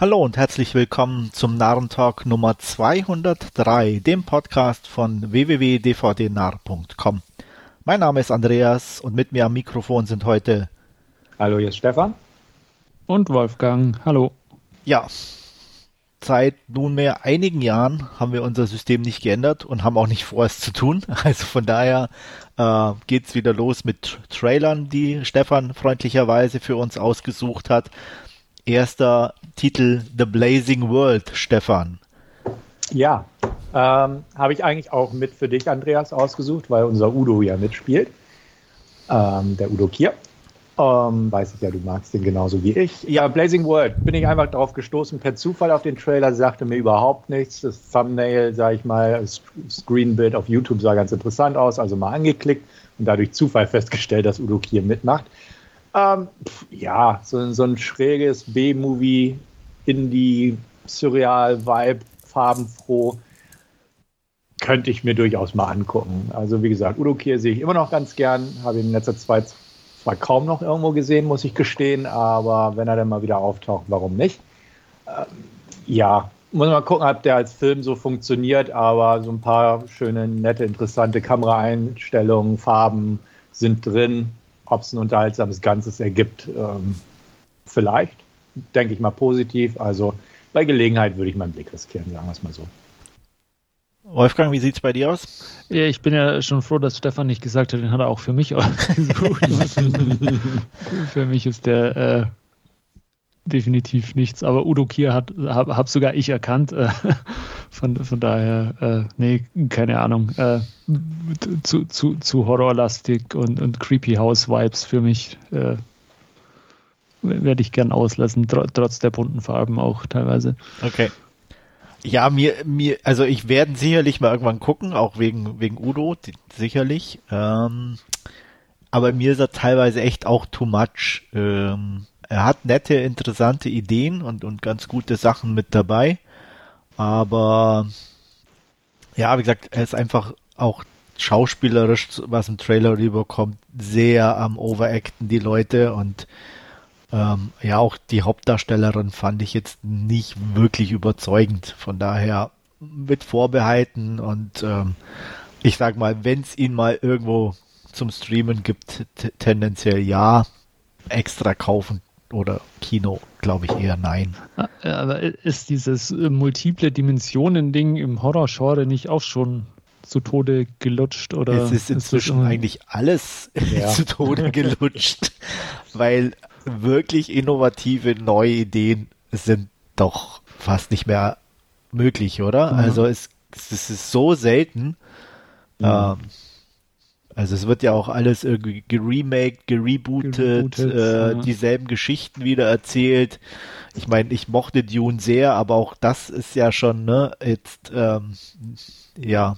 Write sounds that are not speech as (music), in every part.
Hallo und herzlich willkommen zum Narrentalk Nummer 203, dem Podcast von www.dvdnarr.com. Mein Name ist Andreas und mit mir am Mikrofon sind heute Hallo, hier ist Stefan. Und Wolfgang. Hallo. Ja, seit nunmehr einigen Jahren haben wir unser System nicht geändert und haben auch nicht vor, es zu tun. (laughs) Also von daher äh, geht's wieder los mit Trailern, die Stefan freundlicherweise für uns ausgesucht hat. Erster Titel The Blazing World, Stefan. Ja, ähm, habe ich eigentlich auch mit für dich, Andreas, ausgesucht, weil unser Udo ja mitspielt. Ähm, der Udo Kier. Ähm, weiß ich ja, du magst den genauso wie ich. Ja, Blazing World. Bin ich einfach drauf gestoßen per Zufall auf den Trailer, sagte mir überhaupt nichts. Das Thumbnail, sag ich mal, das Screenbild auf YouTube sah ganz interessant aus, also mal angeklickt und dadurch Zufall festgestellt, dass Udo Kier mitmacht. Ähm, pf, ja, so, so ein schräges B-Movie, Indie, Surreal, Vibe, farbenfroh könnte ich mir durchaus mal angucken. Also wie gesagt, Udo Kier sehe ich immer noch ganz gern, habe ihn in letzter Zeit zwar kaum noch irgendwo gesehen, muss ich gestehen, aber wenn er dann mal wieder auftaucht, warum nicht? Ähm, ja, muss man gucken, ob der als Film so funktioniert, aber so ein paar schöne, nette, interessante Kameraeinstellungen, Farben sind drin. Ob es ein unterhaltsames Ganzes ergibt, ähm, vielleicht, denke ich mal positiv. Also bei Gelegenheit würde ich meinen Blick riskieren, sagen wir es mal so. Wolfgang, wie sieht es bei dir aus? Ja, ich bin ja schon froh, dass Stefan nicht gesagt hat, den hat er auch für mich (laughs) ausgesucht. (laughs) für mich ist der äh, definitiv nichts, aber Udo Kier hat hab, hab sogar ich erkannt. Äh, von, von daher, äh, nee, keine Ahnung. Äh, zu, zu, zu horrorlastig und, und Creepy House Vibes für mich. Werde ich gern auslassen, tr trotz der bunten Farben auch teilweise. Okay. Ja, mir, mir, also ich werde sicherlich mal irgendwann gucken, auch wegen, wegen Udo, die, sicherlich. Ähm, aber mir ist er teilweise echt auch too much. Ähm, er hat nette, interessante Ideen und, und ganz gute Sachen mit dabei. Aber ja, wie gesagt, er ist einfach auch schauspielerisch, was im Trailer rüberkommt, sehr am Overacten die Leute und ähm, ja, auch die Hauptdarstellerin fand ich jetzt nicht wirklich überzeugend. Von daher mit Vorbehalten und ähm, ich sag mal, wenn es ihn mal irgendwo zum Streamen gibt, tendenziell ja, extra kaufen oder Kino, glaube ich eher nein. Aber ist dieses äh, multiple Dimensionen-Ding im Horror-Genre nicht auch schon zu Tode gelutscht oder? Es ist inzwischen ist eigentlich alles ja. (laughs) zu Tode gelutscht, (laughs) weil wirklich innovative neue Ideen sind doch fast nicht mehr möglich, oder? Mhm. Also es, es ist so selten. Mhm. Ähm, also es wird ja auch alles irgendwie geremaked, gerebootet, gerebootet äh, ja. dieselben Geschichten wieder erzählt. Ich meine, ich mochte Dune sehr, aber auch das ist ja schon, ne, jetzt, ähm, ja,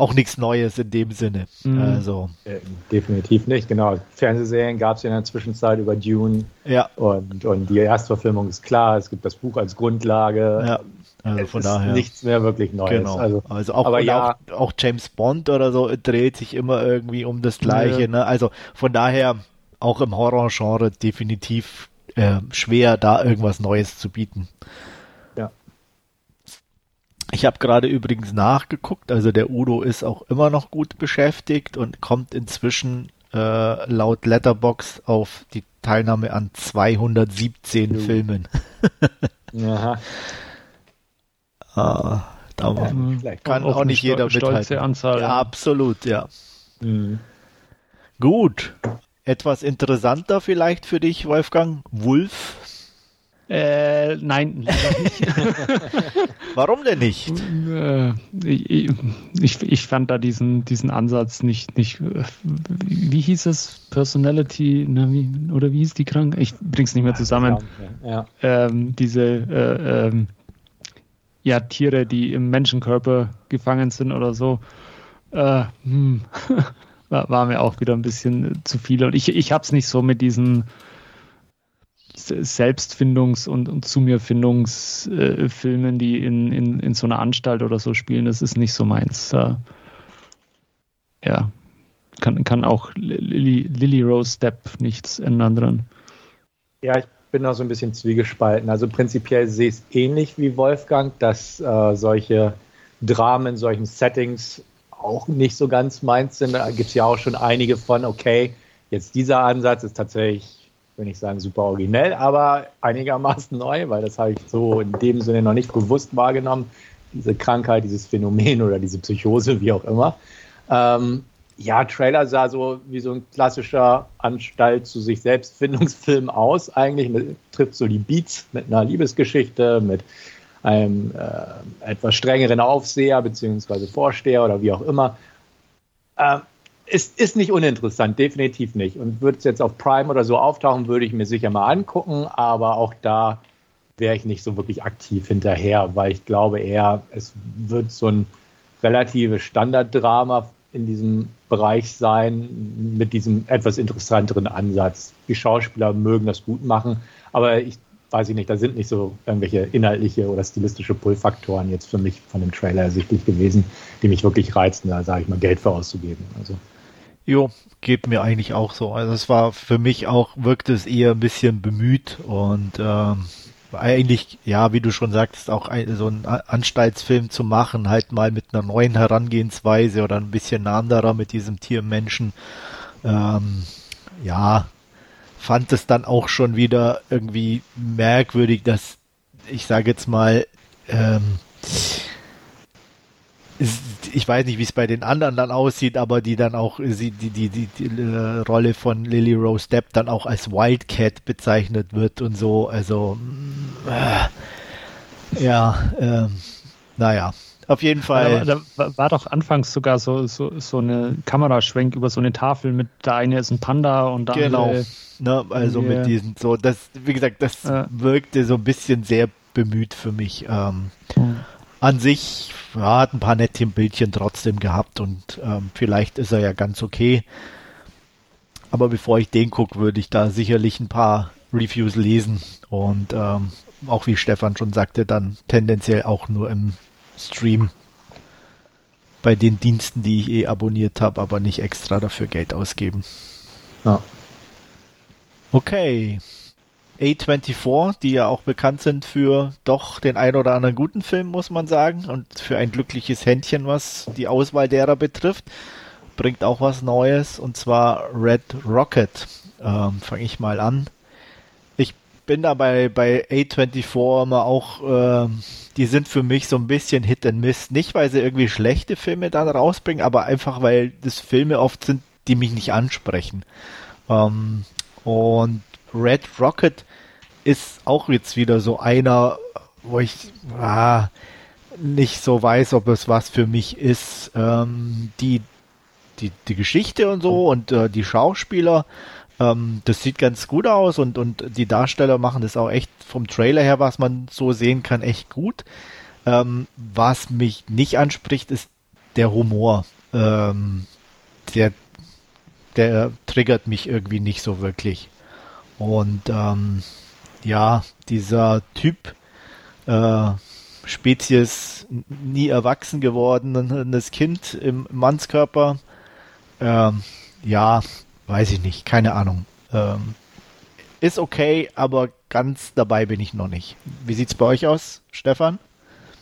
auch nichts Neues in dem Sinne. Mhm. Also. Äh, definitiv nicht, genau. Fernsehserien gab es ja in der Zwischenzeit über Dune. Ja. Und, und die Erstverfilmung ist klar, es gibt das Buch als Grundlage. Ja. Also von daher. nichts mehr wirklich Neues. Genau. Also, also auch, aber ja, auch, auch, James Bond oder so dreht sich immer irgendwie um das Gleiche. Ja. Ne? Also von daher auch im Horrorgenre definitiv äh, schwer, da irgendwas Neues zu bieten. Ich habe gerade übrigens nachgeguckt, also der Udo ist auch immer noch gut beschäftigt und kommt inzwischen äh, laut Letterbox auf die Teilnahme an 217 uh. Filmen. (laughs) Aha. ah, da ja, kann auch, auch nicht jeder mithalten. Anzahl. Ja, absolut, ja. Mhm. Gut. Etwas interessanter vielleicht für dich, Wolfgang. Wolf äh, nein, leider (laughs) nicht. Warum denn nicht? Äh, ich, ich, ich, fand da diesen, diesen Ansatz nicht, nicht. Wie hieß es? Personality, na, wie, oder wie hieß die Krankheit? Ich bring's nicht mehr zusammen. Ja. Ähm, diese äh, ähm, ja, Tiere, die im Menschenkörper gefangen sind oder so. Äh, hm. (laughs) war, war, mir auch wieder ein bisschen zu viel. Und ich, ich hab's nicht so mit diesen Selbstfindungs- und, und zu mir Findungsfilmen, äh, die in, in, in so einer Anstalt oder so spielen, das ist nicht so meins. Äh, ja, kann, kann auch Lily, Lily Rose Step nichts ändern dran. Ja, ich bin noch so ein bisschen zwiegespalten. Also prinzipiell sehe ich es ähnlich wie Wolfgang, dass äh, solche Dramen in solchen Settings auch nicht so ganz meins sind. Da gibt es ja auch schon einige von, okay, jetzt dieser Ansatz ist tatsächlich, wenn ich sagen, super originell, aber einigermaßen neu, weil das habe ich so in dem Sinne noch nicht bewusst wahrgenommen. Diese Krankheit, dieses Phänomen oder diese Psychose, wie auch immer. Ähm, ja, Trailer sah so wie so ein klassischer Anstalt zu sich selbst Findungsfilm aus. Eigentlich mit, trifft so die Beats mit einer Liebesgeschichte, mit einem äh, etwas strengeren Aufseher beziehungsweise Vorsteher oder wie auch immer. Ähm, ist, ist nicht uninteressant, definitiv nicht. Und würde es jetzt auf Prime oder so auftauchen, würde ich mir sicher mal angucken, aber auch da wäre ich nicht so wirklich aktiv hinterher, weil ich glaube eher, es wird so ein relatives Standarddrama in diesem Bereich sein mit diesem etwas interessanteren Ansatz. Die Schauspieler mögen das gut machen, aber ich weiß ich nicht, da sind nicht so irgendwelche inhaltliche oder stilistische Pull-Faktoren jetzt für mich von dem Trailer ersichtlich gewesen, die mich wirklich reizen, da sage ich mal Geld für auszugeben. Also. Jo, geht mir eigentlich auch so. Also es war für mich auch, wirkte es eher ein bisschen bemüht und ähm, eigentlich, ja, wie du schon sagtest, auch ein, so einen Anstaltsfilm zu machen, halt mal mit einer neuen Herangehensweise oder ein bisschen anderer mit diesem Tiermenschen. Ähm, ja, fand es dann auch schon wieder irgendwie merkwürdig, dass ich sage jetzt mal, ähm, ich weiß nicht, wie es bei den anderen dann aussieht, aber die dann auch die die die, die, die äh, Rolle von Lily Rose Depp dann auch als Wildcat bezeichnet wird und so. Also äh, ja, äh, naja. Auf jeden Fall. Da, da, war doch anfangs sogar so, so, so eine Kameraschwenk über so eine Tafel mit der eine ist ein Panda und der genau. andere. Ne, also mit diesen so, das, wie gesagt, das ja. wirkte so ein bisschen sehr bemüht für mich. Ähm. An sich ja, hat ein paar nette Bildchen trotzdem gehabt und ähm, vielleicht ist er ja ganz okay. Aber bevor ich den gucke, würde ich da sicherlich ein paar Reviews lesen und ähm, auch wie Stefan schon sagte, dann tendenziell auch nur im Stream bei den Diensten, die ich eh abonniert habe, aber nicht extra dafür Geld ausgeben. Ja. Okay. A24, die ja auch bekannt sind für doch den ein oder anderen guten Film, muss man sagen, und für ein glückliches Händchen, was die Auswahl derer betrifft, bringt auch was Neues, und zwar Red Rocket. Ähm, Fange ich mal an bin da bei, bei A24 immer auch, äh, die sind für mich so ein bisschen Hit and Miss. Nicht, weil sie irgendwie schlechte Filme dann rausbringen, aber einfach, weil das Filme oft sind, die mich nicht ansprechen. Ähm, und Red Rocket ist auch jetzt wieder so einer, wo ich ah, nicht so weiß, ob es was für mich ist. Ähm, die, die, die Geschichte und so und äh, die Schauspieler ähm, das sieht ganz gut aus und, und die Darsteller machen das auch echt vom Trailer her, was man so sehen kann, echt gut. Ähm, was mich nicht anspricht, ist der Humor. Ähm, der, der triggert mich irgendwie nicht so wirklich. Und ähm, ja, dieser Typ, äh, Spezies nie erwachsen gewordenes Kind im Mannskörper, ähm, ja, weiß ich nicht, keine Ahnung. Ähm, ist okay, aber ganz dabei bin ich noch nicht. Wie sieht es bei euch aus, Stefan?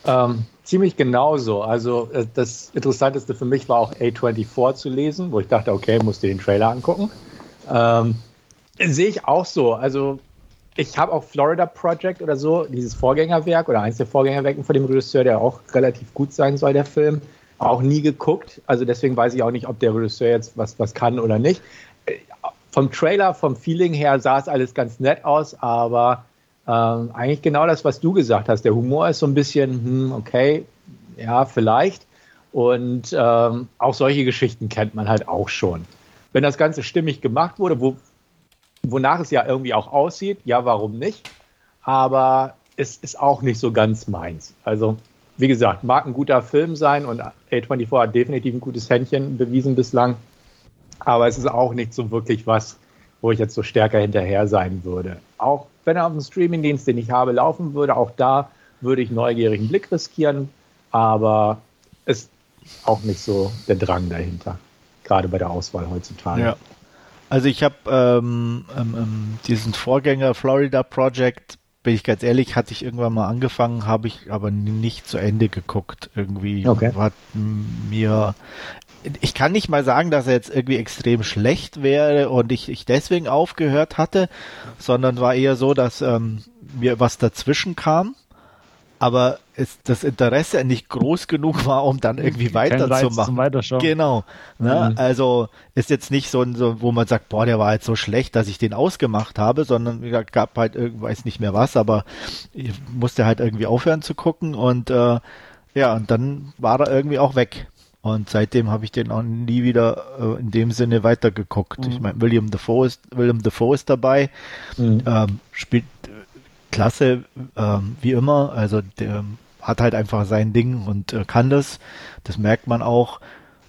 Ähm, ziemlich genauso. Also äh, das Interessanteste für mich war auch A24 zu lesen, wo ich dachte, okay, musst du den Trailer angucken. Ähm, Sehe ich auch so. Also ich habe auch Florida Project oder so, dieses Vorgängerwerk oder eins der Vorgängerwerken von dem Regisseur, der auch relativ gut sein soll, der Film, auch nie geguckt. Also deswegen weiß ich auch nicht, ob der Regisseur jetzt was, was kann oder nicht vom Trailer, vom Feeling her sah es alles ganz nett aus, aber ähm, eigentlich genau das, was du gesagt hast. Der Humor ist so ein bisschen, hm, okay, ja, vielleicht. Und ähm, auch solche Geschichten kennt man halt auch schon. Wenn das Ganze stimmig gemacht wurde, wo, wonach es ja irgendwie auch aussieht, ja, warum nicht? Aber es ist auch nicht so ganz meins. Also, wie gesagt, mag ein guter Film sein und A24 hat definitiv ein gutes Händchen bewiesen bislang. Aber es ist auch nicht so wirklich was, wo ich jetzt so stärker hinterher sein würde. Auch wenn er auf dem Streamingdienst, den ich habe, laufen würde, auch da würde ich neugierigen Blick riskieren. Aber es ist auch nicht so der Drang dahinter. Gerade bei der Auswahl heutzutage. Ja. Also ich habe ähm, ähm, ähm, diesen Vorgänger Florida Project, bin ich ganz ehrlich, hatte ich irgendwann mal angefangen, habe ich aber nicht zu Ende geguckt. Irgendwie okay. hat mir ich kann nicht mal sagen, dass er jetzt irgendwie extrem schlecht wäre und ich, ich deswegen aufgehört hatte, sondern war eher so, dass ähm, mir was dazwischen kam aber es, das Interesse nicht groß genug war, um dann irgendwie weiterzumachen. Genau. Ne? Mhm. Also ist jetzt nicht so, so, wo man sagt, boah, der war jetzt so schlecht, dass ich den ausgemacht habe, sondern wie gesagt, gab halt weiß nicht mehr was, aber ich musste halt irgendwie aufhören zu gucken und äh, ja, und dann war er irgendwie auch weg. Und seitdem habe ich den auch nie wieder äh, in dem Sinne weitergeguckt. Mhm. Ich meine, William Defoe ist, William Defoe ist dabei, mhm. ähm, spielt klasse, ähm, wie immer. Also der hat halt einfach sein Ding und äh, kann das. Das merkt man auch.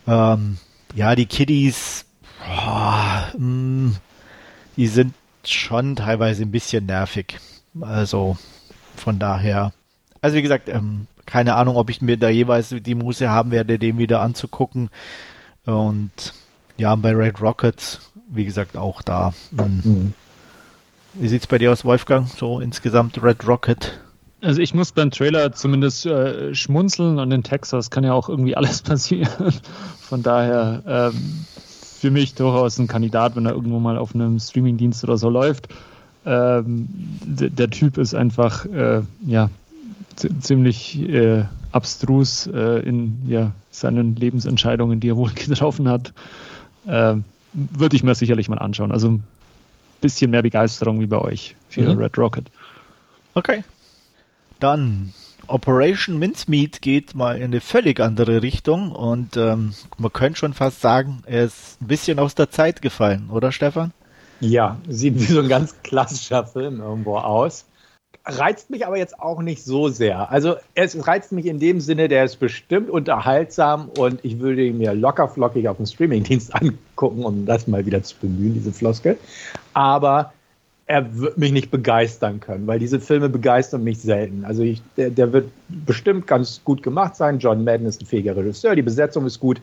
Ähm, ja, die Kiddies, boah, mh, mm, die sind schon teilweise ein bisschen nervig. Also von daher. Also wie gesagt, ähm, keine Ahnung, ob ich mir da jeweils die Muße haben werde, den wieder anzugucken. Und ja, bei Red Rockets, wie gesagt, auch da. Mhm. Wie sieht's bei dir aus, Wolfgang? So insgesamt Red Rocket? Also ich muss beim Trailer zumindest äh, schmunzeln und in Texas kann ja auch irgendwie (laughs) alles passieren. Von daher ähm, für mich durchaus ein Kandidat, wenn er irgendwo mal auf einem Streamingdienst oder so läuft. Ähm, der Typ ist einfach äh, ja ziemlich äh, abstrus äh, in ja, seinen Lebensentscheidungen, die er wohl (laughs) getroffen hat. Ähm, würde ich mir sicherlich mal anschauen. Also bisschen mehr Begeisterung wie bei euch für mhm. Red Rocket. Okay. Dann Operation Mincemeat geht mal in eine völlig andere Richtung und ähm, man könnte schon fast sagen, er ist ein bisschen aus der Zeit gefallen, oder Stefan? Ja, sieht wie so ein ganz klassischer Film irgendwo aus reizt mich aber jetzt auch nicht so sehr. Also es reizt mich in dem Sinne, der ist bestimmt unterhaltsam und ich würde ihn mir locker flockig auf dem Streamingdienst (laughs) angucken, um das mal wieder zu bemühen, diese Floskel. Aber er wird mich nicht begeistern können, weil diese Filme begeistern mich selten. Also ich, der, der, wird bestimmt ganz gut gemacht sein. John Madden ist ein fähiger Regisseur, die Besetzung ist gut,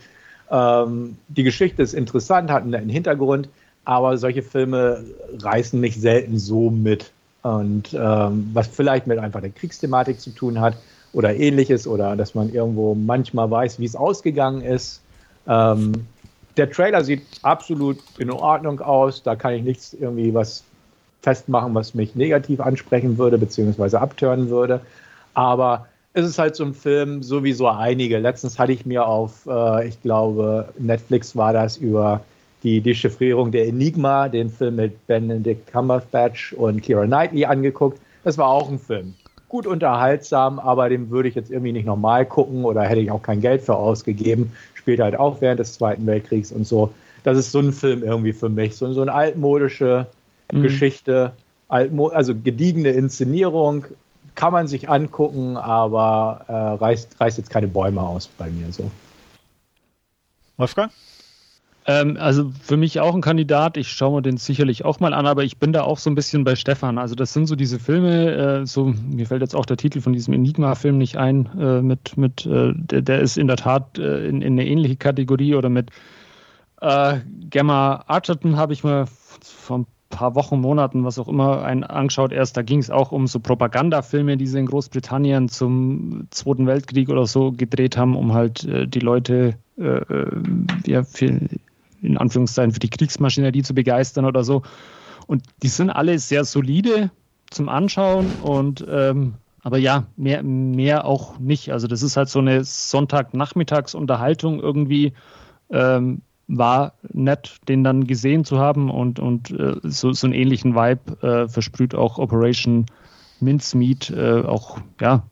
ähm, die Geschichte ist interessant, hat einen Hintergrund, aber solche Filme reißen mich selten so mit. Und ähm, was vielleicht mit einfach der Kriegsthematik zu tun hat oder ähnliches oder dass man irgendwo manchmal weiß, wie es ausgegangen ist. Ähm, der Trailer sieht absolut in Ordnung aus. Da kann ich nichts irgendwie was festmachen, was mich negativ ansprechen würde, beziehungsweise abtören würde. Aber es ist halt so ein Film, sowieso einige. Letztens hatte ich mir auf, äh, ich glaube, Netflix war das über die Dechiffrierung der Enigma, den Film mit Benedict Cumberbatch und Kira Knightley angeguckt. Das war auch ein Film. Gut unterhaltsam, aber den würde ich jetzt irgendwie nicht normal gucken oder hätte ich auch kein Geld für ausgegeben. Spielt halt auch während des Zweiten Weltkriegs und so. Das ist so ein Film irgendwie für mich. So, so eine altmodische mhm. Geschichte, altmo also gediegene Inszenierung, kann man sich angucken, aber äh, reißt, reißt jetzt keine Bäume aus bei mir so. Wolfgang? Ähm, also für mich auch ein Kandidat. Ich schaue mir den sicherlich auch mal an, aber ich bin da auch so ein bisschen bei Stefan. Also das sind so diese Filme, äh, so mir fällt jetzt auch der Titel von diesem Enigma-Film nicht ein, äh, mit, mit äh, der, der, ist in der Tat äh, in, in, eine ähnliche Kategorie oder mit äh, Gemma Arterton habe ich mir vor ein paar Wochen, Monaten, was auch immer, einen angeschaut. Erst da ging es auch um so Propagandafilme, die sie in Großbritannien zum Zweiten Weltkrieg oder so gedreht haben, um halt äh, die Leute ja, für in Anführungszeichen für die Kriegsmaschinerie zu begeistern oder so. Und die sind alle sehr solide zum Anschauen und ähm, aber ja, mehr, mehr auch nicht. Also das ist halt so eine Sonntagnachmittagsunterhaltung irgendwie. Ähm, war nett, den dann gesehen zu haben und, und äh, so, so einen ähnlichen Vibe äh, versprüht auch Operation Mincemeat. Äh, auch, ja,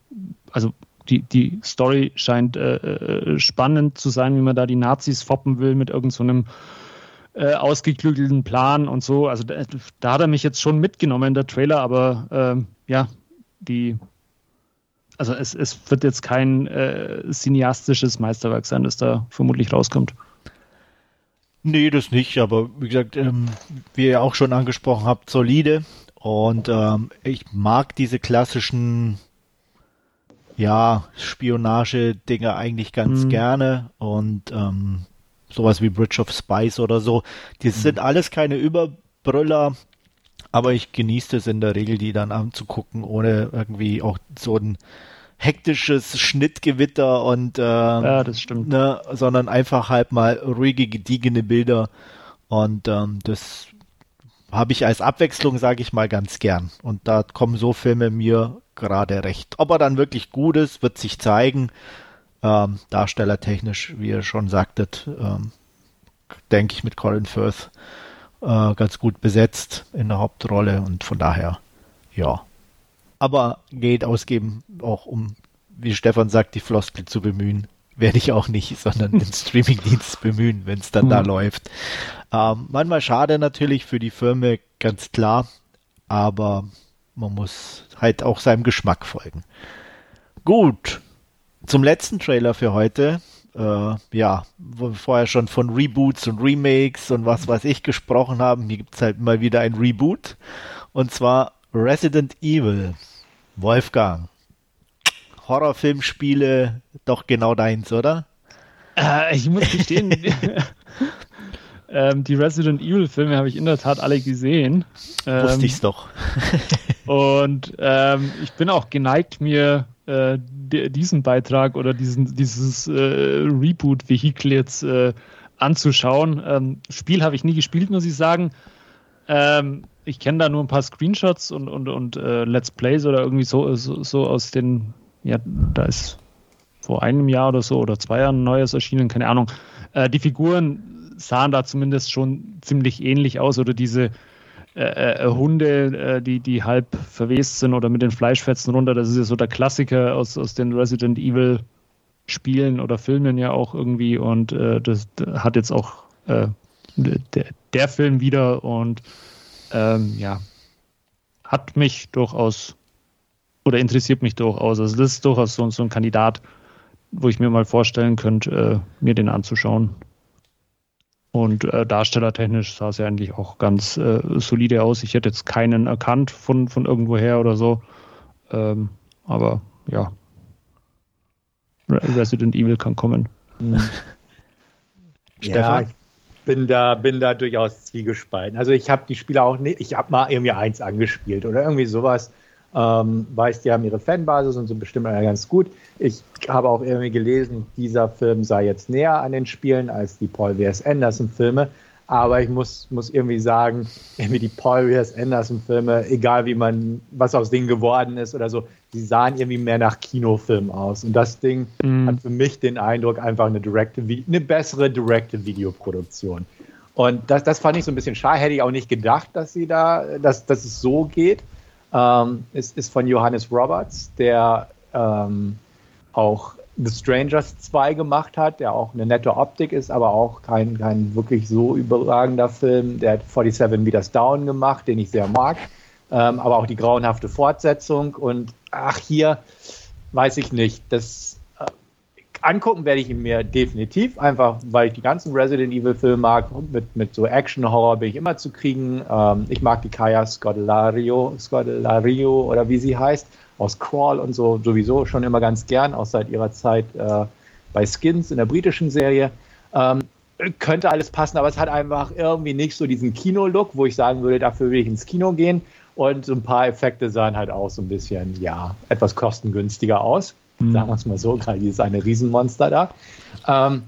also die, die Story scheint äh, äh, spannend zu sein, wie man da die Nazis foppen will mit irgendeinem so äh, ausgeklügelten Plan und so. Also da, da, hat er mich jetzt schon mitgenommen, der Trailer, aber ähm, ja, die, also es, es wird jetzt kein äh, cineastisches Meisterwerk sein, das da vermutlich rauskommt. Nee, das nicht, aber wie gesagt, ähm, wie ihr auch schon angesprochen habt, solide. Und ähm, ich mag diese klassischen ja, Spionage-Dinge eigentlich ganz mhm. gerne und ähm, sowas wie Bridge of Spice oder so. Die sind alles keine Überbrüller, aber ich genieße es in der Regel, die dann anzugucken, ohne irgendwie auch so ein hektisches Schnittgewitter und äh, ja, das stimmt. Ne, sondern einfach halt mal ruhige, gediegene Bilder und ähm, das habe ich als Abwechslung, sage ich mal, ganz gern. Und da kommen so Filme mir gerade recht. Ob er dann wirklich gut ist, wird sich zeigen. Ähm, darstellertechnisch, wie ihr schon sagtet, ähm, denke ich mit Colin Firth äh, ganz gut besetzt in der Hauptrolle und von daher, ja. Aber Geld ausgeben, auch um, wie Stefan sagt, die Floskel zu bemühen, werde ich auch nicht, sondern den (laughs) Streamingdienst bemühen, wenn es dann mhm. da läuft. Ähm, manchmal schade natürlich für die Firma, ganz klar, aber man muss halt auch seinem Geschmack folgen. Gut, zum letzten Trailer für heute. Äh, ja, wo wir vorher schon von Reboots und Remakes und was weiß ich gesprochen haben. Hier gibt es halt mal wieder ein Reboot. Und zwar Resident Evil. Wolfgang. Horrorfilmspiele doch genau deins, oder? Äh, ich muss gestehen, (laughs) ähm, die Resident Evil Filme habe ich in der Tat alle gesehen. Ähm, Wusste ich's doch. (laughs) und ähm, ich bin auch geneigt, mir äh, diesen Beitrag oder diesen, dieses äh, Reboot-Vehikel jetzt äh, anzuschauen. Ähm, Spiel habe ich nie gespielt, muss ich sagen. Ähm, ich kenne da nur ein paar Screenshots und, und, und äh, Let's Plays oder irgendwie so, so, so aus den ja, da ist vor einem Jahr oder so oder zwei Jahren neues erschienen, keine Ahnung. Äh, die Figuren sahen da zumindest schon ziemlich ähnlich aus oder diese äh, äh, Hunde, äh, die, die halb verwest sind oder mit den Fleischfetzen runter. Das ist ja so der Klassiker aus, aus den Resident Evil Spielen oder Filmen ja auch irgendwie und äh, das hat jetzt auch äh, der, der Film wieder und ähm, ja, hat mich durchaus oder interessiert mich durchaus. Also das ist durchaus so, so ein Kandidat, wo ich mir mal vorstellen könnte, äh, mir den anzuschauen. Und äh, darstellertechnisch sah es ja eigentlich auch ganz äh, solide aus. Ich hätte jetzt keinen erkannt von, von irgendwoher oder so. Ähm, aber ja, Resident Evil kann kommen. Mhm. (laughs) ja, ich bin da, bin da durchaus zwiegespalten. Also ich habe die Spiele auch nicht, ich habe mal irgendwie eins angespielt oder irgendwie sowas. Ähm, weiß, die haben ihre Fanbasis und sind bestimmt ganz gut. Ich habe auch irgendwie gelesen, dieser Film sei jetzt näher an den Spielen als die Paul W.S. Anderson-Filme. Aber ich muss, muss irgendwie sagen, (laughs) irgendwie die Paul W.S. Anderson-Filme, egal wie man, was aus denen geworden ist oder so, die sahen irgendwie mehr nach Kinofilm aus. Und das Ding mm. hat für mich den Eindruck, einfach eine, direkte, eine bessere direkte Videoproduktion. Und das, das fand ich so ein bisschen schade. Hätte ich auch nicht gedacht, dass sie da, dass, dass es so geht. Ähm, es ist von Johannes Roberts, der ähm, auch The Strangers 2 gemacht hat, der auch eine nette Optik ist, aber auch kein, kein wirklich so überragender Film. Der hat 47 Meters Down gemacht, den ich sehr mag, ähm, aber auch die grauenhafte Fortsetzung. Und ach, hier weiß ich nicht. Das angucken werde ich ihn mir definitiv, einfach weil ich die ganzen Resident Evil Filme mag. Mit, mit so Action-Horror bin ich immer zu kriegen. Ähm, ich mag die Kaya Scodelario, Scodelario oder wie sie heißt, aus Crawl und so sowieso schon immer ganz gern, auch seit ihrer Zeit äh, bei Skins in der britischen Serie. Ähm, könnte alles passen, aber es hat einfach irgendwie nicht so diesen Kino-Look, wo ich sagen würde, dafür will ich ins Kino gehen. Und so ein paar Effekte sahen halt auch so ein bisschen, ja, etwas kostengünstiger aus. Mhm. Sagen wir es mal so, (laughs) gerade dieses eine Riesenmonster da. Ähm,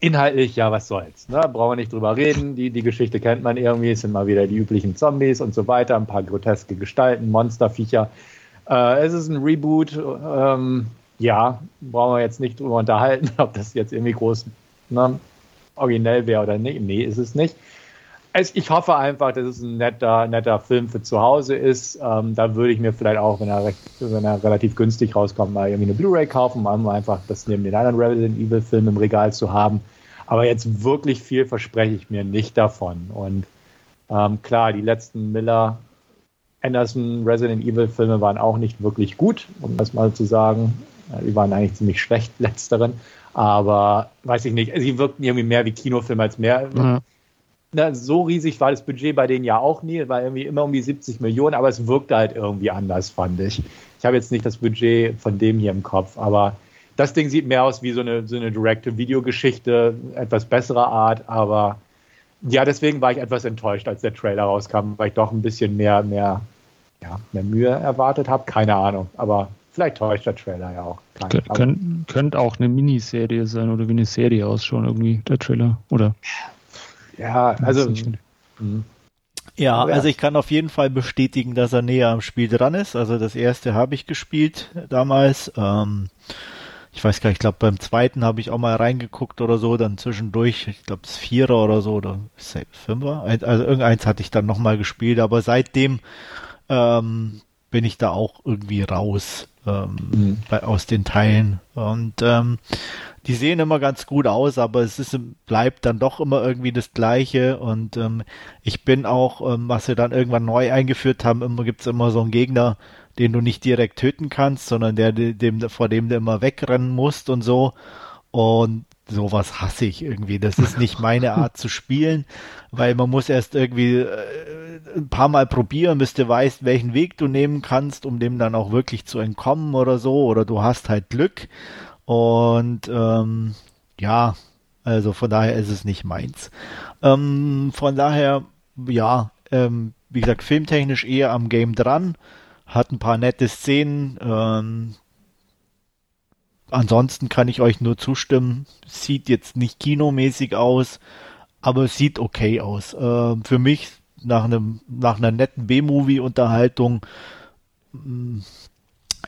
inhaltlich, ja, was soll's. Ne? Brauchen wir nicht drüber reden. Die, die Geschichte kennt man irgendwie. Es sind mal wieder die üblichen Zombies und so weiter. Ein paar groteske Gestalten, Monsterviecher. Äh, es ist ein Reboot. Ähm, ja, brauchen wir jetzt nicht drüber unterhalten, (laughs) ob das jetzt irgendwie groß ne, originell wäre oder nicht. Nee, ist es nicht also ich hoffe einfach, dass es ein netter, netter Film für zu Hause ist. Ähm, da würde ich mir vielleicht auch, wenn er, wenn er relativ günstig rauskommt, mal irgendwie eine Blu-ray kaufen, um einfach das neben den anderen Resident Evil Filmen im Regal zu haben. Aber jetzt wirklich viel verspreche ich mir nicht davon. Und ähm, klar, die letzten Miller Anderson Resident Evil Filme waren auch nicht wirklich gut, um das mal zu sagen. Die waren eigentlich ziemlich schlecht, (laughs) letzteren. Aber weiß ich nicht, sie wirkten irgendwie mehr wie Kinofilme als mehr. Mhm na, so riesig war das Budget bei denen ja auch nie, war irgendwie immer um die 70 Millionen, aber es wirkte halt irgendwie anders, fand ich. Ich habe jetzt nicht das Budget von dem hier im Kopf, aber Das Ding sieht mehr aus wie so eine, so eine Direct-to-Video-Geschichte, etwas bessere Art, aber ja, deswegen war ich etwas enttäuscht, als der Trailer rauskam, weil ich doch ein bisschen mehr, mehr, ja, mehr Mühe erwartet habe. Keine Ahnung, aber vielleicht täuscht der Trailer ja auch. Kön könnte auch eine Miniserie sein oder wie eine Serie ausschauen, irgendwie, der Trailer, oder? Ja, also. Hm. Ja, also ich kann auf jeden Fall bestätigen, dass er näher am Spiel dran ist. Also das erste habe ich gespielt damals. Ähm, ich weiß gar nicht, ich glaube beim zweiten habe ich auch mal reingeguckt oder so, dann zwischendurch, ich glaube das Vierer oder so oder Fünfer. Also irgendeins hatte ich dann nochmal gespielt, aber seitdem ähm, bin ich da auch irgendwie raus ähm, mhm. bei, aus den Teilen. Und ähm, die sehen immer ganz gut aus, aber es ist, bleibt dann doch immer irgendwie das Gleiche. Und ähm, ich bin auch, ähm, was wir dann irgendwann neu eingeführt haben, immer gibt's immer so einen Gegner, den du nicht direkt töten kannst, sondern der, dem, vor dem du immer wegrennen musst und so. Und sowas hasse ich irgendwie. Das ist nicht meine Art zu spielen, weil man muss erst irgendwie äh, ein paar Mal probieren, bis du weißt, welchen Weg du nehmen kannst, um dem dann auch wirklich zu entkommen oder so. Oder du hast halt Glück. Und ähm, ja, also von daher ist es nicht meins. Ähm, von daher, ja, ähm, wie gesagt, filmtechnisch eher am Game dran, hat ein paar nette Szenen. Ähm, ansonsten kann ich euch nur zustimmen. Sieht jetzt nicht kinomäßig aus, aber es sieht okay aus. Äh, für mich nach einem nach einer netten B-Movie-Unterhaltung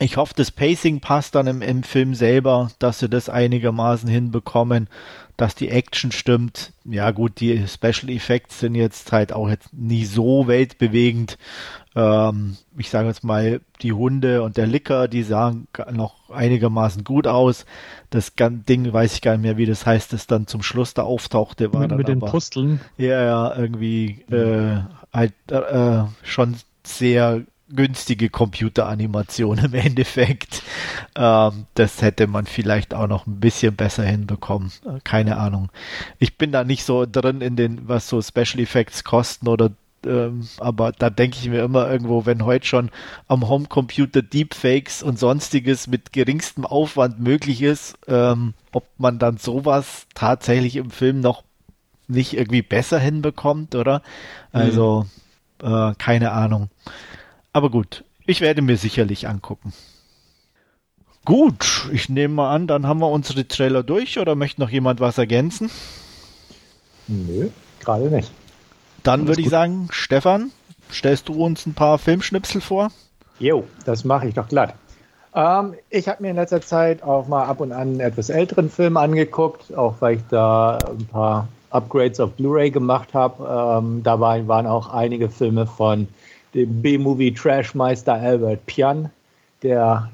ich hoffe, das Pacing passt dann im, im Film selber, dass sie das einigermaßen hinbekommen, dass die Action stimmt. Ja gut, die Special Effects sind jetzt halt auch jetzt nie so weltbewegend. Ähm, ich sage jetzt mal, die Hunde und der Licker, die sahen noch einigermaßen gut aus. Das Ding weiß ich gar nicht mehr, wie das heißt, das dann zum Schluss da auftauchte. War mit, dann mit den Pusteln. Ja, ja, irgendwie äh, halt äh, schon sehr günstige Computeranimation im (laughs) Endeffekt. Ähm, das hätte man vielleicht auch noch ein bisschen besser hinbekommen. Äh, keine Ahnung. Ich bin da nicht so drin in den, was so Special Effects kosten oder ähm, aber da denke ich mir immer irgendwo, wenn heute schon am Homecomputer Deepfakes und sonstiges mit geringstem Aufwand möglich ist, ähm, ob man dann sowas tatsächlich im Film noch nicht irgendwie besser hinbekommt, oder? Also, mhm. äh, keine Ahnung. Aber gut, ich werde mir sicherlich angucken. Gut, ich nehme mal an, dann haben wir unsere Trailer durch oder möchte noch jemand was ergänzen? Nö, gerade nicht. Dann würde ich sagen, Stefan, stellst du uns ein paar Filmschnipsel vor? Jo, das mache ich doch glatt. Ähm, ich habe mir in letzter Zeit auch mal ab und an etwas älteren Film angeguckt, auch weil ich da ein paar Upgrades auf Blu-ray gemacht habe. Ähm, dabei waren auch einige Filme von dem B-Movie-Trashmeister Albert Pian, der,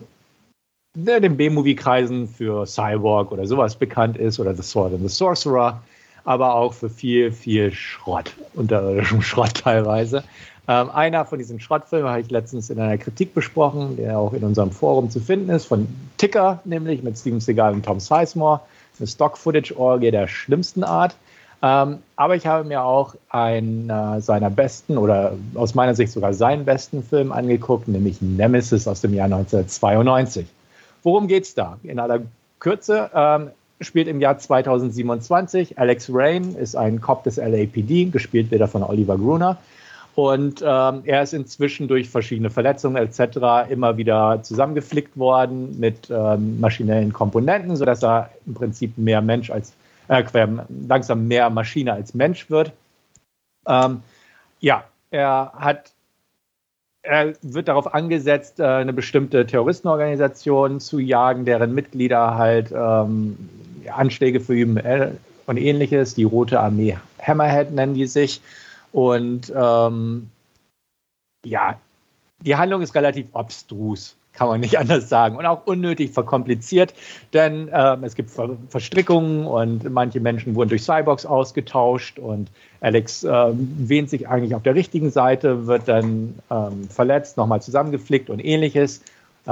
der den B-Movie-Kreisen für Cyborg oder sowas bekannt ist oder The Sword and the Sorcerer, aber auch für viel, viel Schrott, unterirdischen (laughs) Schrott teilweise. Ähm, einer von diesen Schrottfilmen habe ich letztens in einer Kritik besprochen, der auch in unserem Forum zu finden ist, von Ticker, nämlich mit Steven Seagal und Tom Sizemore. Eine Stock-Footage-Orgie der schlimmsten Art. Ähm, aber ich habe mir auch einen äh, seiner besten oder aus meiner Sicht sogar seinen besten Film angeguckt, nämlich Nemesis aus dem Jahr 1992. Worum geht's da? In aller Kürze ähm, spielt im Jahr 2027. Alex Rain ist ein Cop des LAPD, gespielt wieder von Oliver Gruner. Und ähm, er ist inzwischen durch verschiedene Verletzungen etc. immer wieder zusammengeflickt worden mit ähm, maschinellen Komponenten, sodass er im Prinzip mehr Mensch als äh, langsam mehr Maschine als Mensch wird. Ähm, ja, er hat er wird darauf angesetzt, äh, eine bestimmte Terroristenorganisation zu jagen, deren Mitglieder halt ähm, Anschläge verüben äh, und ähnliches. Die Rote Armee Hammerhead nennen die sich. Und ähm, ja, die Handlung ist relativ abstrus kann man nicht (laughs) anders sagen. Und auch unnötig verkompliziert, denn äh, es gibt Ver Verstrickungen und manche Menschen wurden durch Cyborgs ausgetauscht und Alex äh, wähnt sich eigentlich auf der richtigen Seite, wird dann ähm, verletzt, nochmal zusammengeflickt und ähnliches. Äh,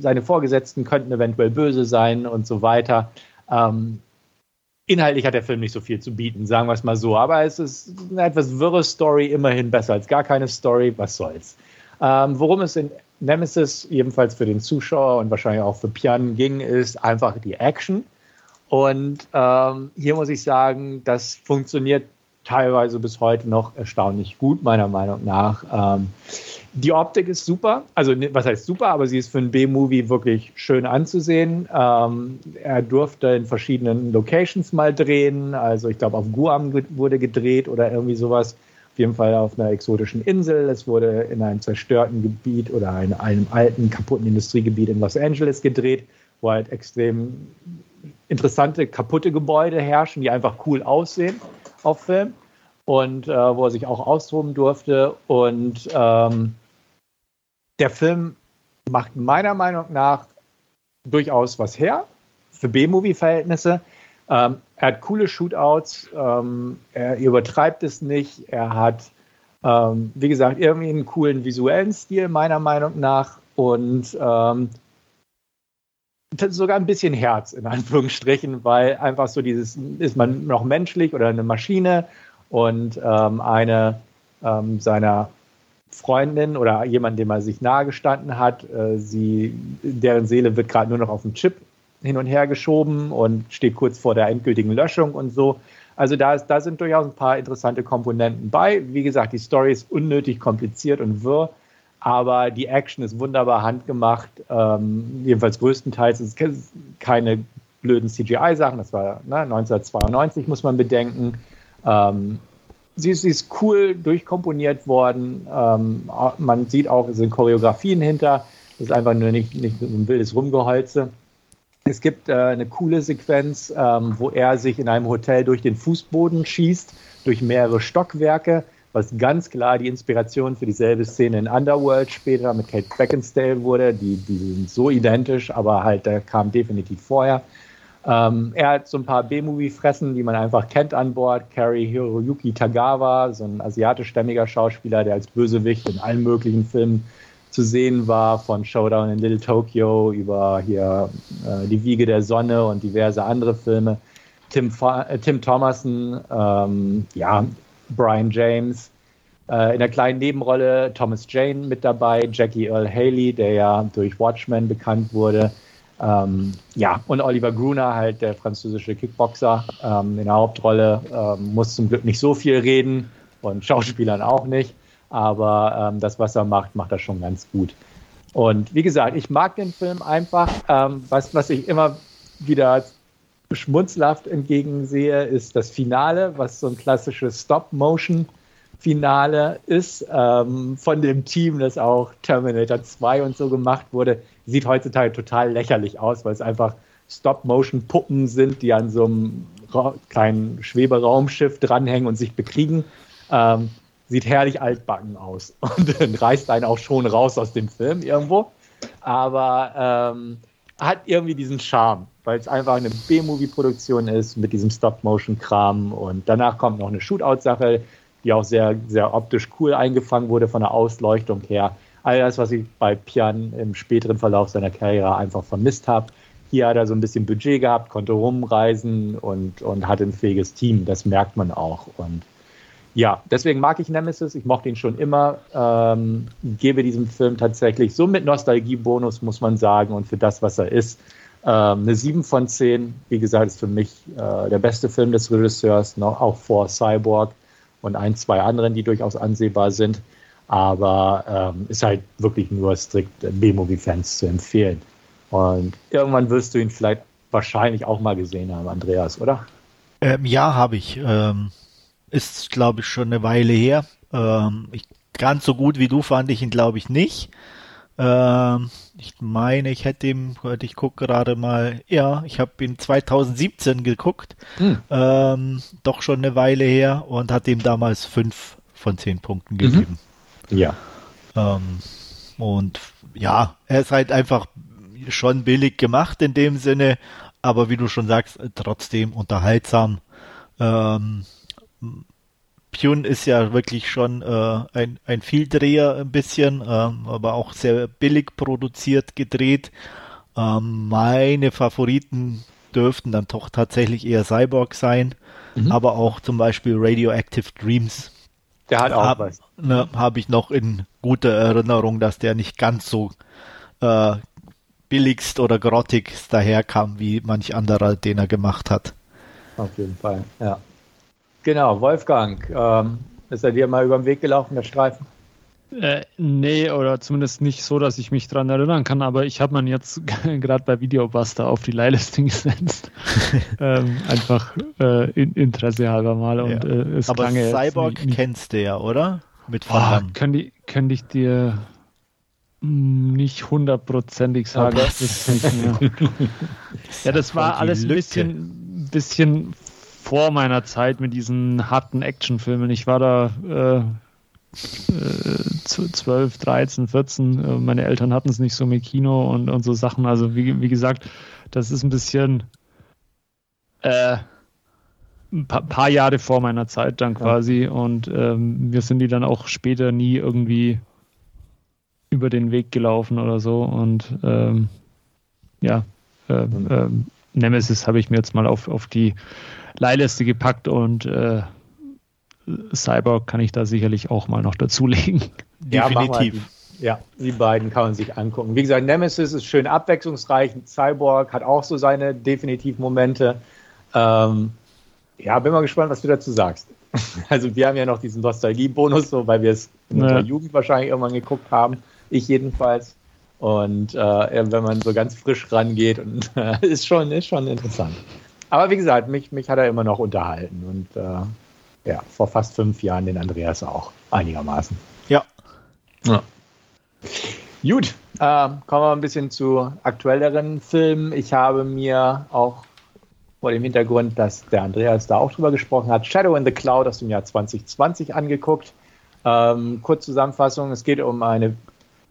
seine Vorgesetzten könnten eventuell böse sein und so weiter. Ähm, inhaltlich hat der Film nicht so viel zu bieten, sagen wir es mal so. Aber es ist eine etwas wirre Story, immerhin besser als gar keine Story. Was soll's? Ähm, worum es in Nemesis ebenfalls für den Zuschauer und wahrscheinlich auch für Pian ging, ist einfach die Action. Und ähm, hier muss ich sagen, das funktioniert teilweise bis heute noch erstaunlich gut, meiner Meinung nach. Ähm, die Optik ist super, also was heißt super, aber sie ist für ein B-Movie wirklich schön anzusehen. Ähm, er durfte in verschiedenen Locations mal drehen, also ich glaube auf Guam wurde gedreht oder irgendwie sowas. Auf jeden Fall auf einer exotischen Insel. Es wurde in einem zerstörten Gebiet oder in einem alten, kaputten Industriegebiet in Los Angeles gedreht, wo halt extrem interessante, kaputte Gebäude herrschen, die einfach cool aussehen auf Film und äh, wo er sich auch austoben durfte. Und ähm, der Film macht meiner Meinung nach durchaus was her für B-Movie-Verhältnisse. Ähm, er hat coole Shootouts, ähm, er übertreibt es nicht, er hat, ähm, wie gesagt, irgendwie einen coolen visuellen Stil, meiner Meinung nach, und ähm, sogar ein bisschen Herz, in (laughs) Anführungsstrichen, weil einfach so dieses, ist man noch menschlich oder eine Maschine und ähm, eine ähm, seiner Freundin oder jemand, dem er sich nahegestanden hat, äh, sie, deren Seele wird gerade nur noch auf dem Chip hin und her geschoben und steht kurz vor der endgültigen Löschung und so. Also da, ist, da sind durchaus ein paar interessante Komponenten bei. Wie gesagt, die Story ist unnötig kompliziert und wirr, aber die Action ist wunderbar handgemacht. Ähm, jedenfalls größtenteils es keine blöden CGI-Sachen. Das war ne, 1992, muss man bedenken. Ähm, sie, ist, sie, ist, cool durchkomponiert worden. Ähm, man sieht auch, es sind Choreografien hinter. Das ist einfach nur nicht, nicht ein wildes Rumgeholze. Es gibt äh, eine coole Sequenz, ähm, wo er sich in einem Hotel durch den Fußboden schießt, durch mehrere Stockwerke, was ganz klar die Inspiration für dieselbe Szene in Underworld später mit Kate Beckinsale wurde. Die, die sind so identisch, aber halt, der kam definitiv vorher. Ähm, er hat so ein paar B-Movie-Fressen, die man einfach kennt an Bord. Carrie Hiroyuki Tagawa, so ein asiatischstämmiger Schauspieler, der als Bösewicht in allen möglichen Filmen zu sehen war, von Showdown in Little Tokyo über hier äh, Die Wiege der Sonne und diverse andere Filme. Tim, äh, Tim Thomason, ähm, ja, Brian James, äh, in der kleinen Nebenrolle Thomas Jane mit dabei, Jackie Earl Haley, der ja durch Watchmen bekannt wurde. Ähm, ja, und Oliver Gruner, halt der französische Kickboxer ähm, in der Hauptrolle, ähm, muss zum Glück nicht so viel reden und (laughs) Schauspielern auch nicht. Aber ähm, das, was er macht, macht er schon ganz gut. Und wie gesagt, ich mag den Film einfach. Ähm, was, was ich immer wieder schmunzelhaft entgegensehe, ist das Finale, was so ein klassisches Stop-Motion- Finale ist, ähm, von dem Team, das auch Terminator 2 und so gemacht wurde, sieht heutzutage total lächerlich aus, weil es einfach Stop-Motion-Puppen sind, die an so einem kleinen Schweberaumschiff dranhängen und sich bekriegen. Ähm, sieht herrlich altbacken aus (laughs) und dann reißt einen auch schon raus aus dem Film irgendwo. Aber ähm, hat irgendwie diesen Charme, weil es einfach eine B-Movie-Produktion ist mit diesem Stop-Motion-Kram und danach kommt noch eine Shootout-Sache, die auch sehr, sehr optisch cool eingefangen wurde von der Ausleuchtung her. All das, was ich bei Pian im späteren Verlauf seiner Karriere einfach vermisst habe. Hier hat er so ein bisschen Budget gehabt, konnte rumreisen und, und hatte ein fähiges Team. Das merkt man auch. Und ja, deswegen mag ich Nemesis. Ich mochte ihn schon immer. Ähm, gebe diesem Film tatsächlich so mit Nostalgiebonus, muss man sagen, und für das, was er ist, ähm, eine 7 von 10. Wie gesagt, ist für mich äh, der beste Film des Regisseurs, noch, auch vor Cyborg und ein, zwei anderen, die durchaus ansehbar sind. Aber ähm, ist halt wirklich nur strikt B-Movie-Fans zu empfehlen. Und irgendwann wirst du ihn vielleicht wahrscheinlich auch mal gesehen haben, Andreas, oder? Ähm, ja, habe ich. Ähm, ist, glaube ich, schon eine Weile her. Ähm, ich, ganz so gut wie du fand ich ihn, glaube ich, nicht. Ähm, ich meine, ich hätte ihm, ich gucke gerade mal, ja, ich habe ihn 2017 geguckt, hm. ähm, doch schon eine Weile her und hat ihm damals fünf von zehn Punkten gegeben. Mhm. Ja. Ähm, und ja, er ist halt einfach schon billig gemacht in dem Sinne, aber wie du schon sagst, trotzdem unterhaltsam. Ähm, Pune ist ja wirklich schon äh, ein, ein Vieldreher ein bisschen, ähm, aber auch sehr billig produziert, gedreht. Ähm, meine Favoriten dürften dann doch tatsächlich eher Cyborg sein, mhm. aber auch zum Beispiel Radioactive Dreams Der hat auch hab, was. Ne, Habe ich noch in guter Erinnerung, dass der nicht ganz so äh, billigst oder grottig daherkam, wie manch anderer, den er gemacht hat. Auf jeden Fall, ja. Genau, Wolfgang, ähm, ist er dir mal über den Weg gelaufen, der Streifen? Äh, nee, oder zumindest nicht so, dass ich mich daran erinnern kann, aber ich habe man jetzt (laughs) gerade bei Videobuster auf die Leihliste (laughs) gesetzt. ähm, einfach äh, in, Interesse halber mal. Und, ja. äh, es aber Cyborg nicht, kennst du ja, oder? Mit Van oh, könnte, könnte ich dir nicht hundertprozentig sagen. (laughs) Das ja, das war alles ein bisschen, bisschen vor meiner Zeit mit diesen harten Actionfilmen. Ich war da äh, 12, 13, 14. Meine Eltern hatten es nicht so mit Kino und, und so Sachen. Also wie, wie gesagt, das ist ein bisschen äh, ein paar, paar, Jahre vor meiner Zeit dann quasi. Ja. Und ähm, wir sind die dann auch später nie irgendwie über den Weg gelaufen oder so. Und ähm, ja, äh, äh, Nemesis habe ich mir jetzt mal auf, auf die Leihliste gepackt und äh, Cyborg kann ich da sicherlich auch mal noch dazulegen. Ja, Definitiv. Ja, die beiden kann man sich angucken. Wie gesagt, Nemesis ist schön abwechslungsreich. Cyborg hat auch so seine definitiv Momente. Ähm, ja, bin mal gespannt, was du dazu sagst. (laughs) Also wir haben ja noch diesen Nostalgie-Bonus, so, weil wir es in ja. unserer Jugend wahrscheinlich irgendwann geguckt haben. Ich jedenfalls. Und äh, wenn man so ganz frisch rangeht, und, äh, (laughs) ist, schon, ist schon interessant. Aber wie gesagt, mich, mich hat er immer noch unterhalten. Und äh, ja, vor fast fünf Jahren den Andreas auch einigermaßen. Ja. ja. Gut, äh, kommen wir ein bisschen zu aktuelleren Filmen. Ich habe mir auch vor dem Hintergrund, dass der Andreas da auch drüber gesprochen hat, Shadow in the Cloud aus dem Jahr 2020 angeguckt. Ähm, kurz Zusammenfassung, es geht um eine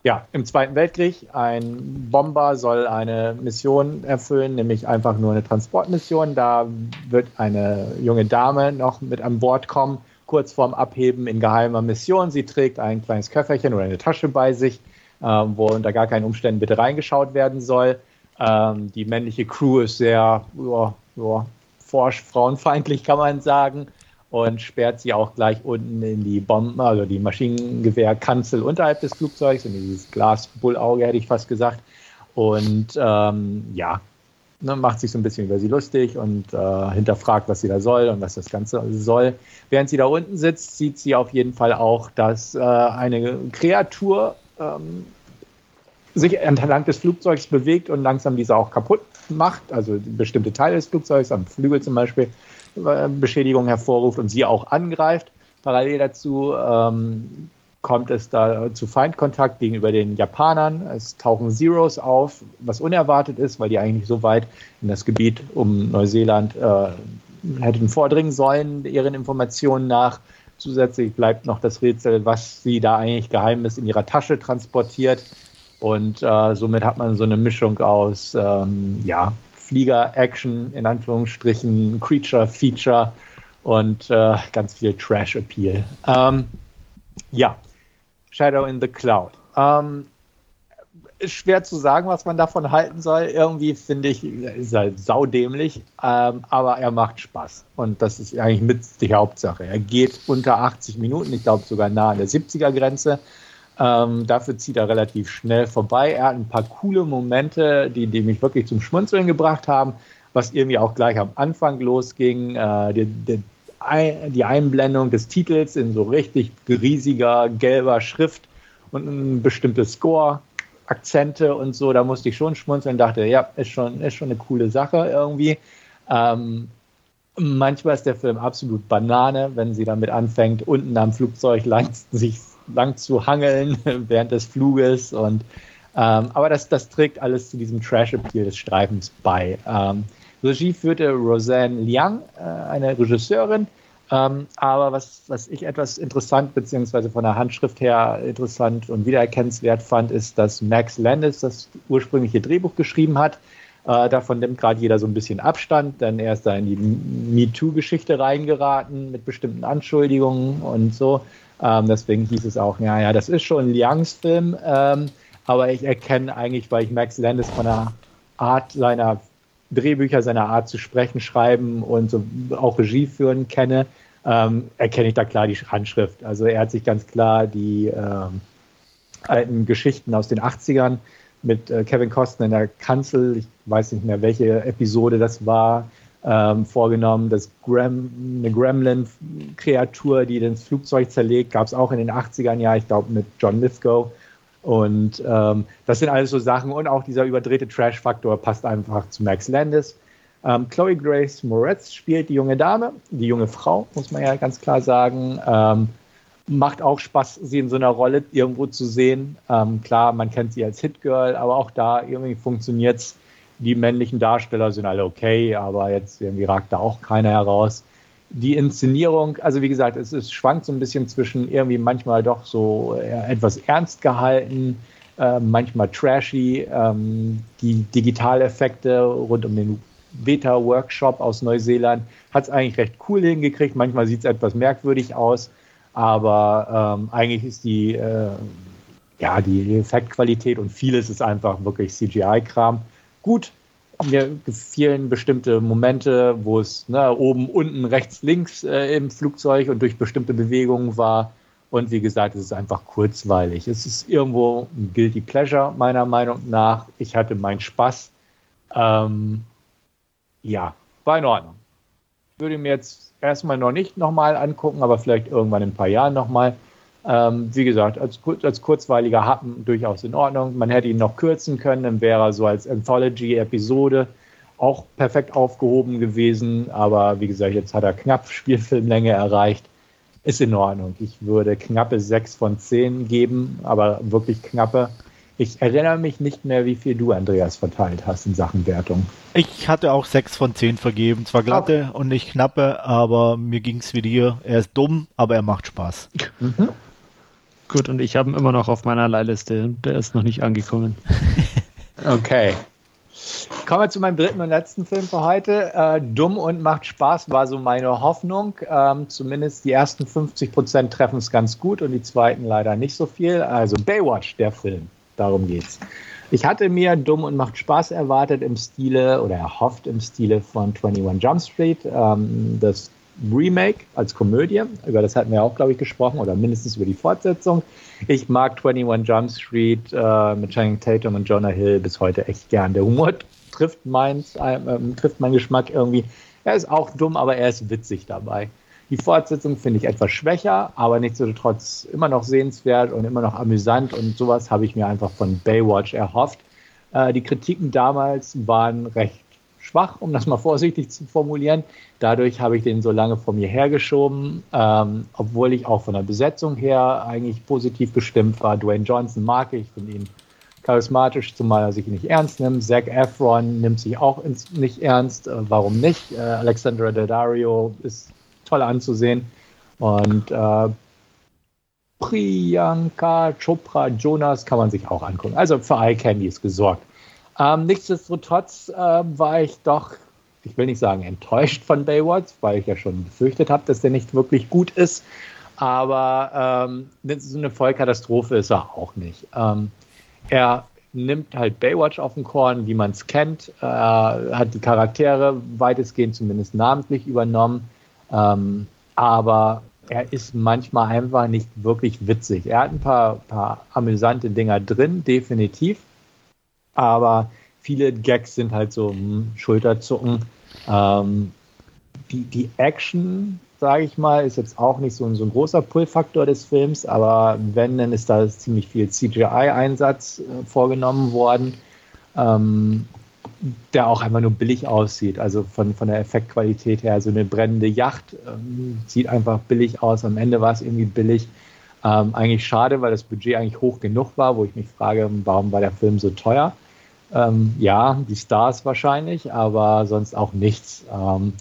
ja, im Zweiten Weltkrieg. Ein Bomber soll eine Mission erfüllen, nämlich einfach nur eine Transportmission. Da wird eine junge Dame noch mit an Bord kommen, kurz vorm Abheben in geheimer Mission. Sie trägt ein kleines Köfferchen oder eine Tasche bei sich, äh, wo unter gar keinen Umständen bitte reingeschaut werden soll. Ähm, die männliche Crew ist sehr ja, ja, forsch frauenfeindlich, kann man sagen und sperrt sie auch gleich unten in die Bomben, also die Maschinengewehrkanzel unterhalb des Flugzeugs, in dieses Glasbullauge hätte ich fast gesagt. Und ähm, ja, ne, macht sich so ein bisschen über sie lustig und äh, hinterfragt, was sie da soll und was das Ganze soll. Während sie da unten sitzt, sieht sie auf jeden Fall auch, dass äh, eine Kreatur ähm, sich entlang des Flugzeugs bewegt und langsam diese auch kaputt macht, also bestimmte Teile des Flugzeugs, am Flügel zum Beispiel, Beschädigung hervorruft und sie auch angreift. Parallel dazu ähm, kommt es da zu Feindkontakt gegenüber den Japanern. Es tauchen Zeros auf, was unerwartet ist, weil die eigentlich so weit in das Gebiet um Neuseeland äh, hätten vordringen sollen, ihren Informationen nach. Zusätzlich bleibt noch das Rätsel, was sie da eigentlich Geheimnis in ihrer Tasche transportiert. Und äh, somit hat man so eine Mischung aus ähm, ja, Flieger-Action, in Anführungsstrichen, Creature-Feature und äh, ganz viel Trash-Appeal. Ähm, ja, Shadow in the Cloud. Ähm, schwer zu sagen, was man davon halten soll. Irgendwie finde ich, ist halt saudämlich, ähm, aber er macht Spaß. Und das ist eigentlich mit die Hauptsache. Er geht unter 80 Minuten, ich glaube sogar nah an der 70er-Grenze. Ähm, dafür zieht er relativ schnell vorbei. Er hat ein paar coole Momente, die, die mich wirklich zum Schmunzeln gebracht haben, was irgendwie auch gleich am Anfang losging. Äh, die, die, die Einblendung des Titels in so richtig riesiger gelber Schrift und ein bestimmtes Score, Akzente und so, da musste ich schon schmunzeln dachte, ja, ist schon, ist schon eine coole Sache irgendwie. Ähm, manchmal ist der Film absolut Banane, wenn sie damit anfängt, unten am Flugzeug sich lang zu hangeln (laughs) während des Fluges und ähm, aber das, das trägt alles zu diesem Trash-Appeal des Streifens bei. Ähm, Regie führte Roseanne Liang, äh, eine Regisseurin. Ähm, aber was, was ich etwas interessant, beziehungsweise von der Handschrift her interessant und wiedererkennenswert fand, ist, dass Max Landis das ursprüngliche Drehbuch geschrieben hat. Äh, davon nimmt gerade jeder so ein bisschen Abstand, denn er ist da in die MeToo-Geschichte reingeraten mit bestimmten Anschuldigungen und so. Ähm, deswegen hieß es auch, ja, ja, das ist schon Liangs Film, ähm, aber ich erkenne eigentlich, weil ich Max Landis von der Art seiner Drehbücher, seiner Art zu sprechen, schreiben und so auch Regie führen kenne, ähm, erkenne ich da klar die Handschrift. Also er hat sich ganz klar die ähm, alten Geschichten aus den 80ern mit äh, Kevin Costner in der Kanzel, ich weiß nicht mehr, welche Episode das war, ähm, vorgenommen. Das Grem, eine Gremlin-Kreatur, die das Flugzeug zerlegt, gab es auch in den 80ern, ja, ich glaube mit John Lithgow. Und ähm, das sind alles so Sachen und auch dieser überdrehte Trash-Faktor passt einfach zu Max Landis. Ähm, Chloe Grace Moretz spielt die junge Dame, die junge Frau, muss man ja ganz klar sagen. Ähm, macht auch Spaß, sie in so einer Rolle irgendwo zu sehen. Ähm, klar, man kennt sie als Hit-Girl, aber auch da irgendwie funktioniert es. Die männlichen Darsteller sind alle okay, aber jetzt irgendwie ragt da auch keiner heraus die Inszenierung, also wie gesagt, es, es schwankt so ein bisschen zwischen irgendwie manchmal doch so äh, etwas ernst gehalten, äh, manchmal trashy. Ähm, die Digitaleffekte rund um den Beta-Workshop aus Neuseeland hat es eigentlich recht cool hingekriegt. Manchmal sieht es etwas merkwürdig aus, aber ähm, eigentlich ist die, äh, ja, die Effektqualität und vieles ist einfach wirklich CGI-Kram. Gut, mir gefielen bestimmte Momente, wo es ne, oben, unten, rechts, links äh, im Flugzeug und durch bestimmte Bewegungen war. Und wie gesagt, es ist einfach kurzweilig. Es ist irgendwo ein Guilty Pleasure, meiner Meinung nach. Ich hatte meinen Spaß. Ähm, ja, war in Ordnung. Würde mir jetzt erstmal noch nicht nochmal angucken, aber vielleicht irgendwann in ein paar Jahren nochmal. Ähm, wie gesagt, als, als kurzweiliger Happen durchaus in Ordnung. Man hätte ihn noch kürzen können, dann wäre er so als Anthology-Episode auch perfekt aufgehoben gewesen. Aber wie gesagt, jetzt hat er knapp Spielfilmlänge erreicht. Ist in Ordnung. Ich würde knappe 6 von 10 geben, aber wirklich knappe. Ich erinnere mich nicht mehr, wie viel du, Andreas, verteilt hast in Sachen Wertung. Ich hatte auch 6 von 10 vergeben. Zwar glatte oh. und nicht knappe, aber mir ging es wie dir. Er ist dumm, aber er macht Spaß. Mhm. Gut, und ich habe ihn immer noch auf meiner Leihliste. Der ist noch nicht angekommen. (laughs) okay. Kommen wir zu meinem dritten und letzten Film für heute. Äh, Dumm und macht Spaß war so meine Hoffnung. Ähm, zumindest die ersten 50 Prozent treffen es ganz gut und die zweiten leider nicht so viel. Also Baywatch, der Film. Darum geht's. Ich hatte mir Dumm und macht Spaß erwartet im Stile oder erhofft im Stile von 21 Jump Street. Ähm, das Remake als Komödie. Über das hatten wir auch, glaube ich, gesprochen oder mindestens über die Fortsetzung. Ich mag 21 Jump Street äh, mit Channing Tatum und Jonah Hill bis heute echt gern. Der Humor trifft, meins, äh, trifft meinen Geschmack irgendwie. Er ist auch dumm, aber er ist witzig dabei. Die Fortsetzung finde ich etwas schwächer, aber nichtsdestotrotz immer noch sehenswert und immer noch amüsant und sowas habe ich mir einfach von Baywatch erhofft. Äh, die Kritiken damals waren recht schwach, um das mal vorsichtig zu formulieren. Dadurch habe ich den so lange vor mir hergeschoben, ähm, obwohl ich auch von der Besetzung her eigentlich positiv gestimmt war. Dwayne Johnson mag ich, finde ihn charismatisch, zumal er sich nicht ernst nimmt. Zac Efron nimmt sich auch ins, nicht ernst. Äh, warum nicht? Äh, Alexandra Daddario ist toll anzusehen. Und äh, Priyanka Chopra Jonas kann man sich auch angucken. Also für Eye Candy ist gesorgt. Ähm, nichtsdestotrotz äh, war ich doch, ich will nicht sagen enttäuscht von Baywatch, weil ich ja schon befürchtet habe, dass der nicht wirklich gut ist. Aber ähm, so eine Vollkatastrophe ist er auch nicht. Ähm, er nimmt halt Baywatch auf den Korn, wie man es kennt, äh, hat die Charaktere weitestgehend zumindest namentlich übernommen. Ähm, aber er ist manchmal einfach nicht wirklich witzig. Er hat ein paar, paar amüsante Dinger drin, definitiv aber viele Gags sind halt so mh, hm, Schulterzucken. Ähm, die, die Action, sage ich mal, ist jetzt auch nicht so, ein, so ein großer Pull-Faktor des Films, aber wenn, dann ist da ziemlich viel CGI-Einsatz äh, vorgenommen worden, ähm, der auch einfach nur billig aussieht. Also von, von der Effektqualität her, so eine brennende Yacht ähm, sieht einfach billig aus. Am Ende war es irgendwie billig. Ähm, eigentlich schade, weil das Budget eigentlich hoch genug war, wo ich mich frage, warum war der Film so teuer? Ähm, ja, die Stars wahrscheinlich, aber sonst auch nichts. Ähm,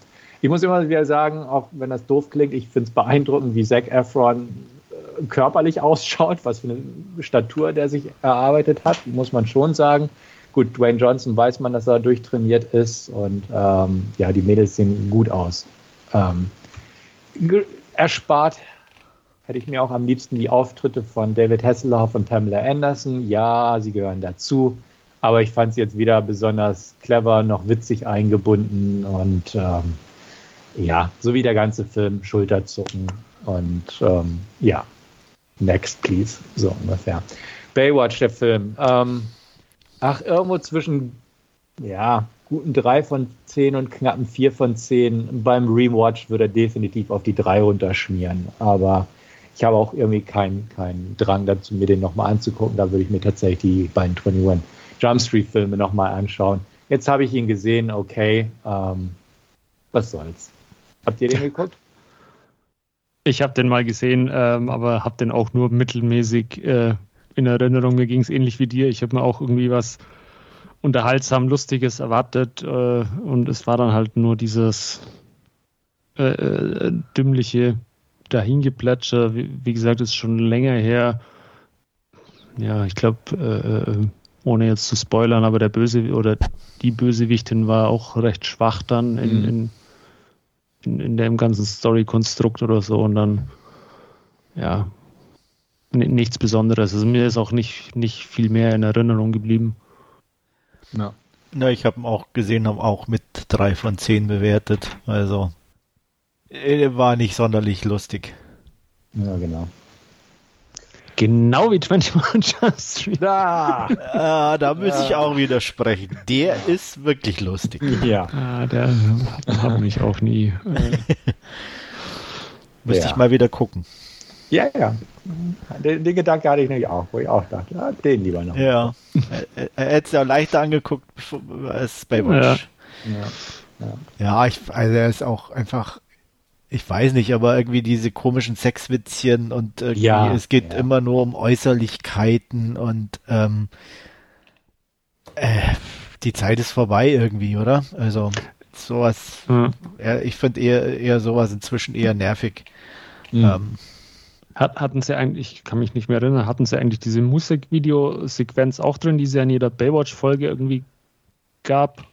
ich muss immer wieder sagen, auch wenn das doof klingt, ich finde es beeindruckend, wie Zac Efron äh, körperlich (laughs) ausschaut, was für eine Statur der sich erarbeitet hat, muss man schon sagen. Gut, Dwayne Johnson weiß man, dass er durchtrainiert ist und ähm, ja, die Mädels sehen gut aus. Ähm, erspart hätte ich mir auch am liebsten die Auftritte von David Hasselhoff und Pamela Anderson. Ja, sie gehören dazu. Aber ich fand es jetzt wieder besonders clever, noch witzig eingebunden und ähm, ja, so wie der ganze Film, Schulterzucken und ähm, ja, next please, so ungefähr. Baywatch, der Film. Ähm, ach, irgendwo zwischen, ja, guten drei von zehn und knappen vier von zehn. Beim Rewatch würde er definitiv auf die drei runterschmieren. Aber ich habe auch irgendwie keinen keinen Drang dazu, mir den nochmal anzugucken. Da würde ich mir tatsächlich die beiden 21 Jump Street Filme nochmal anschauen. Jetzt habe ich ihn gesehen, okay. Ähm, was soll's. Habt ihr den (laughs) geguckt? Ich habe den mal gesehen, ähm, aber habe den auch nur mittelmäßig äh, in Erinnerung. Mir ging es ähnlich wie dir. Ich habe mir auch irgendwie was unterhaltsam Lustiges erwartet äh, und es war dann halt nur dieses äh, äh, dümmliche Dahingeplätscher. Wie, wie, gesagt, ist schon länger her. Ja, ich glaube, äh, äh, ohne jetzt zu spoilern, aber der Böse oder die Bösewichtin war auch recht schwach dann in, mhm. in, in, in dem ganzen Story-Konstrukt oder so und dann ja, nichts Besonderes. Also mir ist auch nicht, nicht viel mehr in Erinnerung geblieben. Ja. Na, ich habe ihn auch gesehen, habe auch mit drei von zehn bewertet. Also äh, war nicht sonderlich lustig. Ja, genau. Genau wie 21 Jump Street. Da, ah, da muss ja. ich auch widersprechen. Der ist wirklich lustig. Ja. Ah, der hat mich auch nie. Äh. (laughs) Müsste ja. ich mal wieder gucken. Ja, ja. Den, den Gedanke hatte ich nämlich auch, wo ich auch dachte, ja, den lieber noch. Ja. er, er hätte es ja leichter angeguckt als Baywatch. Ja. Ja. ja, ich, also er ist auch einfach, ich weiß nicht, aber irgendwie diese komischen Sexwitzchen und irgendwie, ja, es geht ja. immer nur um Äußerlichkeiten und ähm, äh, die Zeit ist vorbei irgendwie, oder? Also sowas, mhm. ich finde eher, eher sowas inzwischen eher nervig. Mhm. Ähm, hat, hatten sie eigentlich, ich kann mich nicht mehr erinnern, hatten sie eigentlich diese Musikvideo-Sequenz auch drin, die ja in jeder Baywatch-Folge irgendwie gab,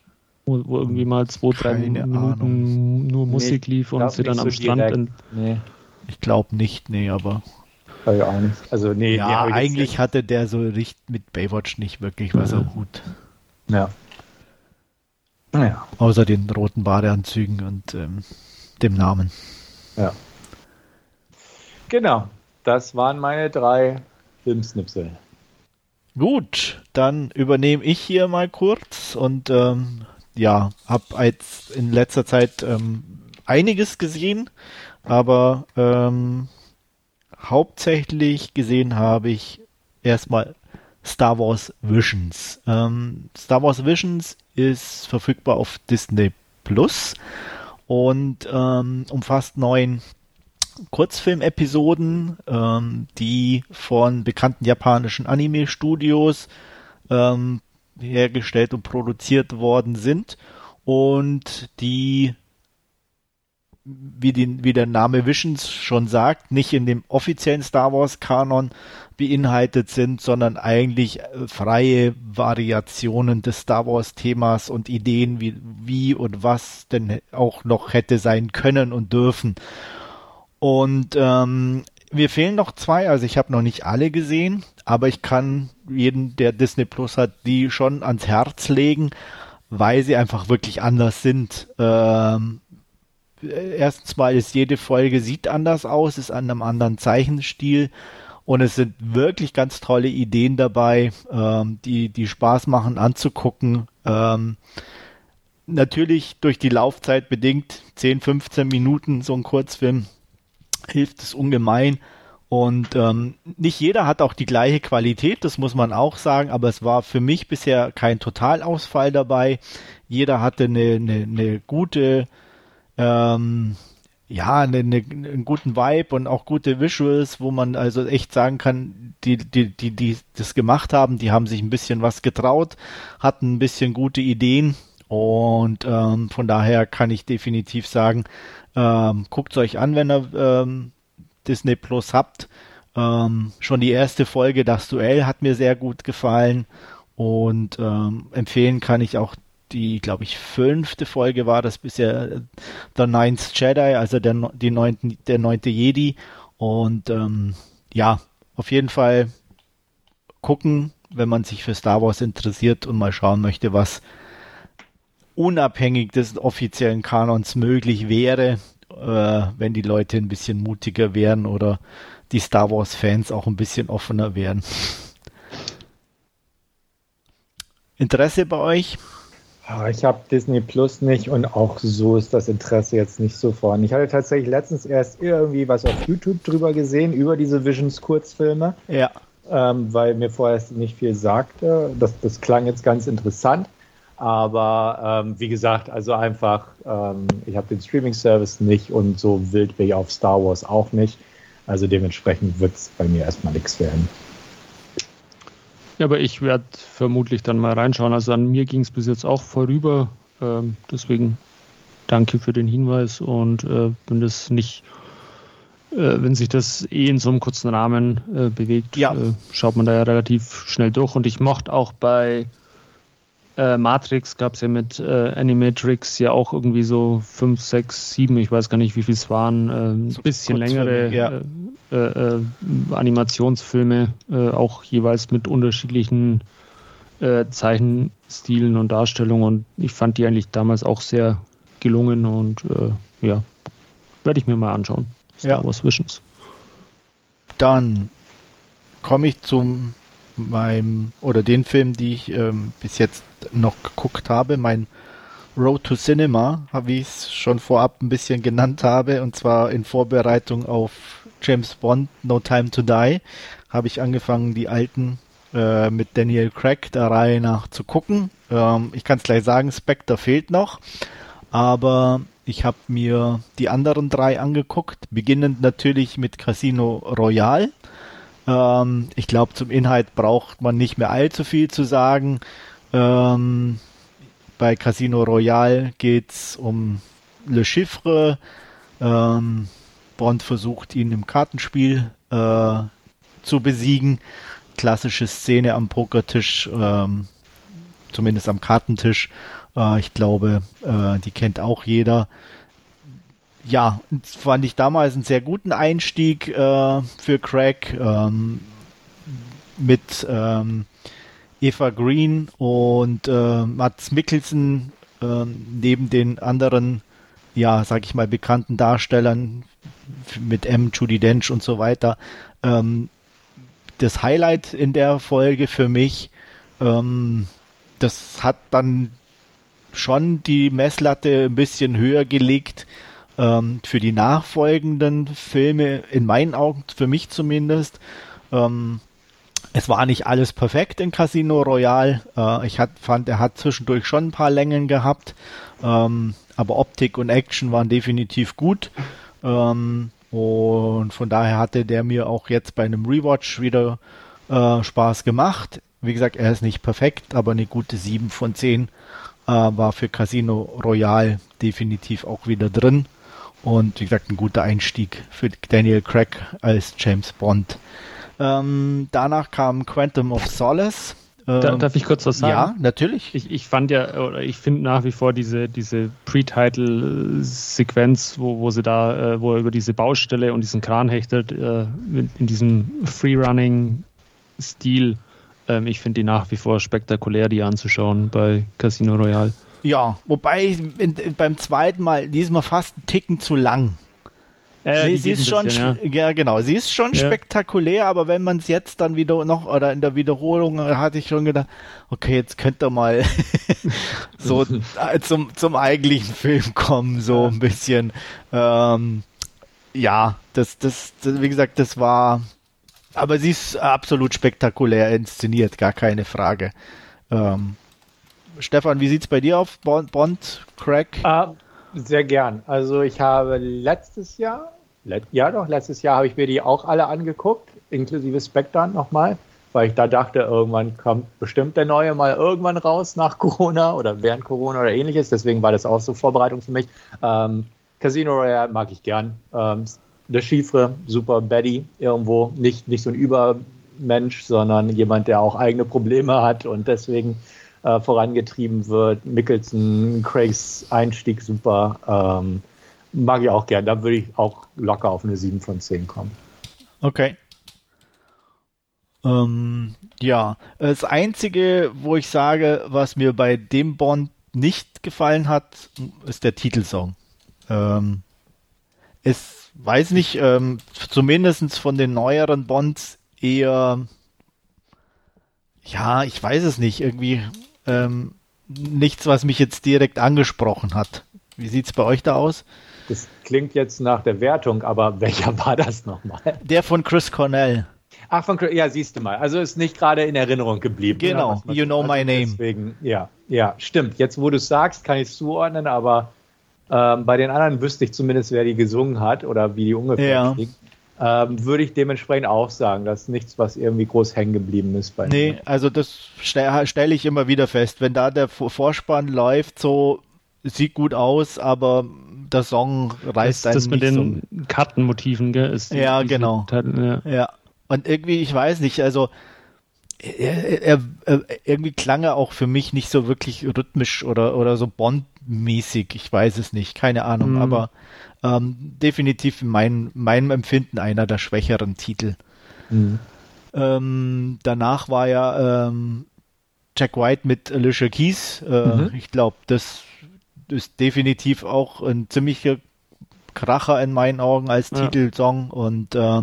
wo, wo, irgendwie mal zwei, drei Keine Minuten Ahnung. nur Musik nee, lief und sie dann so am Strand. Nee. Ich glaube nicht, nee, aber. Ja, also, nee, ja nee, eigentlich hatte der so richtig mit Baywatch nicht wirklich was ja. gut. Ja. Naja. Außer den roten Badeanzügen und ähm, dem Namen. Ja. Genau, das waren meine drei Filmsnipsel. Gut, dann übernehme ich hier mal kurz und ähm, ja, habe jetzt in letzter Zeit ähm, einiges gesehen, aber ähm, hauptsächlich gesehen habe ich erstmal Star Wars Visions. Ähm, Star Wars Visions ist verfügbar auf Disney Plus und ähm, umfasst neun Kurzfilmepisoden, ähm, die von bekannten japanischen Anime-Studios ähm, hergestellt und produziert worden sind und die wie, die, wie der Name Visions schon sagt, nicht in dem offiziellen Star Wars Kanon beinhaltet sind, sondern eigentlich äh, freie Variationen des Star Wars Themas und Ideen, wie, wie und was denn auch noch hätte sein können und dürfen. Und ähm, mir fehlen noch zwei, also ich habe noch nicht alle gesehen, aber ich kann jeden, der Disney Plus hat, die schon ans Herz legen, weil sie einfach wirklich anders sind. Ähm, erstens mal ist jede Folge sieht anders aus, ist an einem anderen Zeichenstil und es sind wirklich ganz tolle Ideen dabei, ähm, die, die Spaß machen anzugucken. Ähm, natürlich durch die Laufzeit bedingt 10, 15 Minuten so ein Kurzfilm hilft es ungemein. Und ähm, nicht jeder hat auch die gleiche Qualität, das muss man auch sagen, aber es war für mich bisher kein Totalausfall dabei. Jeder hatte eine, eine, eine gute, ähm, ja, eine, eine, einen guten Vibe und auch gute Visuals, wo man also echt sagen kann, die, die, die, die das gemacht haben, die haben sich ein bisschen was getraut, hatten ein bisschen gute Ideen und ähm, von daher kann ich definitiv sagen, ähm, Guckt es euch an, wenn ihr ähm, Disney Plus habt. Ähm, schon die erste Folge, das Duell, hat mir sehr gut gefallen. Und ähm, empfehlen kann ich auch die, glaube ich, fünfte Folge war das bisher äh, The Ninth Jedi, also der, die neunten, der neunte Jedi. Und ähm, ja, auf jeden Fall gucken, wenn man sich für Star Wars interessiert und mal schauen möchte, was unabhängig des offiziellen Kanons möglich wäre, äh, wenn die Leute ein bisschen mutiger wären oder die Star Wars Fans auch ein bisschen offener wären. Interesse bei euch? Ah, ich habe Disney Plus nicht und auch so ist das Interesse jetzt nicht so vorhanden. Ich hatte tatsächlich letztens erst irgendwie was auf YouTube drüber gesehen, über diese Visions-Kurzfilme. Ja. Ähm, weil mir vorher nicht viel sagte. Das, das klang jetzt ganz interessant. Aber ähm, wie gesagt, also einfach, ähm, ich habe den Streaming-Service nicht und so wild bin ich auf Star Wars auch nicht. Also dementsprechend wird es bei mir erstmal nichts werden. Ja, aber ich werde vermutlich dann mal reinschauen. Also an mir ging es bis jetzt auch vorüber. Ähm, deswegen danke für den Hinweis und äh, wenn das nicht, äh, wenn sich das eh in so einem kurzen Rahmen äh, bewegt, ja. Äh, schaut man da ja relativ schnell durch. Und ich mochte auch bei äh, Matrix gab es ja mit äh, Animatrix ja auch irgendwie so fünf, sechs, sieben, ich weiß gar nicht, wie viel es waren, ein so bisschen längere ja. Äh, äh, Animationsfilme, äh, auch jeweils mit unterschiedlichen äh, Zeichenstilen und Darstellungen. Und ich fand die eigentlich damals auch sehr gelungen und äh, ja, werde ich mir mal anschauen. Star ja. Wars Visions. Dann komme ich zum meinem oder den Film, die ich ähm, bis jetzt noch geguckt habe, mein Road to Cinema, wie ich es schon vorab ein bisschen genannt habe, und zwar in Vorbereitung auf James Bond, No Time to Die, habe ich angefangen, die alten äh, mit Daniel Craig der Reihe nach zu gucken. Ähm, ich kann es gleich sagen, Spectre fehlt noch, aber ich habe mir die anderen drei angeguckt, beginnend natürlich mit Casino Royale. Ähm, ich glaube, zum Inhalt braucht man nicht mehr allzu viel zu sagen. Ähm, bei Casino Royale geht es um Le Chiffre. Ähm, Bond versucht ihn im Kartenspiel äh, zu besiegen. Klassische Szene am Pokertisch, ähm, zumindest am Kartentisch. Äh, ich glaube, äh, die kennt auch jeder. Ja, fand ich damals einen sehr guten Einstieg äh, für Craig ähm, mit ähm, Eva Green und äh, Mats Mikkelsen ähm, neben den anderen, ja, sag ich mal, bekannten Darstellern mit M, Judy Dench und so weiter. Ähm, das Highlight in der Folge für mich, ähm, das hat dann schon die Messlatte ein bisschen höher gelegt ähm, für die nachfolgenden Filme, in meinen Augen, für mich zumindest. Ähm, es war nicht alles perfekt in Casino Royale. Äh, ich hat, fand, er hat zwischendurch schon ein paar Längen gehabt, ähm, aber Optik und Action waren definitiv gut. Ähm, und von daher hatte der mir auch jetzt bei einem Rewatch wieder äh, Spaß gemacht. Wie gesagt, er ist nicht perfekt, aber eine gute 7 von 10 äh, war für Casino Royale definitiv auch wieder drin. Und wie gesagt, ein guter Einstieg für Daniel Craig als James Bond. Ähm, danach kam Quantum of Solace. Da, darf ich kurz was sagen? Ja, natürlich. Ich, ich fand ja, oder ich finde nach wie vor diese, diese Pre-Title-Sequenz, wo, wo sie da, äh, wo er über diese Baustelle und diesen Kran hechtet, äh, in diesem Free-Running-Stil, ähm, ich finde die nach wie vor spektakulär, die anzuschauen bei Casino Royale. Ja, wobei in, beim zweiten Mal diesmal fast einen Ticken zu lang. Äh, sie, sie ist schon, bisschen, ja. ja. genau, sie ist schon ja. spektakulär, aber wenn man es jetzt dann wieder noch oder in der Wiederholung äh, hatte ich schon gedacht, okay, jetzt könnte er mal (laughs) so (laughs) äh, zum zum eigentlichen Film kommen, so ein bisschen. Ähm, ja, das, das, das, wie gesagt, das war, aber sie ist absolut spektakulär inszeniert, gar keine Frage. Ähm, Stefan, wie sieht's bei dir auf Bond, Bond Crack? Uh sehr gern. Also ich habe letztes Jahr, let, ja doch, letztes Jahr habe ich mir die auch alle angeguckt, inklusive Spectre nochmal, weil ich da dachte, irgendwann kommt bestimmt der neue mal irgendwann raus nach Corona oder während Corona oder ähnliches. Deswegen war das auch so Vorbereitung für mich. Ähm, Casino Royale mag ich gern. Ähm, der Chiffre, super Betty irgendwo, nicht, nicht so ein Übermensch, sondern jemand, der auch eigene Probleme hat und deswegen äh, vorangetrieben wird. Mickelson, Craigs Einstieg super. Ähm, mag ich auch gern. Da würde ich auch locker auf eine 7 von 10 kommen. Okay. Ähm, ja, das Einzige, wo ich sage, was mir bei dem Bond nicht gefallen hat, ist der Titelsong. Ähm, es weiß nicht, ähm, zumindest von den neueren Bonds eher, ja, ich weiß es nicht, irgendwie ähm, nichts, was mich jetzt direkt angesprochen hat. Wie sieht's bei euch da aus? Das klingt jetzt nach der Wertung, aber (laughs) welcher war das nochmal? Der von Chris Cornell. Ach, von Chris, ja, siehst du mal. Also ist nicht gerade in Erinnerung geblieben. Genau, ja, You Know My Name. Deswegen, ja, ja, stimmt. Jetzt, wo du es sagst, kann ich es zuordnen, aber ähm, bei den anderen wüsste ich zumindest, wer die gesungen hat oder wie die ungefähr ja. klingt. Ähm, würde ich dementsprechend auch sagen, das ist nichts, was irgendwie groß hängen geblieben ist bei Nee, mir. also das stelle stell ich immer wieder fest. Wenn da der Vorspann läuft, so sieht gut aus, aber der Song reißt das, einen das mit den so. Kartenmotiven, gell? Ist Ja, genau. Ja. Ja. Und irgendwie, ich weiß nicht, also er, er, er, irgendwie klang er auch für mich nicht so wirklich rhythmisch oder, oder so Bond-mäßig. Ich weiß es nicht, keine Ahnung, Mhm. aber ähm, definitiv in mein, meinem Empfinden einer der schwächeren Titel. Mhm. Ähm, danach war ja ähm, Jack White mit Alicia Keys. Äh, Mhm. Ich glaube, das ist definitiv auch ein ziemlicher Kracher in meinen Augen als Ja. Titelsong und äh,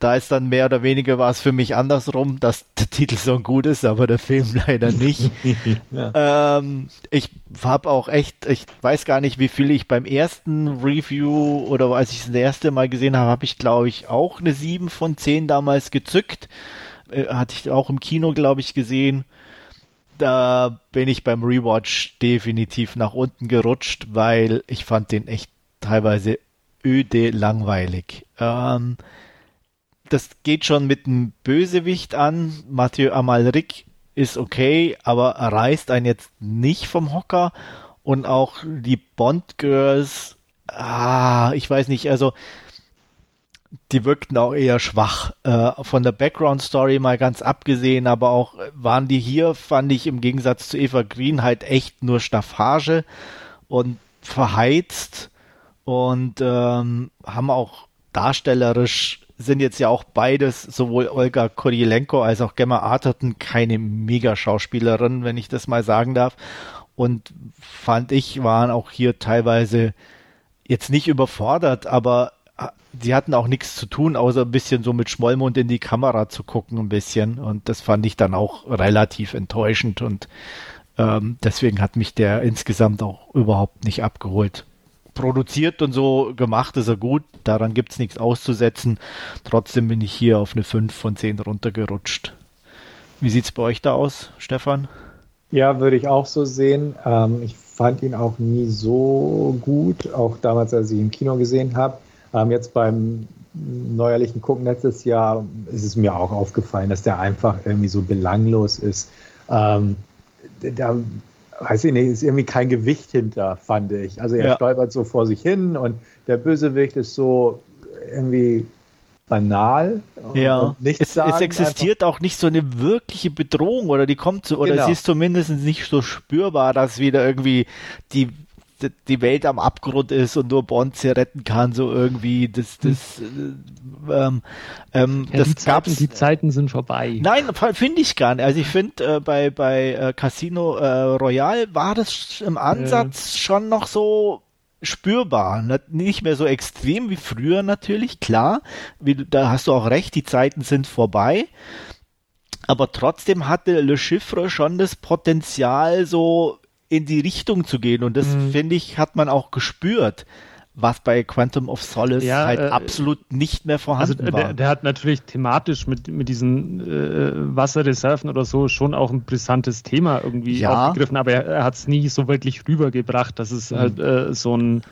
da ist dann mehr oder weniger war es für mich andersrum, dass der (laughs) Titelsong gut ist, aber der Film (laughs) leider nicht. (laughs) ähm, ich habe auch echt, ich weiß gar nicht, wie viel ich beim ersten Review oder als ich es das erste Mal gesehen habe, habe ich glaube ich auch eine 7 von 10 damals gezückt. Äh, hatte ich auch im Kino, glaube ich, gesehen. Da bin ich beim Rewatch definitiv nach unten gerutscht, weil ich fand den echt teilweise öde langweilig. Ähm, das geht schon mit einem Bösewicht an. Mathieu Amalric ist okay, aber er reißt einen jetzt nicht vom Hocker. Und auch die Bond Girls, ah, ich weiß nicht, also die wirkten auch eher schwach. Äh, von der Background Story mal ganz abgesehen, aber auch waren die hier, fand ich im Gegensatz zu Eva Green halt echt nur Staffage und verheizt und ähm, haben auch darstellerisch sind jetzt ja auch beides, sowohl Olga Koryelenko als auch Gemma Arterton, keine Mega-Schauspielerin, wenn ich das mal sagen darf. Und fand ich, waren auch hier teilweise jetzt nicht überfordert, aber sie hatten auch nichts zu tun, außer ein bisschen so mit Schmollmund in die Kamera zu gucken, ein bisschen. Und das fand ich dann auch relativ enttäuschend und ähm, deswegen hat mich der insgesamt auch überhaupt nicht abgeholt. Produziert und so gemacht ist er gut, daran gibt es nichts auszusetzen. Trotzdem bin ich hier auf eine 5 von 10 runtergerutscht. Wie sieht es bei euch da aus, Stefan? Ja, würde ich auch so sehen. Ähm, ich fand ihn auch nie so gut, auch damals, als ich ihn im Kino gesehen habe. Ähm, jetzt beim neuerlichen Gucken letztes Jahr ist es mir auch aufgefallen, dass der einfach irgendwie so belanglos ist. Ähm, da weiß ich nicht, ist irgendwie kein Gewicht hinter, fand ich. Also er Ja. stolpert so vor sich hin und der Bösewicht ist so irgendwie banal. Ja, es, sagen, es existiert auch nicht so eine wirkliche Bedrohung oder die kommt so, oder Genau. sie ist zumindest nicht so spürbar, dass wieder irgendwie die die Welt am Abgrund ist und nur Bond sie retten kann, so irgendwie. Das, das, äh, ähm, ähm, Ja, das die, Zeiten, gab's. die Zeiten sind vorbei. Nein, finde ich gar nicht. Also ich finde, äh, bei, bei äh, Casino äh, Royale war das im Ansatz schon noch so spürbar. Ne? Nicht mehr so extrem wie früher natürlich, klar. Wie, da hast du auch recht, die Zeiten sind vorbei. Aber trotzdem hatte Le Chiffre schon das Potenzial, so in die Richtung zu gehen. Und das, Mhm. finde ich, hat man auch gespürt, was bei Quantum of Solace Ja, halt äh, absolut nicht mehr Also vorhanden äh, war. der, der hat natürlich thematisch mit, mit diesen äh, Wasserreserven oder so schon auch ein brisantes Thema irgendwie Ja. aufgegriffen, aber er, er hat es nie so wirklich rübergebracht, dass es halt äh, so ein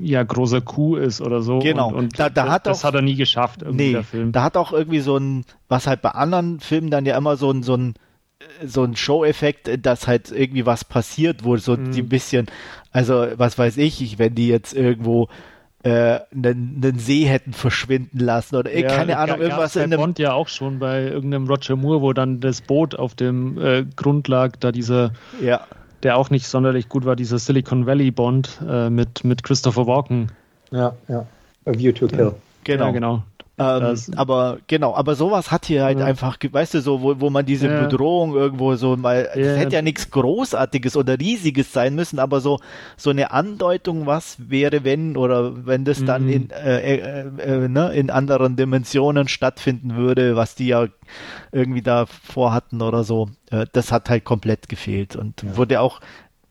ja, großer Coup ist oder so. Genau. Und, und Da- da das, hat das auch- hat er nie geschafft, irgendwie Nee, der Film. da hat auch irgendwie so ein, was halt bei anderen Filmen dann ja immer so ein, so ein, so ein Show-Effekt, äh, dass halt irgendwie was passiert, wo so Mhm. die ein bisschen, also was weiß ich, ich, wenn die jetzt irgendwo äh, einen, einen See hätten verschwinden lassen oder äh, keine Ja, Ahnung, ga- irgendwas bei in einem, Bond ja auch schon bei irgendeinem Roger Moore, wo dann das Boot auf dem äh, Grund lag, da dieser, ja, der auch nicht sonderlich gut war, dieser Silicon Valley Bond äh, mit, mit Christopher Walken. Ja, ja. A View to Kill. genau. Ja, genau. Ähm, aber genau, aber sowas hat hier halt Ja. einfach, weißt du, so, wo, wo man diese Ja. Bedrohung irgendwo so mal, Ja, das hätte ja nichts Großartiges oder Riesiges sein müssen, aber so, so eine Andeutung, was wäre, wenn oder wenn das dann Mhm. in, äh, äh, äh, ne, in anderen Dimensionen stattfinden würde, was die ja irgendwie da vorhatten oder so, äh, das hat halt komplett gefehlt und wurde auch,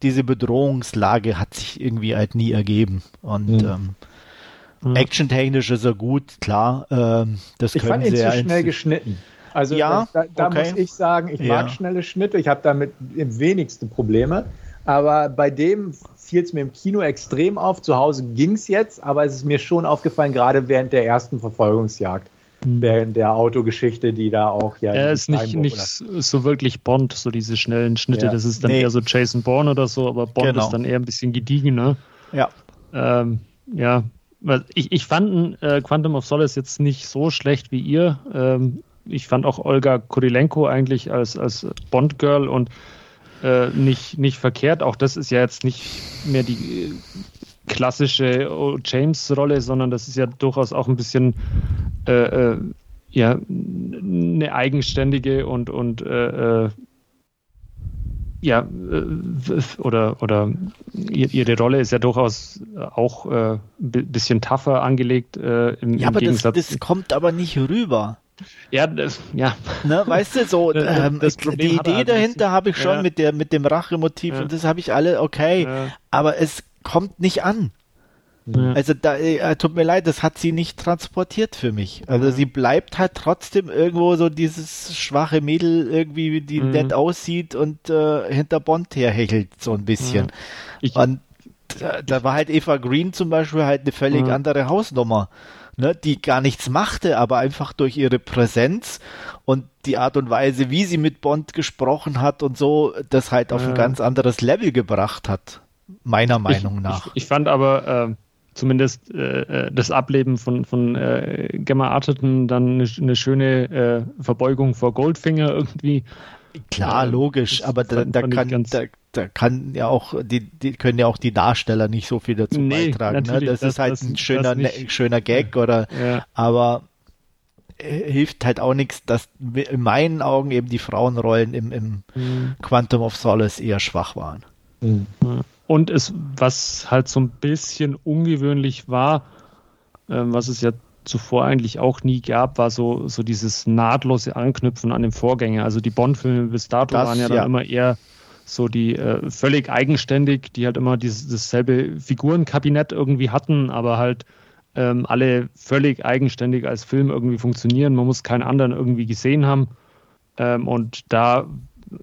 diese Bedrohungslage hat sich irgendwie halt nie ergeben und Mhm. ähm, Ja. Actiontechnisch ist er gut, klar. Ähm, das Ich können fand ihn zu ja schnell geschnitten. Also Ja, da, da okay. muss ich sagen, ich Ja. mag schnelle Schnitte, ich habe damit im wenigsten Probleme. Aber bei dem fiel es mir im Kino extrem auf. Zu Hause ging es jetzt, aber es ist mir schon aufgefallen, gerade während der ersten Verfolgungsjagd, Mhm. während der Autogeschichte, die da auch ja. Er ist nicht, nicht so wirklich Bond, so diese schnellen Schnitte. Ja. Das ist dann Nee. eher so Jason Bourne oder so, aber Bond Genau. ist dann eher ein bisschen gediegener. Ja, Ähm, ja, ich, ich fand äh, Quantum of Solace jetzt nicht so schlecht wie ihr. Ähm, ich fand auch Olga Kurilenko eigentlich als, als Bond-Girl und äh, nicht, nicht verkehrt. Auch das ist ja jetzt nicht mehr die äh, klassische O. James-Rolle, sondern das ist ja durchaus auch ein bisschen äh, äh, ja, eine eigenständige und, und äh, äh, ja, äh, oder, oder ihr- ihre Rolle ist ja durchaus auch äh, ein bisschen tougher angelegt äh, im, ja im aber das, Gegensatz. das kommt aber nicht rüber. ja, das, ja, Ne, weißt du, so (laughs) Das- ähm, das die Idee halt ein dahinter habe ich schon Ja. mit der mit dem Rachemotiv Ja. und das habe ich alle okay, Ja. aber es kommt nicht an. Ja. Also da äh, tut mir leid, das hat sie nicht transportiert für mich. Also Ja. sie bleibt halt trotzdem irgendwo so dieses schwache Mädel irgendwie, die Mhm. nett aussieht und äh, hinter Bond herhechelt so ein bisschen. ich, Und da, da war halt Eva Green zum Beispiel halt eine völlig andere Hausnummer, ne, die gar nichts machte, aber einfach durch ihre Präsenz und die Art und Weise, wie sie mit Bond gesprochen hat und so, das halt auf ein ganz anderes Level gebracht hat, meiner Meinung ich, nach. Ich, ich fand aber äh, zumindest äh, äh, das Ableben von, von äh, Gemma Arterton dann eine, eine schöne äh, Verbeugung vor Goldfinger irgendwie. Klar, äh, logisch, das aber da, da kann ganz- da, da kann ja auch die, die können ja auch die Darsteller nicht so viel dazu Nee, beitragen. Ne? natürlich, Das, das- ist halt das- ein schöner nicht. ne, schöner Gag oder Ja, aber äh, hilft halt auch nichts, dass in meinen Augen eben die Frauenrollen im, im Mhm. Quantum of Solace eher schwach waren. Mhm. Ja. Und es, was halt so ein bisschen ungewöhnlich war, ähm, was es ja zuvor eigentlich auch nie gab, war so, so dieses nahtlose Anknüpfen an den Vorgänger. Also die Bond-Filme bis dato Das, waren ja dann ja. immer eher so die äh, völlig eigenständig, die halt immer dieses, dasselbe Figurenkabinett irgendwie hatten, aber halt ähm, alle völlig eigenständig als Film irgendwie funktionieren. Man muss keinen anderen irgendwie gesehen haben. Ähm, und da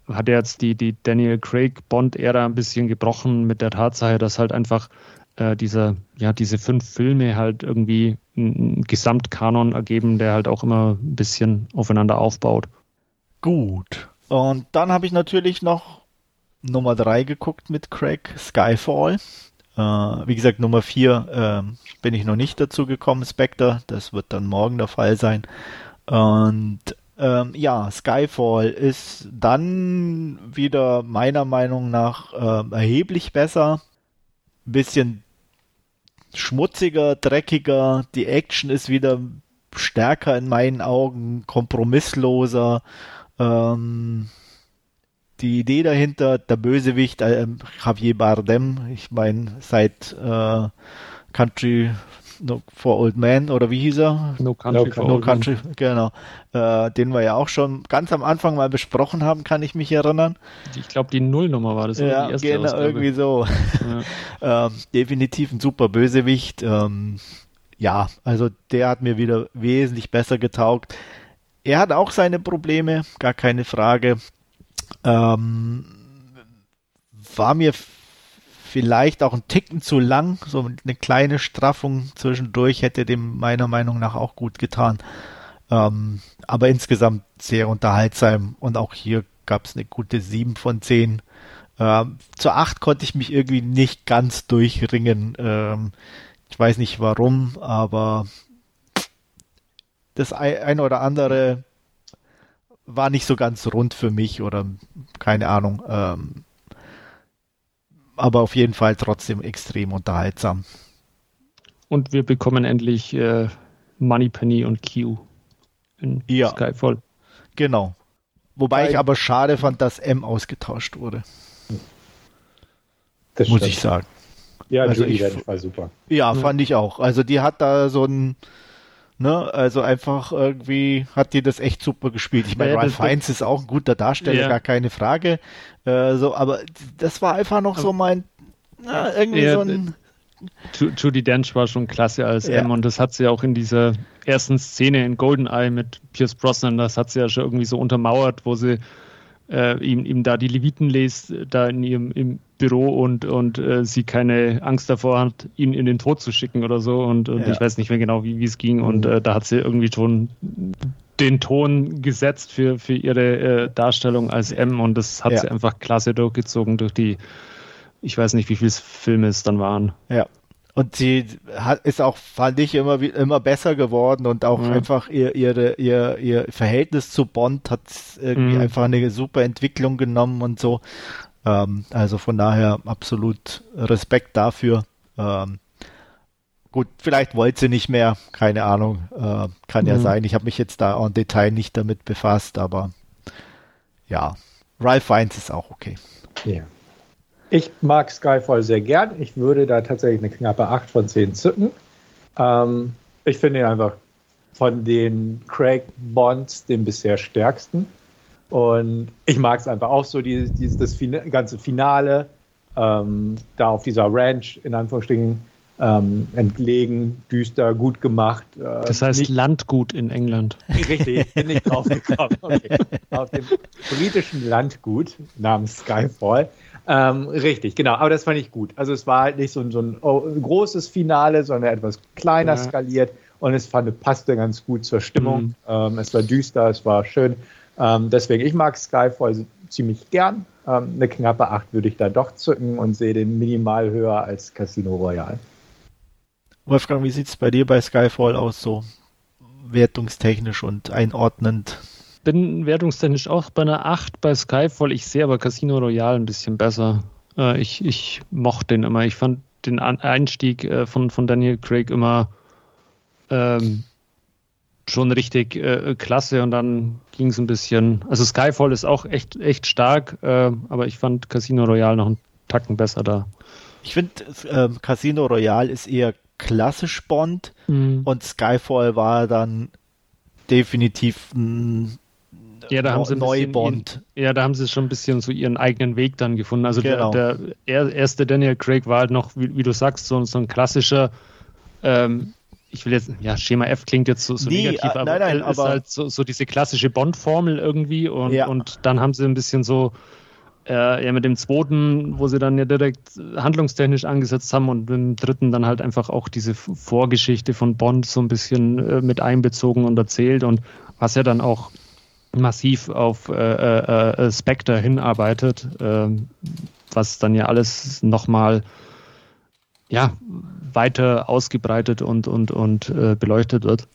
hat jetzt die, die Daniel Craig Bond-Ära ein bisschen gebrochen mit der Tatsache, dass halt einfach äh, dieser, ja, diese fünf Filme halt irgendwie einen Gesamtkanon ergeben, der halt auch immer ein bisschen aufeinander aufbaut. Gut. Und dann habe ich natürlich noch Nummer drei geguckt mit Craig, Skyfall. Äh, wie gesagt, Nummer vier ähm, bin ich noch nicht dazu gekommen, Spectre. Das wird dann morgen der Fall sein. Und ähm, ja, Skyfall ist dann wieder meiner Meinung nach ähm, erheblich besser. Bisschen schmutziger, dreckiger. Die Action ist wieder stärker in meinen Augen, kompromissloser. Ähm, die Idee dahinter, der Bösewicht, äh, Javier Bardem, ich meine, seit äh, Country no, for Old Men oder wie hieß er? No Country No for No Old. Country, genau. Äh, den wir ja auch schon ganz am Anfang mal besprochen haben, kann ich mich erinnern. Ich glaube, die Nullnummer war das. ja, die erste genau, Ausgabe. irgendwie so. Ja. (laughs) Ähm, definitiv ein super Bösewicht. Ähm, ja, also der hat mir wieder wesentlich besser getaugt. Er hat auch seine Probleme, gar keine Frage. Ähm, war mir vielleicht auch ein Ticken zu lang, so eine kleine Straffung zwischendurch hätte dem meiner Meinung nach auch gut getan. Ähm, aber insgesamt sehr unterhaltsam und auch hier gab es eine gute 7 von 10. Ähm, zur 8 konnte ich mich irgendwie nicht ganz durchringen. Ähm, ich weiß nicht warum, aber das ei- ein oder andere war nicht so ganz rund für mich oder keine Ahnung. Ähm, aber auf jeden Fall trotzdem extrem unterhaltsam. Und wir bekommen endlich äh, Moneypenny und Q in Ja. Skyfall. Genau. Wobei Weil- ich aber schade fand, dass M ausgetauscht wurde, Das muss stimmt. ich sagen. Ja, Also ich- war super. Ja, Ja. fand ich auch. Also die hat da so ein, ne, also einfach irgendwie hat die das echt super gespielt. Ich meine, Ja, Ralph Fiennes ist auch ein guter Darsteller, Ja. gar keine Frage. Äh, so, aber das war einfach noch so mein, na, irgendwie Ja, so ein, Ju- Judy Dench war schon klasse als Ja. M und das hat sie auch in dieser ersten Szene in Goldeneye mit Pierce Brosnan, das hat sie ja schon irgendwie so untermauert, wo sie äh, ihm, ihm da die Leviten liest, äh, da in ihrem im Büro und, und äh, sie keine Angst davor hat, ihn in den Tod zu schicken oder so und, und Ja. ich weiß nicht mehr genau, wie es ging und Mhm. äh, da hat sie irgendwie schon den Ton gesetzt für, für ihre äh, Darstellung als M und das hat Ja. sie einfach klasse durchgezogen durch die, ich weiß nicht, wie viele Filme es dann waren. ja. Und sie hat, ist auch, fand ich, immer, immer besser geworden und auch Ja. einfach ihr, ihre, ihr, ihr Verhältnis zu Bond hat irgendwie Mhm. einfach eine super Entwicklung genommen und so. Ähm, also von daher absolut Respekt dafür. Ähm, gut, vielleicht wollte sie nicht mehr, keine Ahnung. Äh, kann ja Mhm. sein. Ich habe mich jetzt da en Detail nicht damit befasst, aber ja, Ralph Fiennes ist auch okay. Ja. Ich mag Skyfall sehr gern. Ich würde da tatsächlich eine knappe 8 von 10 zücken. Ähm, ich finde ihn einfach von den Craig Bonds den bisher stärksten. Und ich mag es einfach auch so, dieses, dieses das ganze Finale, ähm, da auf dieser Ranch in Anführungsstrichen ähm, entlegen, düster, gut gemacht. Äh, Das heißt nicht- Landgut in England. Richtig, ich bin nicht (laughs) drauf gekommen. Okay. Auf dem britischen Landgut namens Skyfall. Ähm, richtig, genau. Aber das fand ich gut. Also es war halt nicht so ein, so ein oh, großes Finale, sondern etwas kleiner Ja. skaliert. Und es fand, passte ganz gut zur Stimmung. Mhm. Ähm, es war düster, es war schön. Ähm, deswegen, ich mag Skyfall ziemlich gern. Ähm, eine knappe 8 würde ich da doch zücken und sehe den minimal höher als Casino Royale. Wolfgang, wie sieht's bei dir bei Skyfall aus, so wertungstechnisch und einordnend? Bin wertungstechnisch auch bei einer 8 bei Skyfall. Ich sehe aber Casino Royale ein bisschen besser. Äh, ich, ich mochte den immer. Ich fand den An Einstieg äh, von, von Daniel Craig immer ähm, schon richtig äh, klasse und dann ging es ein bisschen. Also Skyfall ist auch echt, echt stark, äh, aber ich fand Casino Royale noch einen Tacken besser da. Ich finde, ähm, Casino Royale ist eher klassisch Bond Mhm. und Skyfall war dann definitiv ein Ja, da haben sie ein neu bisschen Bond. Ja, da haben sie schon ein bisschen so ihren eigenen Weg dann gefunden. Also Genau. der, der er- erste Daniel Craig war halt noch, wie, wie du sagst, so, so ein klassischer, ähm, ich will jetzt, ja, Schema F klingt jetzt so, so Nee, negativ, äh, aber nein, nein, er ist aber- halt so, so diese klassische Bond-Formel irgendwie und, Ja. und dann haben sie ein bisschen so, äh, ja, mit dem zweiten, wo sie dann ja direkt handlungstechnisch angesetzt haben und mit dem dritten dann halt einfach auch diese Vorgeschichte von Bond so ein bisschen äh, mit einbezogen und erzählt und was ja dann auch massiv auf äh, äh, äh, Spectre hinarbeitet, was dann ja alles nochmal ja, weiter ausgebreitet und, und, und äh, beleuchtet wird.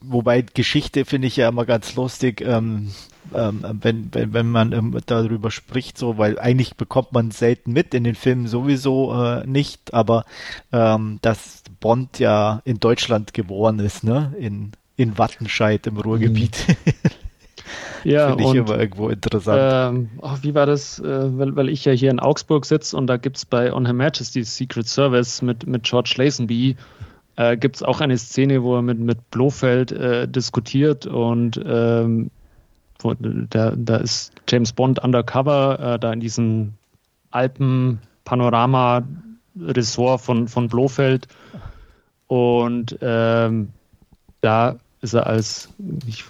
Wobei Geschichte finde ich ja immer ganz lustig, ähm, ähm, wenn, wenn, wenn man ähm, darüber spricht, so, weil eigentlich bekommt man selten mit, in den Filmen sowieso äh, nicht, aber ähm, dass Bond ja in Deutschland geboren ist, ne? In, in Wattenscheid im Ruhrgebiet. (laughs) Ja, finde ich und immer irgendwo interessant. ähm, oh, wie war das, äh, weil, weil ich ja hier in Augsburg sitze und da gibt es bei On Her Majesty's Secret Service mit, mit George Lazenby äh, gibt es auch eine Szene, wo er mit, mit Blofeld äh, diskutiert und ähm, wo, da, da ist James Bond undercover, äh, da in diesem Alpen-Panorama-Ressort von, von Blofeld und ähm, da ist er als ich,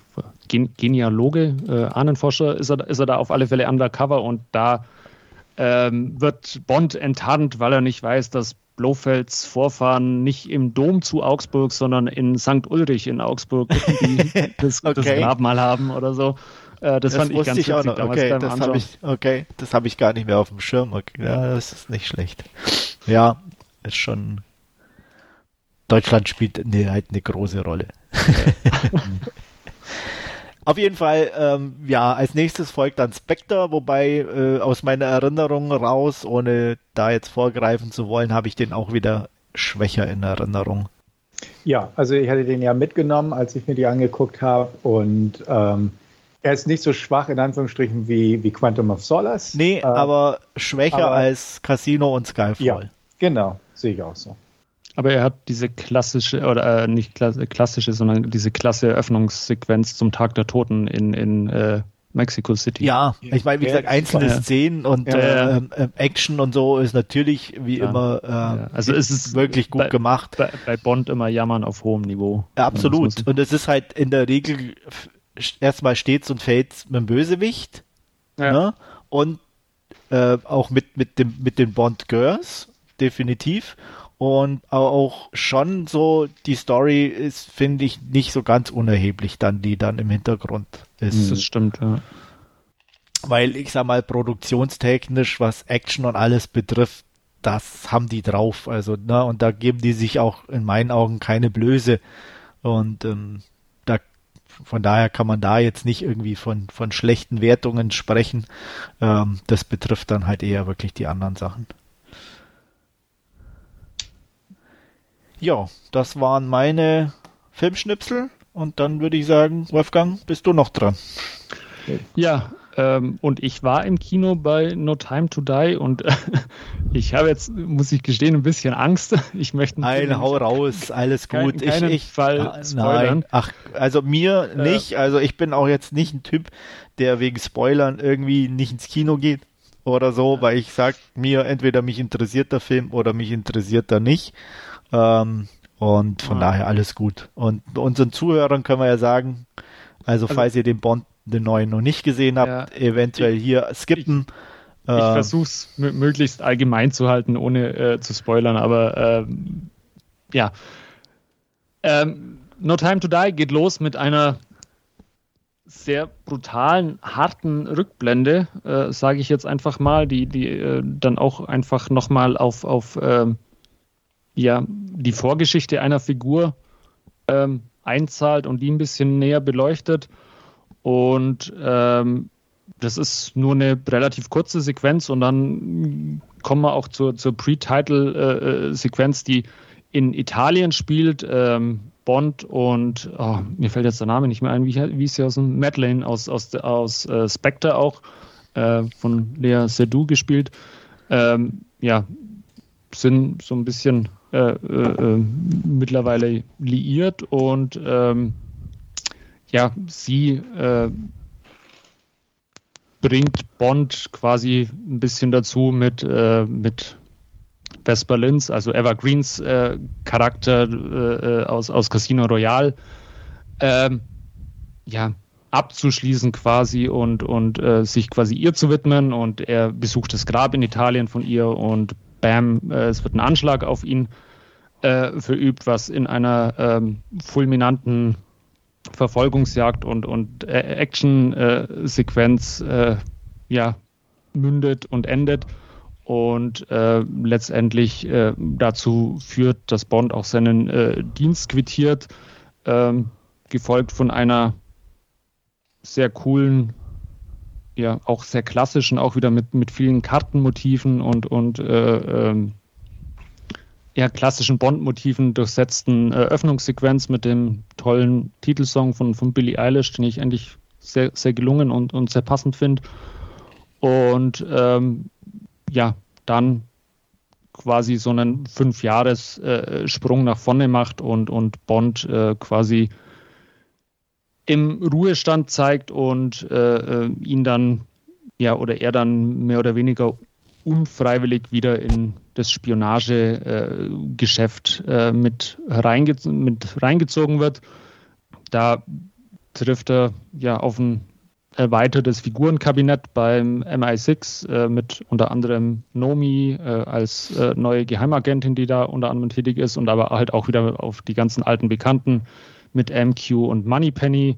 Gen Genealoge, äh, Ahnenforscher, ist er, ist er da auf alle Fälle undercover und da ähm, wird Bond enttarnt, weil er nicht weiß, dass Blofelds Vorfahren nicht im Dom zu Augsburg, sondern in St. Ulrich in Augsburg (laughs) das, das Okay. Grabmal haben oder so. Äh, das, fand ich ganz ich witzig damals Okay, beim das Anschauen. ich, okay, das habe ich gar nicht mehr auf dem Schirm. Okay, ja, das ist nicht schlecht. Ja, ist schon. Deutschland spielt eine, halt eine große Rolle. (laughs) (laughs) Auf jeden Fall, ähm, ja, als nächstes folgt dann Spectre, wobei äh, aus meiner Erinnerung raus, ohne da jetzt vorgreifen zu wollen, habe ich den auch wieder schwächer in Erinnerung. Ja, also ich hatte den ja mitgenommen, als ich mir die angeguckt habe und ähm, er ist nicht so schwach in Anführungsstrichen wie, wie Quantum of Solace. Nee, äh, aber schwächer aber, als Casino und Skyfall. Ja, genau, sehe ich auch so. Aber er hat diese klassische, oder äh, nicht klassische, sondern diese klasse Eröffnungssequenz zum Tag der Toten in, in äh, Mexico City. Ja, ich meine, wie gesagt, einzelne ja. Szenen und ja. äh, äh, Action und so ist natürlich wie ja. immer äh, also es ist wirklich gut bei, gemacht. Bei, bei, Bond immer jammern auf hohem Niveau. absolut. Und es ist halt in der Regel erstmal stets und fällt mit dem Bösewicht ne? und äh, auch mit mit dem mit den Bond Girls definitiv und auch schon so, die Story ist, finde ich, nicht so ganz unerheblich dann, die dann im Hintergrund ist. Das stimmt, ja. Weil ich sag mal, produktionstechnisch, was Action und alles betrifft, das haben die drauf. Also, ne, und da geben die sich auch in meinen Augen keine Blöße. Und ähm, da, von daher kann man da jetzt nicht irgendwie von, von schlechten Wertungen sprechen. Ähm, das betrifft dann halt eher wirklich die anderen Sachen. Ja, das waren meine Filmschnipsel. Und dann würde ich sagen, Wolfgang, bist du noch dran? Ja, ähm, und ich war im Kino bei No Time to Die und äh, (laughs) ich habe jetzt, muss ich gestehen, ein bisschen Angst. Ich möchte Nein, hau raus, alles gut. Kein, ich, ich, Fall spoilern. Nein, ach, also mir äh, nicht. Also ich bin auch jetzt nicht ein Typ, der wegen Spoilern irgendwie nicht ins Kino geht oder so, weil ich sag mir, entweder mich interessiert der Film oder mich interessiert er nicht. Ähm, und von ja. daher alles gut. Und unseren Zuhörern können wir ja sagen, also, also falls ihr den Bond, den neuen noch nicht gesehen habt, ja, eventuell ich, hier skippen. Ich, ich äh, versuche es möglichst allgemein zu halten, ohne äh, zu spoilern, aber ähm, ja. Ähm, no Time to Die geht los mit einer sehr brutalen, harten Rückblende, äh, sage ich jetzt einfach mal, die, die äh, dann auch einfach nochmal auf, auf ähm, ja, die Vorgeschichte einer Figur ähm, einzahlt und die ein bisschen näher beleuchtet. Und ähm, das ist nur eine relativ kurze Sequenz und dann kommen wir auch zur, zur Pre-Title-Sequenz, die in Italien spielt. Ähm, Bond und oh, mir fällt jetzt der Name nicht mehr ein, wie, wie ist sie aus dem Madeleine aus, aus, aus äh, Spectre auch, äh, von Lea Seydoux gespielt. Ähm, ja, sind so ein bisschen äh, äh, mittlerweile liiert und ähm, ja, sie äh, bringt Bond quasi ein bisschen dazu mit, äh, mit Vesper Linz, also Evergreens äh, Charakter äh, aus, aus Casino Royale, ähm, ja, abzuschließen quasi und, und äh, sich quasi ihr zu widmen und er besucht das Grab in Italien von ihr und bam, äh, es wird ein Anschlag auf ihn äh, verübt, was in einer ähm, fulminanten Verfolgungsjagd und, und äh, Action-Sequenz äh, ja, mündet und endet und äh, letztendlich äh, dazu führt, dass Bond auch seinen äh, Dienst quittiert, ähm, gefolgt von einer sehr coolen ja auch sehr klassischen, auch wieder mit, mit vielen Kartenmotiven und, und äh, ähm, ja, klassischen Bond-Motiven durchsetzten Eröffnungssequenz mit dem tollen Titelsong von, von Billie Eilish, den ich eigentlich sehr, sehr gelungen und, und sehr passend finde. Und ähm, ja, dann quasi so einen Fünf-Jahres-Sprung äh, nach vorne macht und, und Bond äh, quasi im Ruhestand zeigt und äh, äh, ihn dann, ja, oder er dann mehr oder weniger unfreiwillig wieder in das Spionagegeschäft äh, mit, reinge mit reingezogen wird. Da trifft er ja auf ein erweitertes Figurenkabinett beim MI6 äh, mit unter anderem Nomi äh, als äh, neue Geheimagentin, die da unter anderem tätig ist und aber halt auch wieder auf die ganzen alten Bekannten mit MQ und Moneypenny.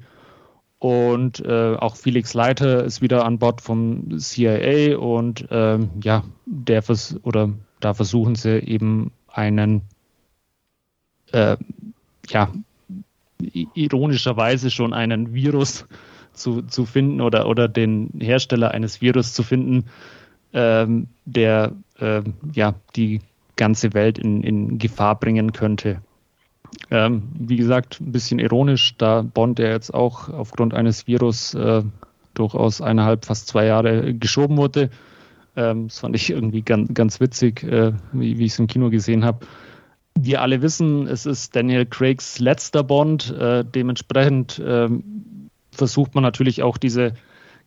Und äh, auch Felix Leiter ist wieder an Bord vom CIA und ähm, ja, der vers oder da versuchen sie eben einen äh, ja ironischerweise schon einen Virus zu, zu finden oder, oder den Hersteller eines Virus zu finden, ähm, der äh, ja die ganze Welt in, in Gefahr bringen könnte. Ähm, wie gesagt, ein bisschen ironisch, da Bond ja jetzt auch aufgrund eines Virus äh, durchaus eineinhalb, fast zwei Jahre geschoben wurde. Ähm, das fand ich irgendwie ganz, ganz witzig, äh, wie, wie ich es im Kino gesehen habe. Wir alle wissen, es ist Daniel Craigs letzter Bond. Äh, dementsprechend ähm, versucht man natürlich auch diese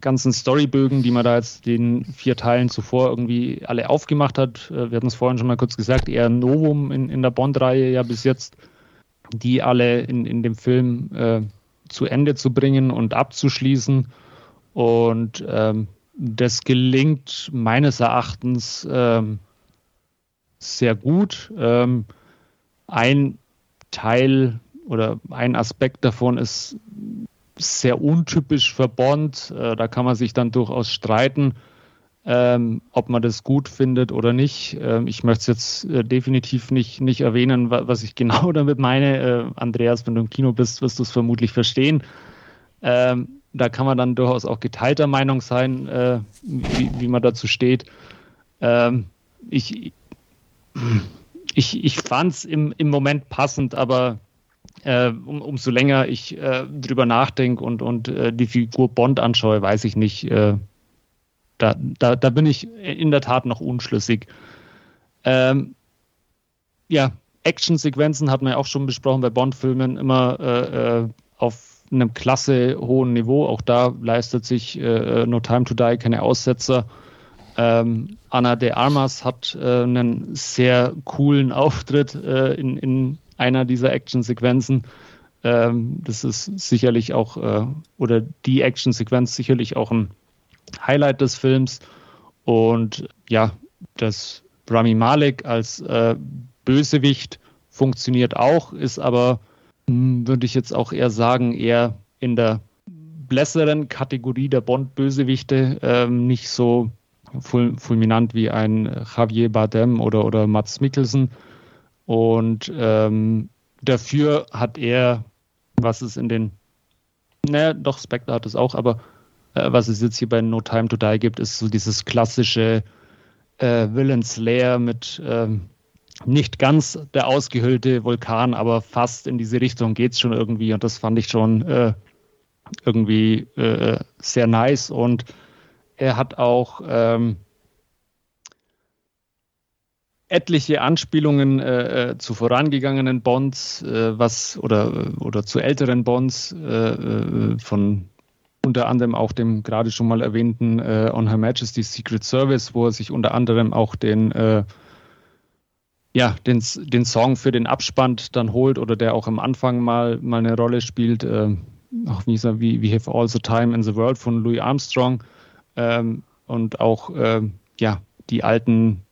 ganzen Storybögen, die man da jetzt den vier Teilen zuvor irgendwie alle aufgemacht hat. Äh, wir hatten es vorhin schon mal kurz gesagt, eher ein Novum in, in der Bond-Reihe ja bis jetzt, die alle in, in dem Film äh, zu Ende zu bringen und abzuschließen. Und ähm, das gelingt meines Erachtens ähm, sehr gut. Ähm, ein Teil oder ein Aspekt davon ist sehr untypisch für. Äh, da kann man sich dann durchaus streiten, ähm, ob man das gut findet oder nicht. Ähm, ich möchte es jetzt äh, definitiv nicht, nicht erwähnen, wa was ich (laughs) genau damit meine. Äh, Andreas, wenn du im Kino bist, wirst du es vermutlich verstehen. Ähm, da kann man dann durchaus auch geteilter Meinung sein, äh, wie, wie, man dazu steht. Ähm, ich ich, ich fand es im, im Moment passend, aber äh, um, umso länger ich äh, drüber nachdenke und, und äh, die Figur Bond anschaue, weiß ich nicht. Äh, da, da, da bin ich in der Tat noch unschlüssig. Ähm, ja, Actionsequenzen hat man ja auch schon besprochen bei Bond-Filmen, immer äh, äh, auf einem klasse hohen Niveau. Auch da leistet sich No Time to Die keine Aussetzer. Ähm, Anna de Armas hat äh, einen sehr coolen Auftritt äh, in, in einer dieser Actionsequenzen. Ähm, das ist sicherlich auch, äh, oder die Actionsequenz sicherlich auch ein Highlight des Films. Und ja, das Rami Malek als äh, Bösewicht funktioniert auch, ist aber, hm, würde ich jetzt auch eher sagen, eher in der blässeren Kategorie der Bond-Bösewichte ähm, nicht so fulminant wie ein Javier Bardem oder, oder Mats Mikkelsen. Und ähm, dafür hat er, was es in den, naja, doch, Spectre hat es auch, aber äh, was es jetzt hier bei No Time to Die gibt, ist so dieses klassische äh, Villain Slayer mit ähm, nicht ganz der ausgehöhlte Vulkan, aber fast in diese Richtung geht es schon irgendwie und das fand ich schon äh, irgendwie äh, sehr nice und er hat auch ähm, etliche Anspielungen äh, äh, zu vorangegangenen Bonds, äh, was oder oder zu älteren Bonds äh, äh, von unter anderem auch dem gerade schon mal erwähnten äh, On Her Majesty's Secret Service, wo er sich unter anderem auch den ja den, den Song für den Abspann dann holt oder der auch am Anfang mal mal eine Rolle spielt, auch wie wie We Have All the Time in the World von Louis Armstrong ähm, und auch ja die alten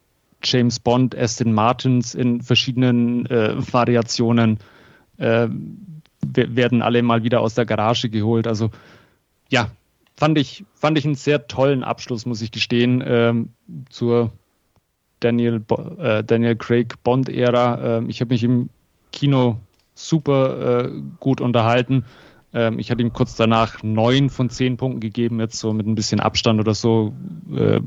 James Bond, Aston Martins in verschiedenen äh, Variationen äh, werden alle mal wieder aus der Garage geholt. Also ja, fand ich, fand ich einen sehr tollen Abschluss, muss ich gestehen, ähm, zur Daniel, äh, Daniel Craig Bond-Ära. Ähm, ich habe mich im Kino super äh, gut unterhalten. Ähm, ich hatte ihm kurz danach neun von zehn Punkten gegeben, jetzt so mit ein bisschen Abstand oder so äh,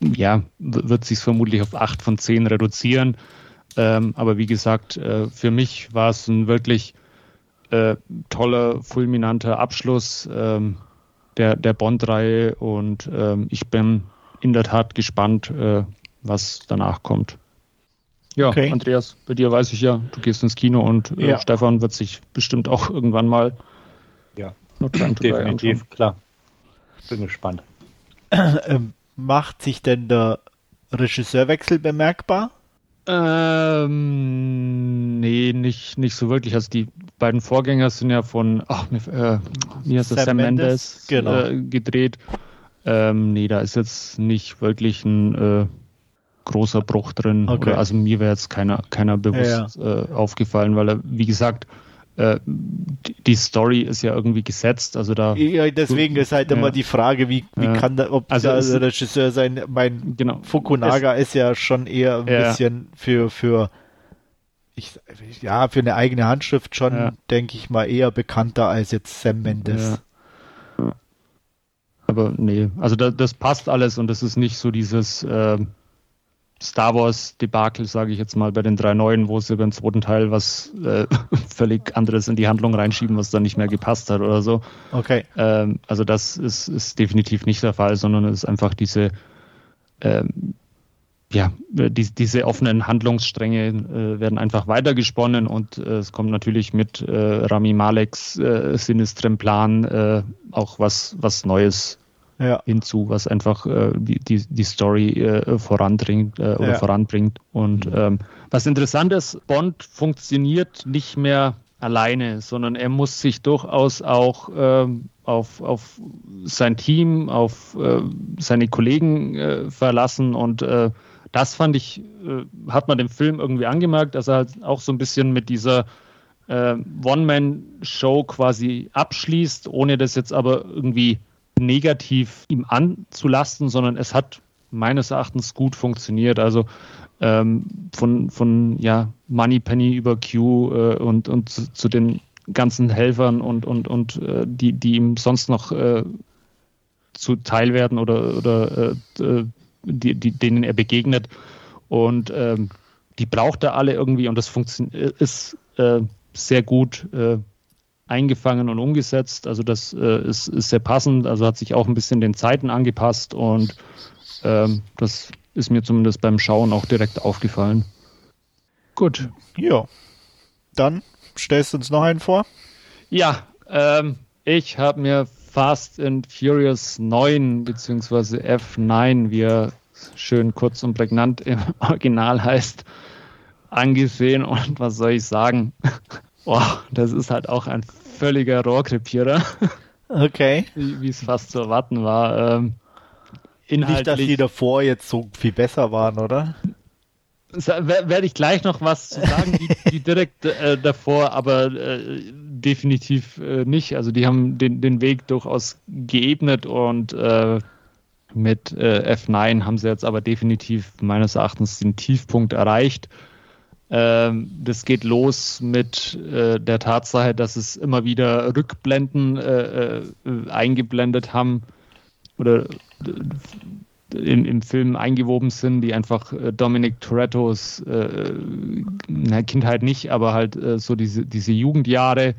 ja, wird sich vermutlich auf acht von zehn reduzieren. Ähm, aber wie gesagt, äh, für mich war es ein wirklich äh, toller, fulminanter Abschluss ähm, der, der Bond-Reihe und ähm, ich bin in der Tat gespannt, äh, was danach kommt. Ja, okay. Andreas, bei dir weiß ich ja, du gehst ins Kino und äh, ja. Stefan wird sich bestimmt auch irgendwann mal ja. definitiv, klar. Bin gespannt. Ähm, macht sich denn der Regisseurwechsel bemerkbar? Ähm, nee, nicht, nicht so wirklich. Also die beiden Vorgänger sind ja von, ach, äh, wie heißt das, Sam, Sam Mendes, genau. äh, gedreht. Ähm, nee, da ist jetzt nicht wirklich ein äh, großer Bruch drin. Okay. Oder, also mir wäre jetzt keiner, keiner bewusst ja, ja. Äh, aufgefallen, weil er, wie gesagt, äh, die Story ist ja irgendwie gesetzt, also da. Ja, deswegen ist halt ja. immer die Frage, wie, wie ja. kann da, ob also der Regisseur sein, mein genau, Fukunaga es, ist ja schon eher ein bisschen für, für, ich, ja, für eine eigene Handschrift schon, denke ich mal, eher bekannter als jetzt Sam Mendes. Aber nee, also da, das passt alles und das ist nicht so dieses, äh, Star Wars Debakel, sage ich jetzt mal, bei den drei neuen, wo sie beim zweiten Teil was äh, (laughs) völlig anderes in die Handlung reinschieben, was dann nicht mehr gepasst hat oder so. Okay. Ähm, also das ist, ist definitiv nicht der Fall, sondern es ist einfach diese ähm, ja, die, diese offenen Handlungsstränge äh, werden einfach weitergesponnen und äh, es kommt natürlich mit äh, Rami Maleks äh, sinistrem Plan äh, auch was, was Neues ja. hinzu, was einfach äh, die, die, die Story äh, voranbringt äh, oder ja. voranbringt. Und mhm. ähm, was interessant ist, Bond funktioniert nicht mehr alleine, sondern er muss sich durchaus auch ähm, auf, auf sein Team, auf äh, seine Kollegen äh, verlassen und äh, das fand ich, äh, hat man dem Film irgendwie angemerkt, dass er halt auch so ein bisschen mit dieser äh, One-Man-Show quasi abschließt, ohne das jetzt aber irgendwie negativ ihm anzulasten, sondern es hat meines Erachtens gut funktioniert. Also ähm, von, von ja, Moneypenny über Q äh, und, und zu, zu, den ganzen Helfern und, und, und äh, die, die ihm sonst noch äh, zuteil werden oder, oder äh, äh, die, die, denen er begegnet. Und ähm, die braucht er alle irgendwie und das ist äh, sehr gut eingefangen und umgesetzt. Also das äh, ist, ist, sehr passend. Also hat sich auch ein bisschen den Zeiten angepasst und ähm, das ist mir zumindest beim Schauen auch direkt aufgefallen. Gut. Ja. Dann stellst du uns noch einen vor? Ja, ähm, ich habe mir Fast and Furious 9 beziehungsweise F9, wie er schön kurz und prägnant im (laughs) Original heißt, angesehen und was soll ich sagen? Boah, (laughs) das ist halt auch ein völliger Rohrkrepierer. (laughs) Okay. Wie es fast zu erwarten war. Ähm, Nicht, dass die davor jetzt so viel besser waren, oder? Werde ich gleich noch was zu sagen, die, die direkt äh, davor, aber äh, definitiv äh, nicht. Also die haben den, den Weg durchaus geebnet und äh, mit äh, F9 haben sie jetzt aber definitiv meines Erachtens den Tiefpunkt erreicht. Ähm, das geht los mit äh, der Tatsache, dass es immer wieder Rückblenden äh, äh, eingeblendet haben oder im, im Film eingewoben sind, die einfach äh, Dominic Torettos äh, na, Kindheit nicht, aber halt äh, so diese, diese Jugendjahre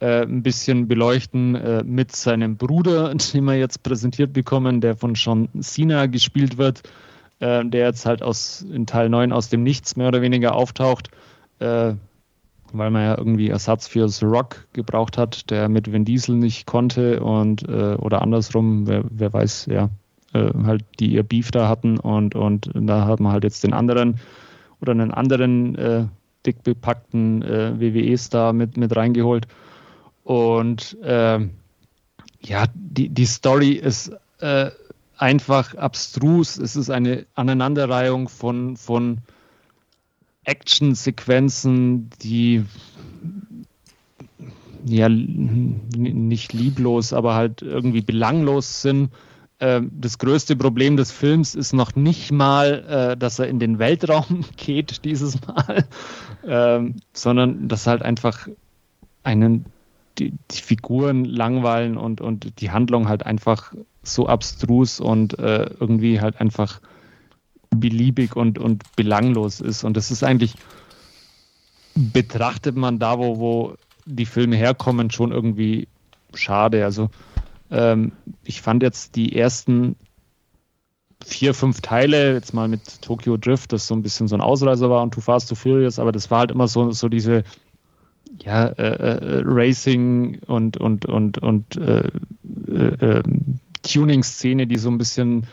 ein bisschen beleuchten mit seinem Bruder, (laughs) den wir jetzt präsentiert bekommen, der von John Cena gespielt wird äh, der jetzt halt aus in Teil 9 aus dem Nichts mehr oder weniger auftaucht, äh, weil man ja irgendwie Ersatz für The Rock gebraucht hat, der mit Vin Diesel nicht konnte und äh, oder andersrum, wer, wer weiß, ja, äh, halt die ihr Beef da hatten und, und da hat man halt jetzt den anderen oder einen anderen äh, dick bepackten äh, WWE-Star mit, mit reingeholt. Und ja, die, die Story ist einfach abstrus. Es ist eine Aneinanderreihung von, von Action-Sequenzen, die ja nicht lieblos, aber halt irgendwie belanglos sind. Ähm, das größte Problem des Films ist noch nicht mal, äh, dass er in den Weltraum (laughs) geht dieses Mal, ähm, sondern dass halt einfach einen die, die Figuren langweilen und, und die Handlung halt einfach so abstrus und äh, irgendwie halt einfach beliebig und, und belanglos ist. Und das ist eigentlich, betrachtet man da, wo, wo die Filme herkommen, schon irgendwie schade. Also ähm, ich fand jetzt die ersten vier, fünf Teile, jetzt mal mit Tokyo Drift, das so ein bisschen so ein Ausreißer war und Too Fast, Too Furious, aber das war halt immer so, so diese ja, äh, äh, Racing und, und, und, und äh, äh ähm, Tuning-Szene, die so ein bisschen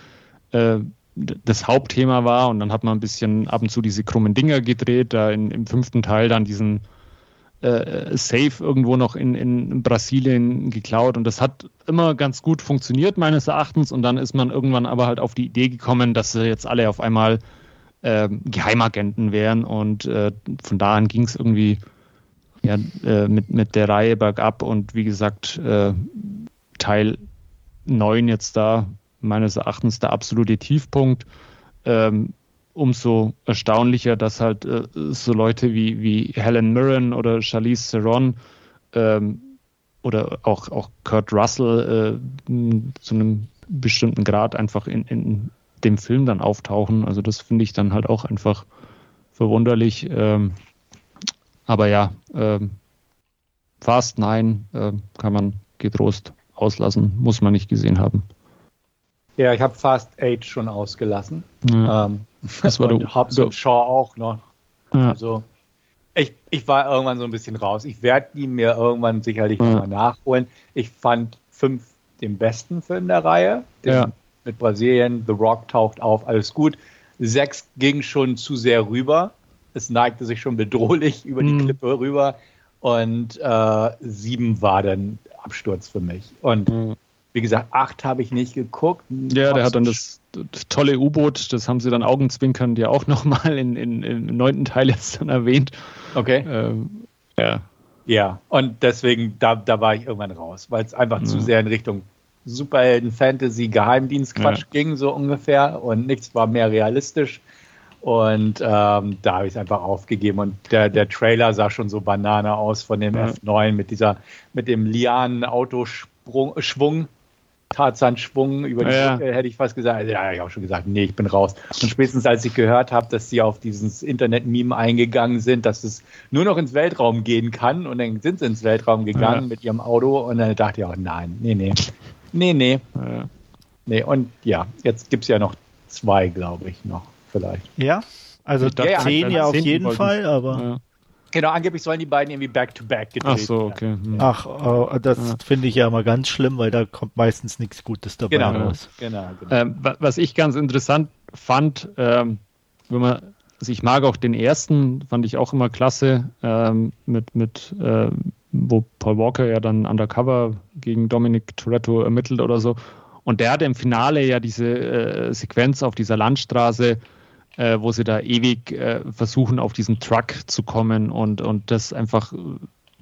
äh, das Hauptthema war. Und dann hat man ein bisschen ab und zu diese krummen Dinger gedreht, da in, im fünften Teil dann diesen äh, Safe irgendwo noch in, in Brasilien geklaut. Und das hat immer ganz gut funktioniert, meines Erachtens. Und dann ist man irgendwann aber halt auf die Idee gekommen, dass sie jetzt alle auf einmal äh, Geheimagenten wären. Und äh, von da an ging es irgendwie ja, äh, mit, mit der Reihe bergab. Und wie gesagt, äh, Teil 9 jetzt da meines Erachtens der absolute Tiefpunkt. Ähm, umso erstaunlicher, dass halt äh, so Leute wie, wie Helen Mirren oder Charlize Theron ähm, oder auch, auch Kurt Russell äh, zu einem bestimmten Grad einfach in, in dem Film dann auftauchen. Also das finde ich dann halt auch einfach verwunderlich. Ähm, aber ja, ähm, Fast 9 äh, kann man getrost auslassen, muss man nicht gesehen haben. Ja, ich habe Fast 8 schon ausgelassen. Ja. Ähm, Das war (laughs) und Hobbs und Shaw auch noch. Ja. Also, ich, ich war irgendwann so ein bisschen raus. Ich werde ihn mir irgendwann sicherlich Ja. nochmal nachholen. Ich fand 5 den besten Film der Reihe. Ja. Mit Brasilien, The Rock taucht auf, alles gut. 6 ging schon zu sehr rüber. Es neigte sich schon bedrohlich (laughs) über die Mhm. Klippe rüber. Und äh, 7 war dann Absturz für mich. Und wie gesagt, 8 habe ich nicht geguckt. Ja, der hat dann das, das tolle U-Boot, das haben sie dann augenzwinkernd ja auch (laughs) nochmal in, in, im neunten Teil jetzt dann erwähnt. Okay. Ähm, ja. Ja, und deswegen, da, da war ich irgendwann raus, weil es einfach zu Ja. sehr in Richtung Superhelden, Fantasy, Geheimdienstquatsch Ja. ging, so ungefähr. Und nichts war mehr realistisch. Und ähm, da habe ich es einfach aufgegeben. Und der, der Trailer sah schon so Banane aus von dem Ja. F9 mit dieser, mit dem Lianen-Autoschwung, Schwung, Tarzan-Schwung über die Ja. Brücke, hätte ich fast gesagt. Ja, ich habe auch schon gesagt, nee, ich bin raus. Und spätestens als ich gehört habe, dass sie auf dieses Internet-Meme eingegangen sind, dass es nur noch ins Weltraum gehen kann und dann sind sie ins Weltraum gegangen Ja. mit ihrem Auto und dann dachte ich auch, nein, nee, nee, nee, nee, Ja. nee. Und ja, jetzt gibt es ja noch zwei, glaube ich, noch vielleicht. Ja, also dachte, ja, zehn ja auf jeden wollten Fall, aber Ja. Genau, angeblich sollen die beiden irgendwie back-to-back gedreht Ach so, werden. okay. Hm. ach, äh, das Ja. finde ich ja immer ganz schlimm, weil da kommt meistens nichts Gutes dabei Genau, raus. genau, genau. Ähm, wa- was ich ganz interessant fand, ähm, wenn man, also ich mag auch den ersten, fand ich auch immer klasse, ähm, mit, mit ähm, wo Paul Walker ja dann undercover gegen Dominic Toretto ermittelt oder so. Und der hatte im Finale ja diese äh, Sequenz auf dieser Landstraße, äh, wo sie da ewig äh, versuchen, auf diesen Truck zu kommen und, und das einfach äh,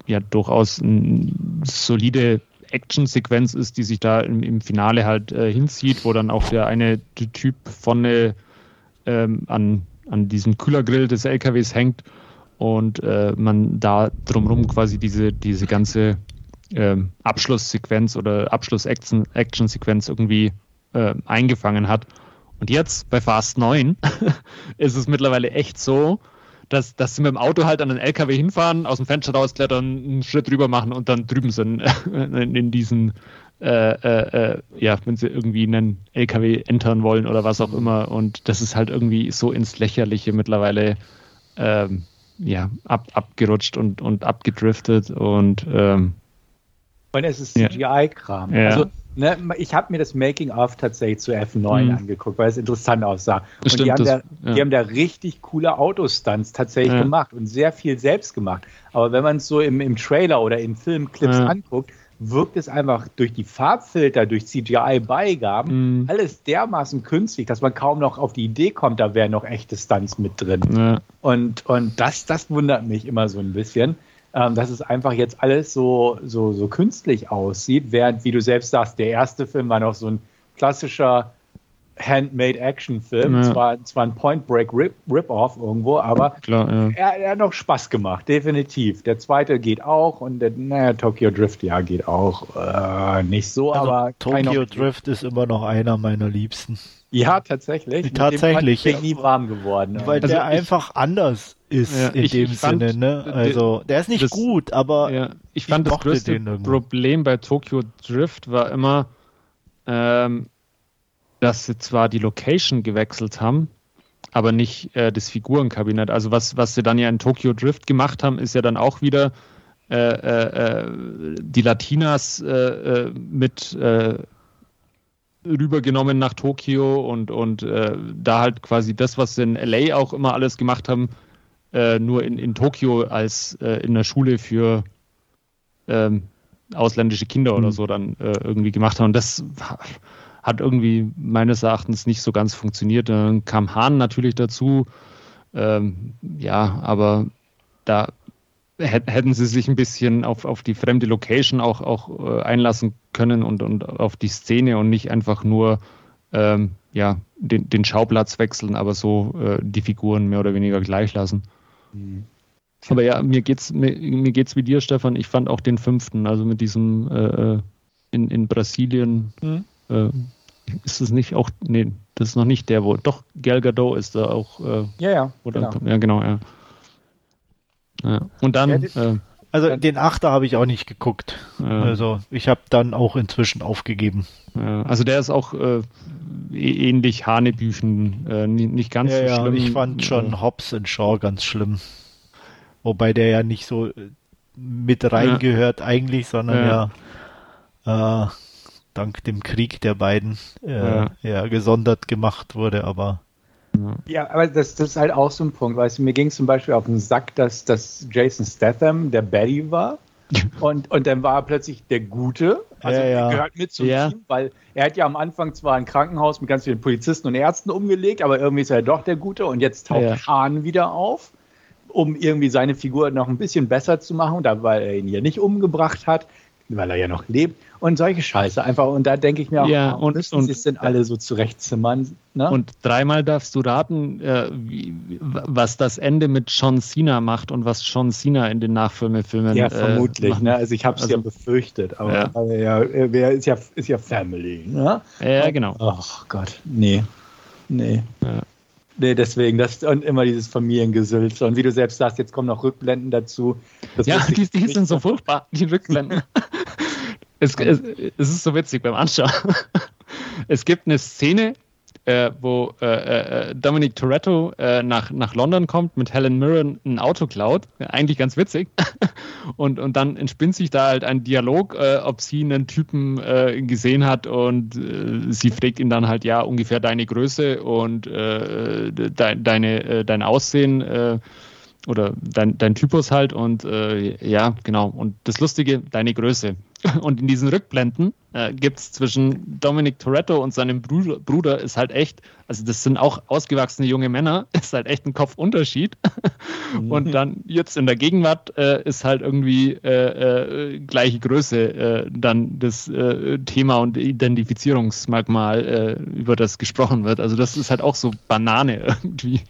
ja durchaus eine solide Action-Sequenz ist, die sich da im, im Finale halt äh, hinzieht, wo dann auch der eine Typ vorne ähm, an, an diesem Kühlergrill des LKWs hängt und äh, man da drumherum quasi diese, diese ganze ähm, Abschlusssequenz oder Abschluss-Action-Sequenz irgendwie äh, eingefangen hat. Und jetzt bei Fast 9 (laughs) ist es mittlerweile echt so, dass, dass sie mit dem Auto halt an den LKW hinfahren, aus dem Fenster rausklettern, einen Schritt rüber machen und dann drüben sind (laughs) in, in diesen, äh, äh, äh, ja, wenn sie irgendwie einen LKW entern wollen oder was auch immer. Und das ist halt irgendwie so ins Lächerliche mittlerweile ähm, ja, ab, abgerutscht und, und abgedriftet und ähm, Und es ist. CGI-Kram. Ja. Also, ne, ich habe mir das Making-of tatsächlich zu F9 Mhm. angeguckt, weil es interessant aussah. Und Stimmt, die, haben das- da, ja. die haben da richtig coole Autostunts tatsächlich Ja. gemacht und sehr viel selbst gemacht. Aber wenn man es so im, im Trailer oder in Filmclips Ja. anguckt, wirkt es einfach durch die Farbfilter, durch CGI-Beigaben, Mhm. alles dermaßen künstlich, dass man kaum noch auf die Idee kommt, da wären noch echte Stunts mit drin. Und, und das, das wundert mich immer so ein bisschen, ähm, dass es einfach jetzt alles so, so, so künstlich aussieht, während, wie du selbst sagst, der erste Film war noch so ein klassischer Handmade-Action-Film. Ja. Zwar, zwar ein Point-Break-Rip- Rip-Off irgendwo, aber klar, ja. er, er hat noch Spaß gemacht, definitiv. Der zweite geht auch und der, naja, Tokyo Drift, ja, geht auch. Äh, nicht so, Also, aber Tokyo Drift ist immer noch einer meiner Liebsten. Ja, tatsächlich. Mit dem Tatsächlich, bin ich ja. nie warm geworden. Weil Also der ich- einfach anders ist Ja, in ich- dem ich fand, Sinne, ne? Also, der ist nicht das- gut, aber Ja, ich fand ich das größte. Problem bei Tokyo Drift war immer, ähm, dass sie zwar die Location gewechselt haben, aber nicht äh, das Figurenkabinett. Also was, was sie dann ja in Tokyo Drift gemacht haben, ist ja dann auch wieder äh, äh, äh, die Latinas äh, äh, mit rübergenommen nach Tokio und, und da halt quasi das, was sie in LA auch immer alles gemacht haben, äh, nur in, in Tokio als äh, in der Schule für ähm, ausländische Kinder oder Mhm. so dann äh, irgendwie gemacht haben. Und das hat irgendwie meines Erachtens nicht so ganz funktioniert. Dann kam Hahn natürlich dazu. Ähm, ja, aber da hätt- hätten sie sich ein bisschen auf, auf die fremde Location auch, auch äh, einlassen können und, und auf die Szene und nicht einfach nur ähm, ja, den, den Schauplatz wechseln, aber so äh, die Figuren mehr oder weniger gleich lassen. Aber ja, mir geht's, mir, mir geht's wie dir, Stefan. Ich fand auch den fünften, also mit diesem äh, in, in Brasilien, Hm? äh, ist es nicht auch, nee, das ist noch nicht der, wo. Doch, Gal Gadot ist da auch. Äh, ja, ja. Oder, genau. Ja, genau, ja. ja. Und dann. Ja, also den Achter habe ich auch nicht geguckt. Ja. Also ich habe dann auch inzwischen aufgegeben. Ja, also der ist auch äh, e-, ähnlich Hanebüchen, äh, nicht ganz ja, so schlimm. Ich fand schon Hobbs und Shaw ganz schlimm. Wobei der ja nicht so äh, mit reingehört eigentlich, sondern ja, äh, dank dem Krieg der beiden äh, ja. gesondert gemacht wurde, aber ja, aber das, das ist halt auch so ein Punkt, weißt du, mir ging es zum Beispiel auf den Sack, dass, dass Jason Statham der Betty war (laughs) und, und dann war er plötzlich der Gute, also ja, ja. gehört mit zum ja. Team, weil er hat ja am Anfang zwar ein Krankenhaus mit ganz vielen Polizisten und Ärzten umgelegt, aber irgendwie ist er doch der Gute und jetzt taucht ja. Hahn wieder auf, um irgendwie seine Figur noch ein bisschen besser zu machen, da, weil er ihn ja nicht umgebracht hat weil er ja noch lebt und solche Scheiße einfach. Und da denke ich mir auch, ja, und, müssen und, sie es denn alle so zurechtzimmern? Ne? Und dreimal darfst du raten, äh, wie, was das Ende mit John Cena macht und was John Cena in den Nachfolgefilmen Ja, äh, vermutlich. Äh, ne? Also ich habe es also, ja befürchtet, aber ja. Aber ja, er ist ja, ist ja Family. Ne? Ja, genau. Ach Gott, nee. Nee. Ja. Nee, deswegen, das und immer dieses Familiengesülz. Und wie du selbst sagst, jetzt kommen noch Rückblenden dazu. Das ja, die, die sind so furchtbar, die Rückblenden. (laughs) es, es, es, ist so witzig beim Anschauen. es gibt eine Szene, äh, wo äh, äh, Dominic Toretto äh, nach, nach London kommt, mit Helen Mirren ein Auto klaut. Eigentlich ganz witzig. (laughs) und, und dann entspinnt sich da halt ein Dialog, äh, ob sie einen Typen äh, gesehen hat und sie fragt ihn dann halt, ja, ungefähr deine Größe und de, deine, dein Aussehen oder dein, dein Typus halt und ja, genau. Und das Lustige, deine Größe. (laughs) Und in diesen Rückblenden äh, gibt es zwischen Dominic Toretto und seinem Bruder, Bruder ist halt echt, also das sind auch ausgewachsene junge Männer, (laughs) ist halt echt ein Kopfunterschied. Mhm. (laughs) Und dann jetzt in der Gegenwart äh, ist halt irgendwie äh, äh gleiche Größe äh, dann das äh, Thema und Identifizierungsmerkmal, über das gesprochen wird. Also das ist halt auch so Banane irgendwie.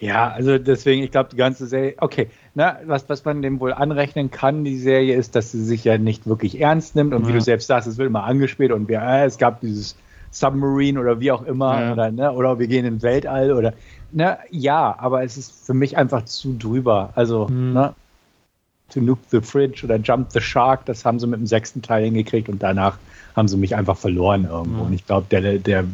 Ja, also deswegen, ich glaube, die ganze Serie, okay, na, was, was man dem wohl anrechnen kann, die Serie, ist, dass sie sich ja nicht wirklich ernst nimmt und ja. wie du selbst sagst, es wird immer angespielt und wir, äh, es gab dieses Submarine oder wie auch immer ja. oder, ne, oder wir gehen in Weltall oder, ne, ja, aber es ist für mich einfach zu drüber. Also, mhm. ne, To Nuke the Fridge oder Jump the Shark, das haben sie mit dem sechsten Teil hingekriegt und danach haben sie mich einfach verloren irgendwo. Mhm. Und ich glaube, der, der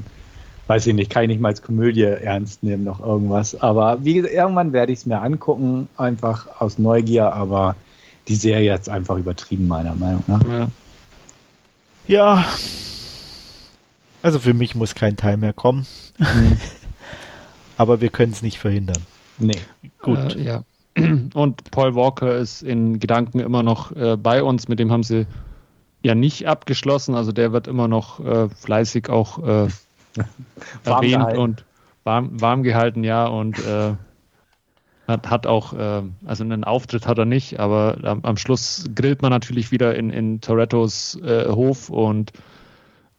weiß ich nicht, kann ich nicht mal als Komödie ernst nehmen, noch irgendwas. Aber wie gesagt, irgendwann werde ich es mir angucken, einfach aus Neugier, aber die Serie jetzt einfach übertrieben, meiner Meinung nach. Ja. ja. Also für mich muss kein Teil mehr kommen. Mhm. (laughs) aber wir können es nicht verhindern. Nee. Gut. Äh, ja. (clears throat) Und Paul Walker ist in Gedanken immer noch äh, bei uns. Mit dem haben sie ja nicht abgeschlossen. Also der wird immer noch äh, fleißig auch äh, erwähnt gehalten. und warm, warm gehalten, ja, und äh, hat, hat auch, äh, also einen Auftritt hat er nicht, aber am, am Schluss grillt man natürlich wieder in, in Torettos äh, Hof und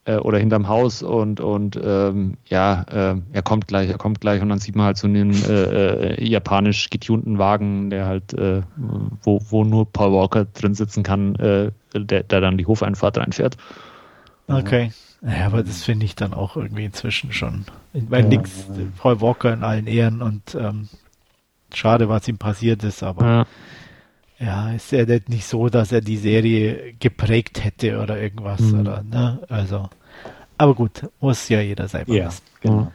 äh, oder hinterm Haus und, und ähm, ja, äh, er kommt gleich, er kommt gleich und dann sieht man halt so einen äh, äh japanisch getunten Wagen, der halt, äh, wo, wo nur Paul Walker drin sitzen kann, äh, der, der dann die Hofeinfahrt reinfährt. Okay. Ja, aber das finde ich dann auch irgendwie inzwischen schon. Weil ja, nix, ja. Paul Walker in allen Ehren und ähm, schade, was ihm passiert ist, aber ja. ja, ist er nicht so, dass er die Serie geprägt hätte oder irgendwas, mhm. oder, ne? Also, aber gut, muss ja jeder selber ja, wissen. Genau.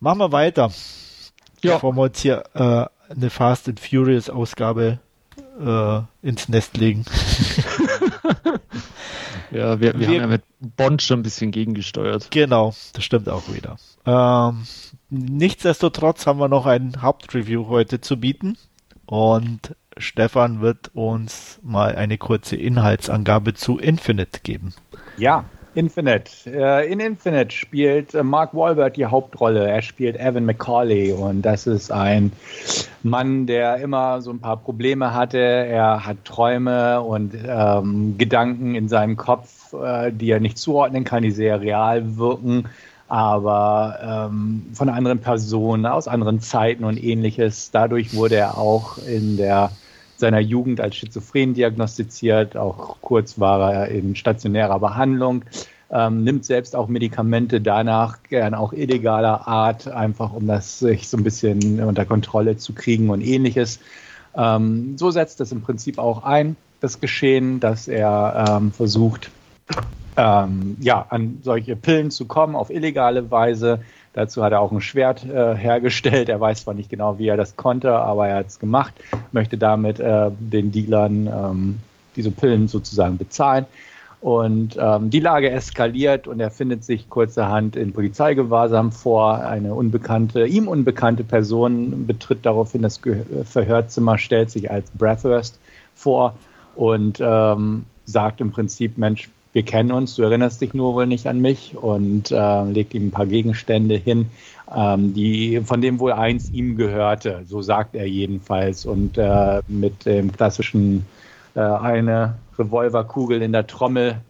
Machen wir weiter. Ja. Bevor wir uns hier äh, eine Fast and Furious Ausgabe äh, ins Nest legen. (laughs) (laughs) Ja, wir, wir, wir, haben ja mit Bond schon ein bisschen gegengesteuert. Genau, das stimmt auch wieder. Ähm, nichtsdestotrotz haben wir noch ein Hauptreview heute zu bieten und Stefan wird uns mal eine kurze Inhaltsangabe zu Infinite geben. Ja, Infinite. Äh, in Infinite spielt äh, Mark Wahlberg die Hauptrolle. Er spielt Evan McCauley und das ist ein Mann, der immer so ein paar Probleme hatte. Er hat Träume und ähm, Gedanken in seinem Kopf, äh, die er nicht zuordnen kann, die sehr real wirken, aber ähm, von anderen Personen, aus anderen Zeiten und ähnliches. Dadurch wurde er auch in der seiner Jugend als schizophren diagnostiziert. Auch kurz war er in stationärer Behandlung. ähm, nimmt selbst auch Medikamente danach, gern auch illegaler Art, einfach um das sich so ein bisschen unter Kontrolle zu kriegen und ähnliches. Ähm, so setzt das im Prinzip auch ein, das Geschehen, dass er ähm, versucht, ähm, ja, an solche Pillen zu kommen auf illegale Weise. Dazu hat er auch ein Schwert äh, hergestellt. Er weiß zwar nicht genau, wie er das konnte, aber er hat es gemacht, möchte damit äh, den Dealern ähm, diese Pillen sozusagen bezahlen. Und ähm, die Lage eskaliert und er findet sich kurzerhand in Polizeigewahrsam vor. Eine unbekannte, ihm unbekannte Person betritt daraufhin das Verhörzimmer, stellt sich als Breathurst vor und ähm, sagt im Prinzip, Mensch, wir kennen uns, du erinnerst dich nur wohl nicht an mich und äh, legt ihm ein paar Gegenstände hin, ähm, die, von dem wohl eins ihm gehörte, so sagt er jedenfalls. Und äh, mit dem klassischen äh, eine Revolverkugel in der Trommel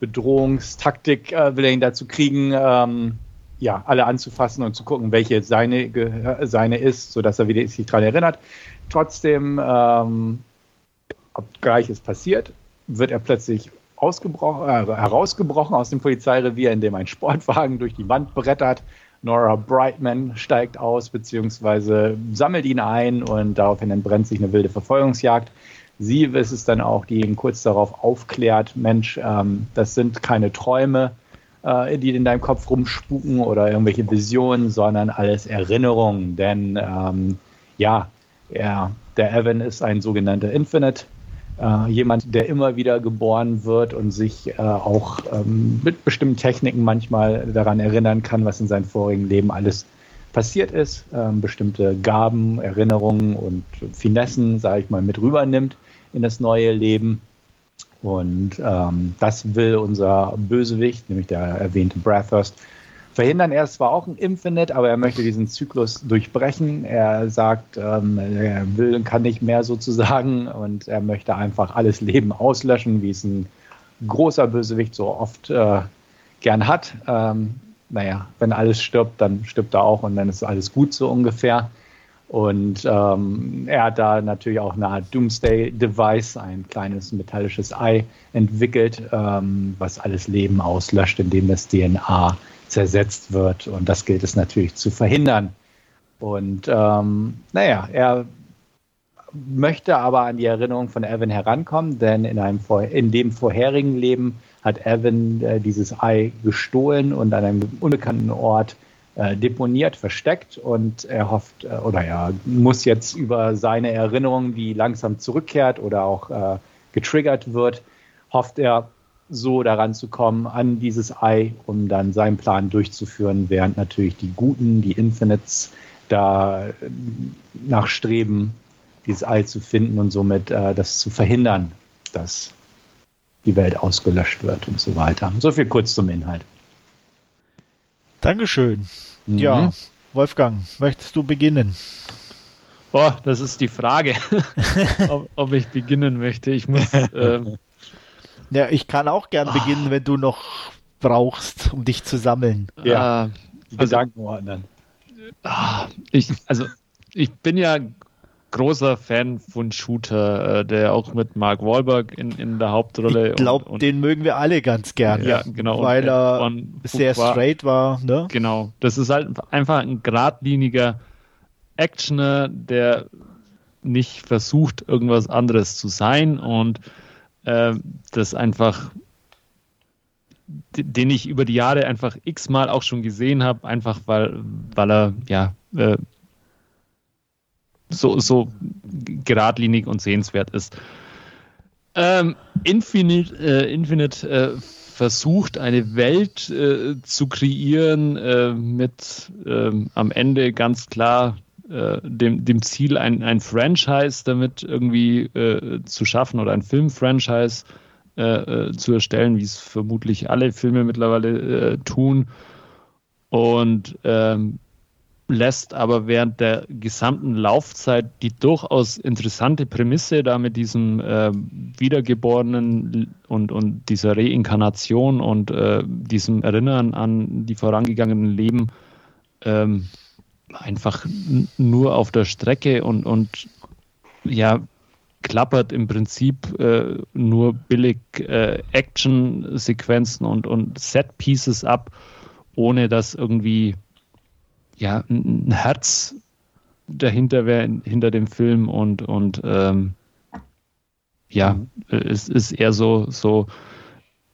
Bedrohungstaktik äh, will er ihn dazu kriegen, ähm, ja, alle anzufassen und zu gucken, welche seine, seine ist, sodass er wieder sich daran erinnert. Trotzdem, ähm, obgleich es passiert, wird er plötzlich ausgebrochen, äh, herausgebrochen aus dem Polizeirevier, in dem ein Sportwagen durch die Wand brettert. Nora Brightman steigt aus, beziehungsweise sammelt ihn ein und daraufhin entbrennt sich eine wilde Verfolgungsjagd. Sie ist es dann auch, die ihn kurz darauf aufklärt, Mensch, ähm, das sind keine Träume, äh, die in deinem Kopf rumspuken oder irgendwelche Visionen, sondern alles Erinnerungen. Denn ähm, ja, er, der Evan ist ein sogenannter Infinite äh, jemand, der immer wieder geboren wird und sich äh, auch ähm, mit bestimmten Techniken manchmal daran erinnern kann, was in seinem vorigen Leben alles passiert ist, ähm, bestimmte Gaben, Erinnerungen und Finessen, sage ich mal, mit rübernimmt in das neue Leben. Und ähm, das will unser Bösewicht, nämlich der erwähnte Brathurst, verhindern. Er ist zwar auch ein Infinite, aber er möchte diesen Zyklus durchbrechen. Er sagt, ähm, er will und kann nicht mehr sozusagen und er möchte einfach alles Leben auslöschen, wie es ein großer Bösewicht so oft äh, gern hat. Ähm, naja, wenn alles stirbt, dann stirbt er auch und dann ist alles gut so ungefähr. Und ähm, er hat da natürlich auch eine Art Doomsday-Device, ein kleines metallisches Ei entwickelt, ähm, was alles Leben auslöscht, indem das DNA zersetzt wird. Und das gilt es natürlich zu verhindern. Und ähm, naja, er möchte aber an die Erinnerung von Evan herankommen, denn in, einem, in dem vorherigen Leben hat Evan äh, dieses Ei gestohlen und an einem unbekannten Ort äh, deponiert, versteckt und er hofft äh, oder er muss jetzt über seine Erinnerung, die langsam zurückkehrt oder auch äh, getriggert wird, hofft er so daran zu kommen, an dieses Ei, um dann seinen Plan durchzuführen, während natürlich die Guten, die Infinites, da äh, nachstreben, dieses Ei zu finden und somit äh, das zu verhindern, dass die Welt ausgelöscht wird und so weiter. So viel kurz zum Inhalt. Dankeschön. Mhm. Ja, Wolfgang, möchtest du beginnen? Boah, das ist die Frage, (laughs) ob, ob, ich beginnen möchte. Ich muss (laughs) äh, ja, ich kann auch gern beginnen, wenn du noch brauchst, um dich zu sammeln. Ja, die also, Gedanken ordnen. Ah, ich, also, ich bin ja großer Fan von Shooter, äh, der auch mit Mark Wahlberg in, in der Hauptrolle. Ich glaube, den mögen wir alle ganz gerne. Ja, genau. Weil er sehr war, straight war. Ne? Genau. Das ist halt einfach ein geradliniger Actioner, der nicht versucht, irgendwas anderes zu sein und äh, das einfach, den ich über die Jahre einfach x-mal auch schon gesehen habe, einfach weil, weil er, ja, äh, so, so geradlinig und sehenswert ist. Ähm, Infinite, äh, Infinite äh, versucht, eine Welt äh, zu kreieren äh, mit ähm, am Ende ganz klar äh, dem, dem Ziel, ein, ein Franchise damit irgendwie äh, zu schaffen oder ein Film-Franchise äh, äh zu erstellen, wie es vermutlich alle Filme mittlerweile äh, tun. Und ähm, lässt aber während der gesamten Laufzeit die durchaus interessante Prämisse da mit diesem äh, Wiedergeborenen und, und dieser Reinkarnation und äh, diesem Erinnern an die vorangegangenen Leben ähm, einfach nur auf der Strecke und, und ja, klappert im Prinzip äh, nur billig äh, Action-Sequenzen und, und Set-Pieces ab, ohne dass irgendwie ja, ein Herz dahinter wäre, hinter dem Film und, und ähm, ja, mhm. es ist eher so, so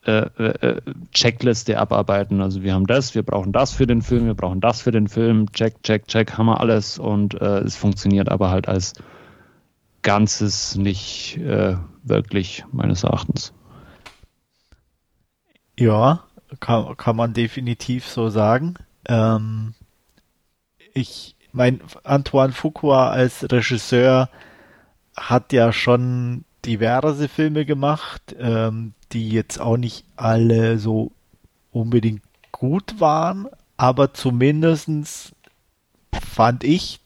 äh, äh, Checkliste abarbeiten. Also wir haben das, wir brauchen das für den Film, wir brauchen das für den Film, check, check, check, haben wir alles und äh, es funktioniert aber halt als Ganzes nicht äh, wirklich, meines Erachtens. Ja, kann, kann man definitiv so sagen. Ähm, ich mein Antoine Fuqua als Regisseur hat ja schon diverse Filme gemacht, ähm, die jetzt auch nicht alle so unbedingt gut waren, aber zumindestens fand ich,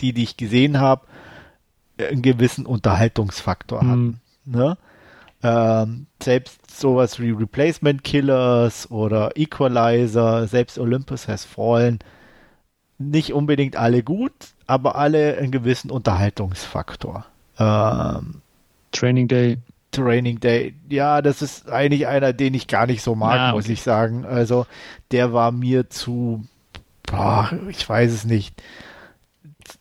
die, die ich gesehen habe, einen gewissen Unterhaltungsfaktor mhm. hatten. Ne? Ähm, selbst sowas wie Replacement Killers oder Equalizer, selbst Olympus Has Fallen, nicht unbedingt alle gut, aber alle einen gewissen Unterhaltungsfaktor. Ähm, Training Day. Training Day. Ja, das ist eigentlich einer, den ich gar nicht so mag, okay. muss ich sagen. Also, der war mir zu, boah, ich weiß es nicht,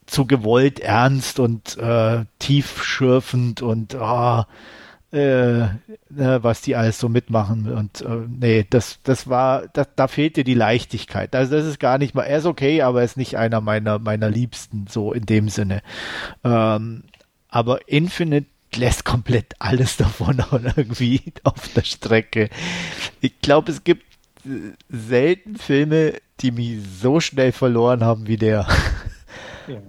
zu gewollt ernst und äh, tiefschürfend und oh, äh, ne, was die alles so mitmachen und äh, nee, das das war das, da fehlte die Leichtigkeit. Also das ist gar nicht mal, er ist okay, aber er ist nicht einer meiner meiner Liebsten so in dem Sinne. Ähm, aber Infinite lässt komplett alles davon (laughs) irgendwie auf der Strecke. Ich glaube, es gibt äh, selten Filme, die mich so schnell verloren haben wie der. (laughs)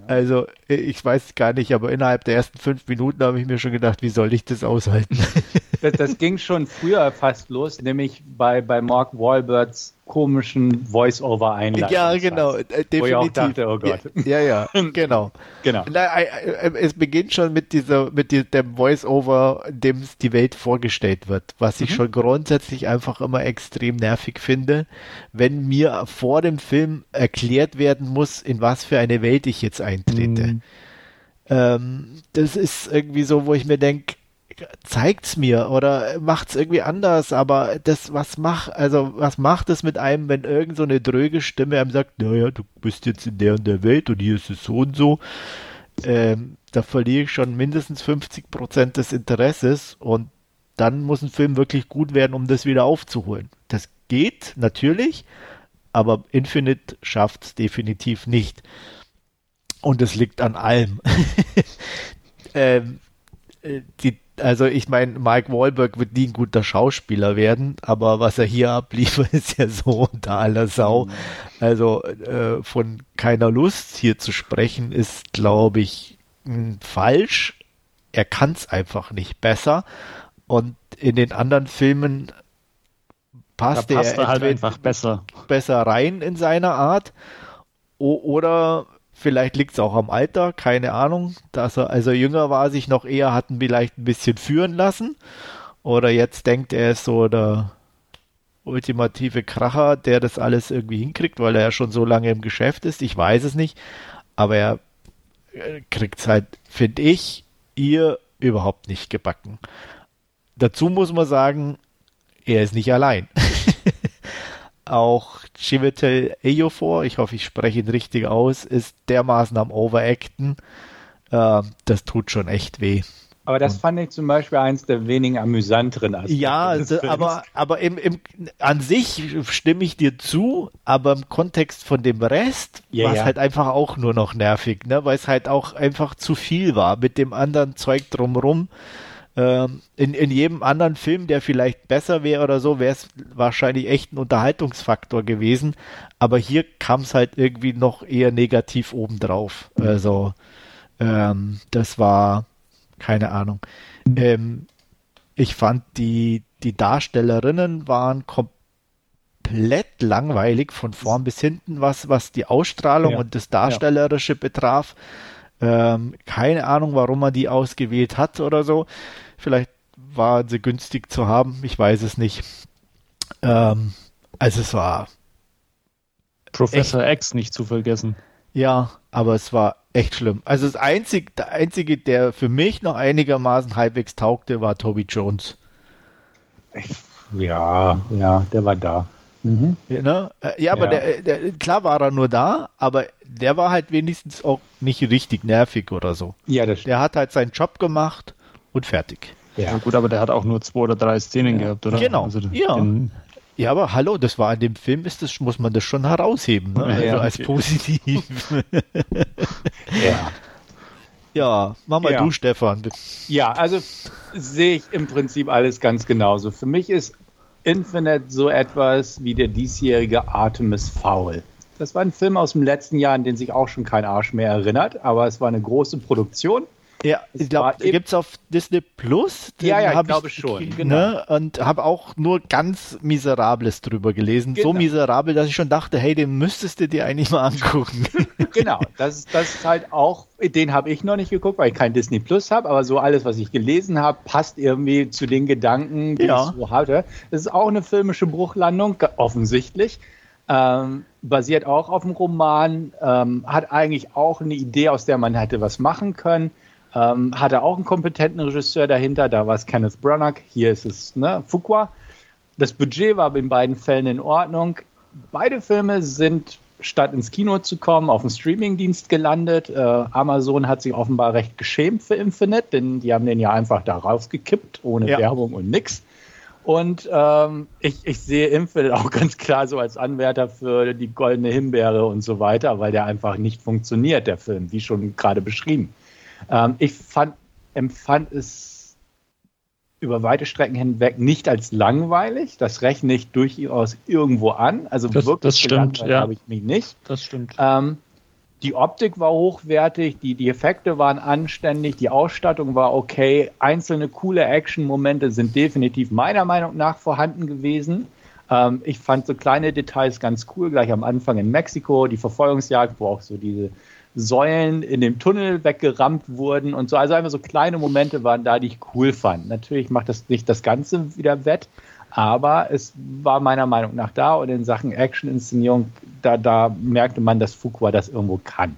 Also, ich weiß gar nicht, aber innerhalb der ersten fünf Minuten habe ich mir schon gedacht, wie soll ich das aushalten? (laughs) Das, das ging schon früher fast los, nämlich bei, bei Mark Wahlbergs komischen Voice-Over-Einleitung. Ja, genau, definitiv. Äh, Wo ich auch dachte, oh Gott. Ja, ja, ja (laughs) genau. genau. Na, äh, äh, es beginnt schon mit dieser, mit dem Voice-Over, in dem die Welt vorgestellt wird, was ich mhm. schon grundsätzlich einfach immer extrem nervig finde, wenn mir vor dem Film erklärt werden muss, in was für eine Welt ich jetzt eintrete. Mhm. Ähm, das ist irgendwie so, wo ich mir denke, zeigt's mir oder macht's irgendwie anders, aber das, was macht, also was macht es mit einem, wenn irgend so eine dröge Stimme einem sagt, naja, du bist jetzt in der und der Welt und hier ist es so und so, ähm, da verliere ich schon mindestens 50 Prozent des Interesses und dann muss ein Film wirklich gut werden, um das wieder aufzuholen. Das geht natürlich, aber Infinite schafft's definitiv nicht. Und es liegt an allem. (laughs) ähm, äh, die also ich meine, Mike Wahlberg wird nie ein guter Schauspieler werden, aber was er hier abliefert, (laughs) ist ja so unter aller Sau. Mhm. Also äh, von keiner Lust hier zu sprechen, ist, glaube ich, falsch. Er kann es einfach nicht besser. Und in den anderen Filmen passt, passt er, er halt einfach besser. besser rein in seiner Art. Oder Vielleicht liegt es auch am Alter, keine Ahnung. Dass er, also jünger war, sich noch eher hatten vielleicht ein bisschen führen lassen. Oder jetzt denkt er ist so der ultimative Kracher, der das alles irgendwie hinkriegt, weil er ja schon so lange im Geschäft ist. Ich weiß es nicht. Aber er äh, kriegt es halt, finde ich, ihr überhaupt nicht gebacken. Dazu muss man sagen, er ist nicht allein. (laughs) auch Chiwetel Ejiofor, ich hoffe, ich spreche ihn richtig aus, ist dermaßen am Overacten. Äh, das tut schon echt weh. Aber das fand ich zum Beispiel eins der wenigen amüsanteren Aspekte. Ja, also, aber, aber im, im, an sich stimme ich dir zu, aber im Kontext von dem Rest ja, war es ja. halt einfach auch nur noch nervig, ne? weil es halt auch einfach zu viel war mit dem anderen Zeug drumrum. Ähm, in, in jedem anderen Film, der vielleicht besser wäre oder so, wäre es wahrscheinlich echt ein Unterhaltungsfaktor gewesen. Aber hier kam es halt irgendwie noch eher negativ obendrauf. Also, ähm, das war, keine Ahnung. Ähm, ich fand die, die Darstellerinnen waren komplett langweilig von vorn bis hinten, was, was die Ausstrahlung ja. und das Darstellerische ja. betraf. Ähm, keine Ahnung, warum man die ausgewählt hat oder so. Vielleicht waren sie günstig zu haben, ich weiß es nicht. Ähm, also es war. Professor X nicht zu vergessen. Ja, aber es war echt schlimm. Also das einzige, der einzige, der für mich noch einigermaßen halbwegs taugte, war Toby Jones. Ja, ja, der war da. Mhm. Ja, ne? Ja, aber ja. Der, der, klar war er nur da, aber der war halt wenigstens auch nicht richtig nervig oder so. Ja, das stimmt. Der hat halt seinen Job gemacht und fertig. Ja, ja gut, aber der hat auch nur zwei oder drei Szenen ja. gehabt, oder? Genau. Also ja. Den, ja, aber hallo, das war in dem Film, ist das, muss man das schon herausheben, ne? also als positiv. (laughs) ja. Ja, mach mal du, Stefan. Ja, also sehe ich im Prinzip alles ganz genauso. Für mich ist Infinite so etwas wie der diesjährige Artemis Foul. Das war ein Film aus dem letzten Jahr, an den sich auch schon kein Arsch mehr erinnert, aber es war eine große Produktion. Ja, ich glaube, gibt es auf Disney Plus. Den ja, ja, ich glaube ich, schon. Ne, genau. Ne, und habe auch nur ganz Miserables drüber gelesen. Genau. So miserabel, dass ich schon dachte, hey, den müsstest du dir eigentlich mal angucken. (laughs) genau, das ist, das ist halt auch, den habe ich noch nicht geguckt, weil ich kein Disney Plus habe, aber so alles, was ich gelesen habe, passt irgendwie zu den Gedanken, die ja. ich so hatte. Das ist auch eine filmische Bruchlandung, offensichtlich. Ähm, basiert auch auf dem Roman, ähm, hat eigentlich auch eine Idee, aus der man hätte was machen können. Ähm, hatte auch einen kompetenten Regisseur dahinter, da war es Kenneth Branagh, hier ist es ne, Fuqua. Das Budget war in beiden Fällen in Ordnung. Beide Filme sind statt ins Kino zu kommen, auf dem Streamingdienst gelandet. Äh, Amazon hat sich offenbar recht geschämt für Infinite, denn die haben den ja einfach da rausgekippt, ohne ja. Werbung und nix. Und ähm, ich, ich sehe Infinite auch ganz klar so als Anwärter für die goldene Himbeere und so weiter, weil der einfach nicht funktioniert, der Film, wie schon gerade beschrieben. Ähm, ich fand, empfand es über weite Strecken hinweg nicht als langweilig. Das rechne ich durchaus irgendwo an. Also das, wirklich das stimmt, ja. habe ich mich nicht. Das stimmt. Ähm, die Optik war hochwertig, die, die Effekte waren anständig, die Ausstattung war okay. Einzelne coole Action-Momente sind definitiv meiner Meinung nach vorhanden gewesen. Ähm, ich fand so kleine Details ganz cool, gleich am Anfang in Mexiko, die Verfolgungsjagd, wo auch so diese Säulen in dem Tunnel weggerammt wurden und so. Also einfach so kleine Momente waren da, die ich cool fand. Natürlich macht das nicht das Ganze wieder wett, aber es war meiner Meinung nach da und in Sachen Action-Inszenierung, da, da merkte man, dass Fuqua das irgendwo kann.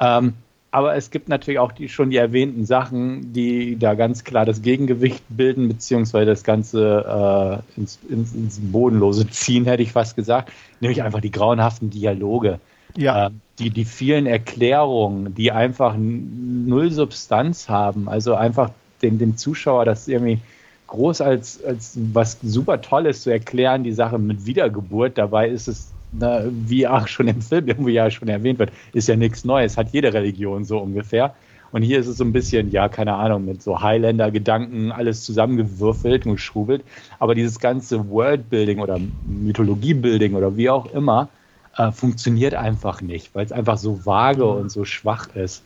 Ähm, aber es gibt natürlich auch die, schon die erwähnten Sachen, die da ganz klar das Gegengewicht bilden, beziehungsweise das Ganze äh, ins, ins, ins Bodenlose ziehen, hätte ich fast gesagt. Nämlich einfach die grauenhaften Dialoge. Ja. Äh, die, die vielen Erklärungen, die einfach null Substanz haben, also einfach den, dem Zuschauer das irgendwie groß als, als was super Tolles zu erklären, die Sache mit Wiedergeburt. Dabei ist es, na, wie auch schon im Film irgendwie ja schon erwähnt wird, ist ja nichts Neues, hat jede Religion so ungefähr. Und hier ist es so ein bisschen, ja, keine Ahnung, mit so Highlander-Gedanken alles zusammengewürfelt und geschrubelt. Aber dieses ganze Worldbuilding oder Mythologiebuilding oder wie auch immer, äh, funktioniert einfach nicht, weil es einfach so vage und so schwach ist.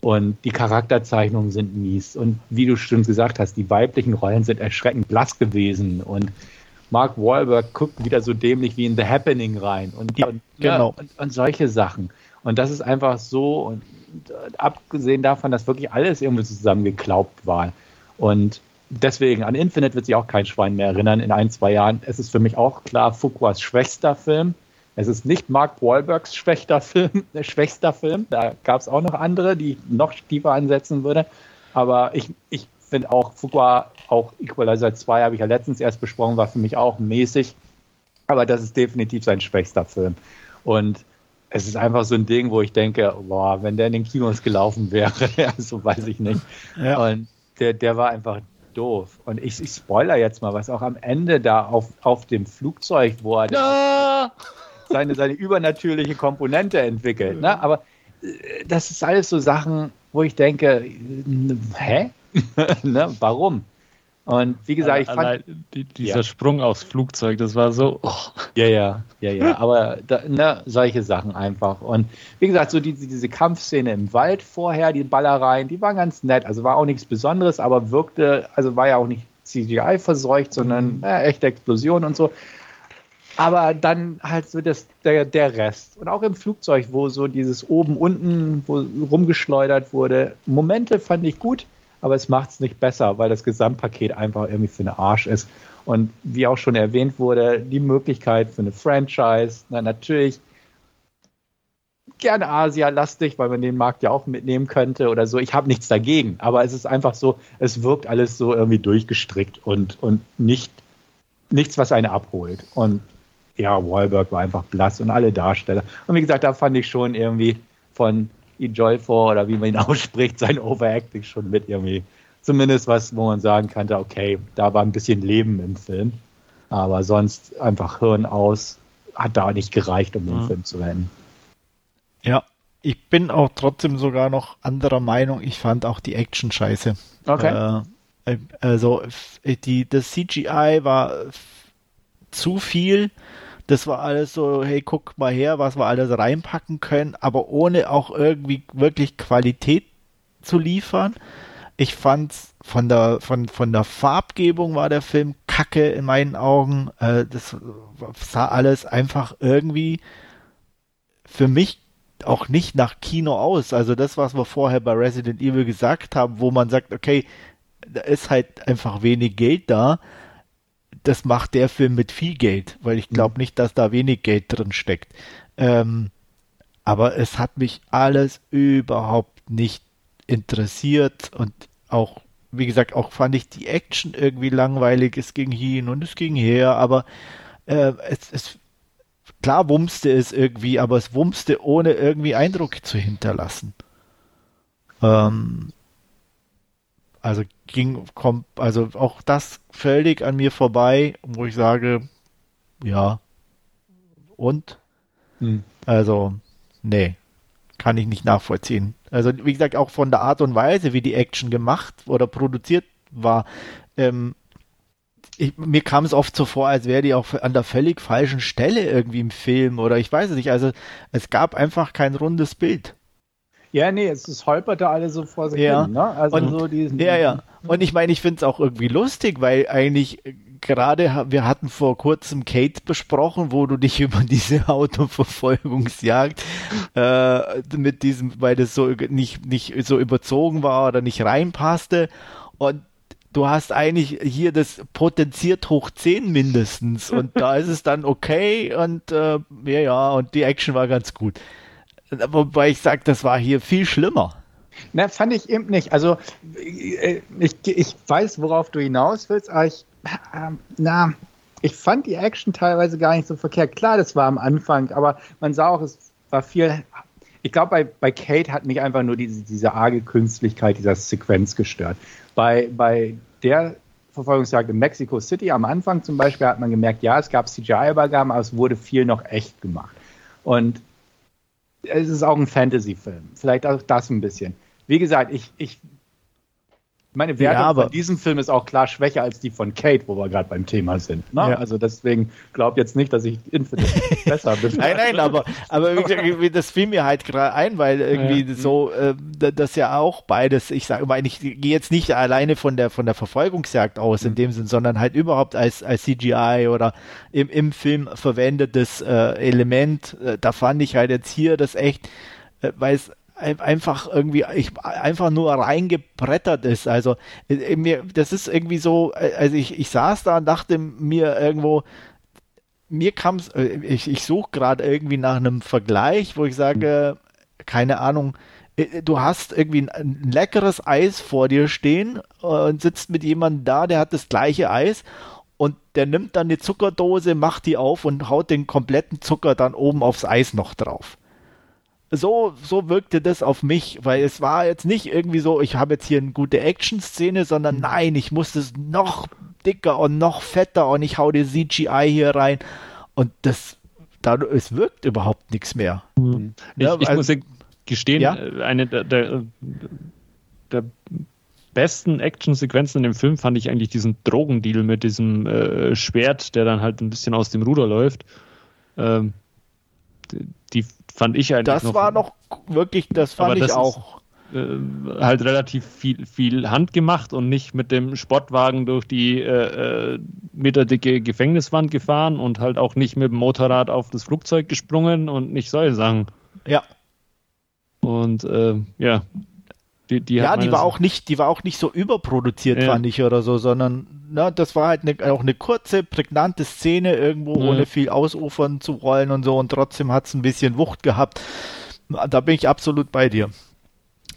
Und die Charakterzeichnungen sind mies. Und wie du schon gesagt hast, die weiblichen Rollen sind erschreckend blass gewesen. Und Mark Wahlberg guckt wieder so dämlich wie in The Happening rein. Und, ja, und, genau. Und, und, solche Sachen. Und das ist einfach so, und, und abgesehen davon, dass wirklich alles irgendwie zusammengeklaubt war. Und deswegen, an Infinite wird sich auch kein Schwein mehr erinnern in ein, zwei Jahren. Es ist für mich auch klar Fuquas schwächster Film. Es ist nicht Mark Wahlbergs schwächster Film, äh, schwächster Film. Da gab es auch noch andere, die ich noch tiefer ansetzen würde. Aber ich, ich finde auch Fuqua, auch Equalizer 2 habe ich ja letztens erst besprochen, war für mich auch mäßig. Aber das ist definitiv sein schwächster Film. Und es ist einfach so ein Ding, wo ich denke, boah, wenn der in den Kinos gelaufen wäre, (laughs) so weiß ich nicht. Ja. Und der, der war einfach doof. Und ich, ich spoiler jetzt mal, was auch am Ende da auf, auf dem Flugzeug, wo er. Ja seine, seine übernatürliche Komponente entwickelt. Ne? Aber äh, das ist alles so Sachen, wo ich denke, hä? (laughs) ne? Warum? Und wie gesagt, ich fand. Die, dieser ja. Sprung aufs Flugzeug, das war so. Oh. Ja, ja, ja, ja. Aber da, ne, solche Sachen einfach. Und wie gesagt, so die, diese Kampfszene im Wald vorher, die Ballereien, die waren ganz nett. Also war auch nichts Besonderes, aber wirkte, also war ja auch nicht CGI verseucht, sondern äh, echte Explosion und so. Aber dann halt so das, der, der Rest. Und auch im Flugzeug, wo so dieses oben, unten, wo rumgeschleudert wurde. Momente fand ich gut, aber es macht es nicht besser, weil das Gesamtpaket einfach irgendwie für eine Arsch ist. Und wie auch schon erwähnt wurde, die Möglichkeit für eine Franchise, na natürlich gerne Asia-lastig, weil man den Markt ja auch mitnehmen könnte oder so. Ich habe nichts dagegen, aber es ist einfach so, es wirkt alles so irgendwie durchgestrickt und, und nicht, nichts, was einen abholt. Und ja, Wahlberg war einfach blass und alle Darsteller. Und wie gesagt, da fand ich schon irgendwie von Ejolfor oder wie man ihn (laughs) ausspricht, sein Overacting schon mit irgendwie zumindest was, wo man sagen könnte, okay, da war ein bisschen Leben im Film. Aber sonst einfach Hirn aus, hat da nicht gereicht, um den mhm. Film zu rennen. Ja, ich bin auch trotzdem sogar noch anderer Meinung. Ich fand auch die Action scheiße. Okay. Äh, also die, das CGI war zu viel. Das war alles so, hey, guck mal her, was wir alles reinpacken können, aber ohne auch irgendwie wirklich Qualität zu liefern. Ich fand von der von von der Farbgebung war der Film kacke in meinen Augen. Äh, das sah alles einfach irgendwie für mich auch nicht nach Kino aus. Also das, was wir vorher bei Resident Evil gesagt haben, wo man sagt, okay, da ist halt einfach wenig Geld da. Das macht der Film mit viel Geld, weil ich glaube mhm. nicht, dass da wenig Geld drin steckt. Ähm, aber es hat mich alles überhaupt nicht interessiert und auch, wie gesagt, auch fand ich die Action irgendwie langweilig. Es ging hin und es ging her, aber äh, es, es klar wumste es irgendwie, aber es wumste ohne irgendwie Eindruck zu hinterlassen. Ähm, also ging, kommt, also auch das völlig an mir vorbei, wo ich sage, ja, und? Hm. Also, nee, kann ich nicht nachvollziehen. Also, wie gesagt, auch von der Art und Weise, wie die Action gemacht oder produziert war, ähm, ich, mir kam es oft so vor, als wäre die auch an der völlig falschen Stelle irgendwie im Film oder ich weiß es nicht. Also es gab einfach kein rundes Bild. Ja, nee, es ist holperte alle so vor sich ja. hin, ne? Also und, so diesen. Ja, ja. Und ich meine, ich finde es auch irgendwie lustig, weil eigentlich gerade wir hatten vor kurzem Kate besprochen, wo du dich (laughs) über diese Autoverfolgungsjagd äh, mit diesem, weil das so nicht nicht so überzogen war oder nicht reinpasste und du hast eigentlich hier das potenziert hoch 10 mindestens und da ist es dann okay und äh, ja, ja, und die Action war ganz gut. Wobei ich sage, das war hier viel schlimmer. Na, fand ich eben nicht. Also äh, ich, ich weiß, worauf du hinaus willst, aber ich, äh, na, ich fand die Action teilweise gar nicht so verkehrt. Klar, das war am Anfang, aber man sah auch, es war viel. Ich glaube, bei, bei Kate hat mich einfach nur diese, diese arge Künstlichkeit dieser Sequenz gestört. Bei, bei der Verfolgungsjagd in Mexico City am Anfang zum Beispiel hat man gemerkt, ja, es gab CGI-Übergaben, aber es wurde viel noch echt gemacht. Und es ist auch ein Fantasy-Film. Vielleicht auch das ein bisschen. Wie gesagt, ich, ich meine Wertung ja, von diesem Film ist auch klar schwächer als die von Kate, wo wir gerade beim Thema sind. Ne? Ja. Also deswegen glaub jetzt nicht, dass ich Infinite (laughs) besser bin. Nein, nein, aber, aber das fiel mir halt gerade ein, weil irgendwie ja. so, äh, das ja auch beides, ich sage immer, ich gehe jetzt nicht alleine von der von der Verfolgungsjagd aus in mhm. dem Sinn, sondern halt überhaupt als, als CGI oder im, im Film verwendetes äh, Element. Äh, da fand ich halt jetzt hier das echt, äh, weil es einfach irgendwie ich, einfach nur reingebrettert ist. Also äh, mir, das ist irgendwie so, äh, also ich, ich saß da und dachte mir irgendwo, mir kam es, äh, ich, ich suche gerade irgendwie nach einem Vergleich, wo ich sage, keine Ahnung, du hast irgendwie ein, ein, leckeres Eis vor dir stehen und sitzt mit jemandem da, der hat das gleiche Eis und der nimmt dann die Zuckerdose, macht die auf und haut den kompletten Zucker dann oben aufs Eis noch drauf so, so wirkte das auf mich, weil es war jetzt nicht irgendwie so, ich habe jetzt hier eine gute Action-Szene, sondern mhm. nein, ich muss es noch dicker und noch fetter und ich hau die CGI hier rein und das, da, es wirkt überhaupt nichts mehr. Mhm. Ich, ja, ich also, muss gestehen, ja? Äh, eine der, der, der besten Action-Sequenzen in dem Film fand ich eigentlich diesen Drogendeal mit diesem äh, Schwert, der dann halt ein bisschen aus dem Ruder läuft. Ähm, die fand ich eigentlich Das noch, war noch wirklich, das fand ich das auch. Ist, äh, halt relativ viel, viel handgemacht und nicht mit dem Sportwagen durch die äh, äh, meterdicke Gefängniswand gefahren und halt auch nicht mit dem Motorrad auf das Flugzeug gesprungen und nicht solche Sachen. Ja. Und äh, ja, die, die ja, die war auch nicht, die war auch nicht so überproduziert, ja. fand ich oder so, sondern na, das war halt ne, auch eine kurze, prägnante Szene irgendwo, ja. ohne viel ausufern zu rollen und so und trotzdem hat es ein bisschen Wucht gehabt. Da bin ich absolut bei dir.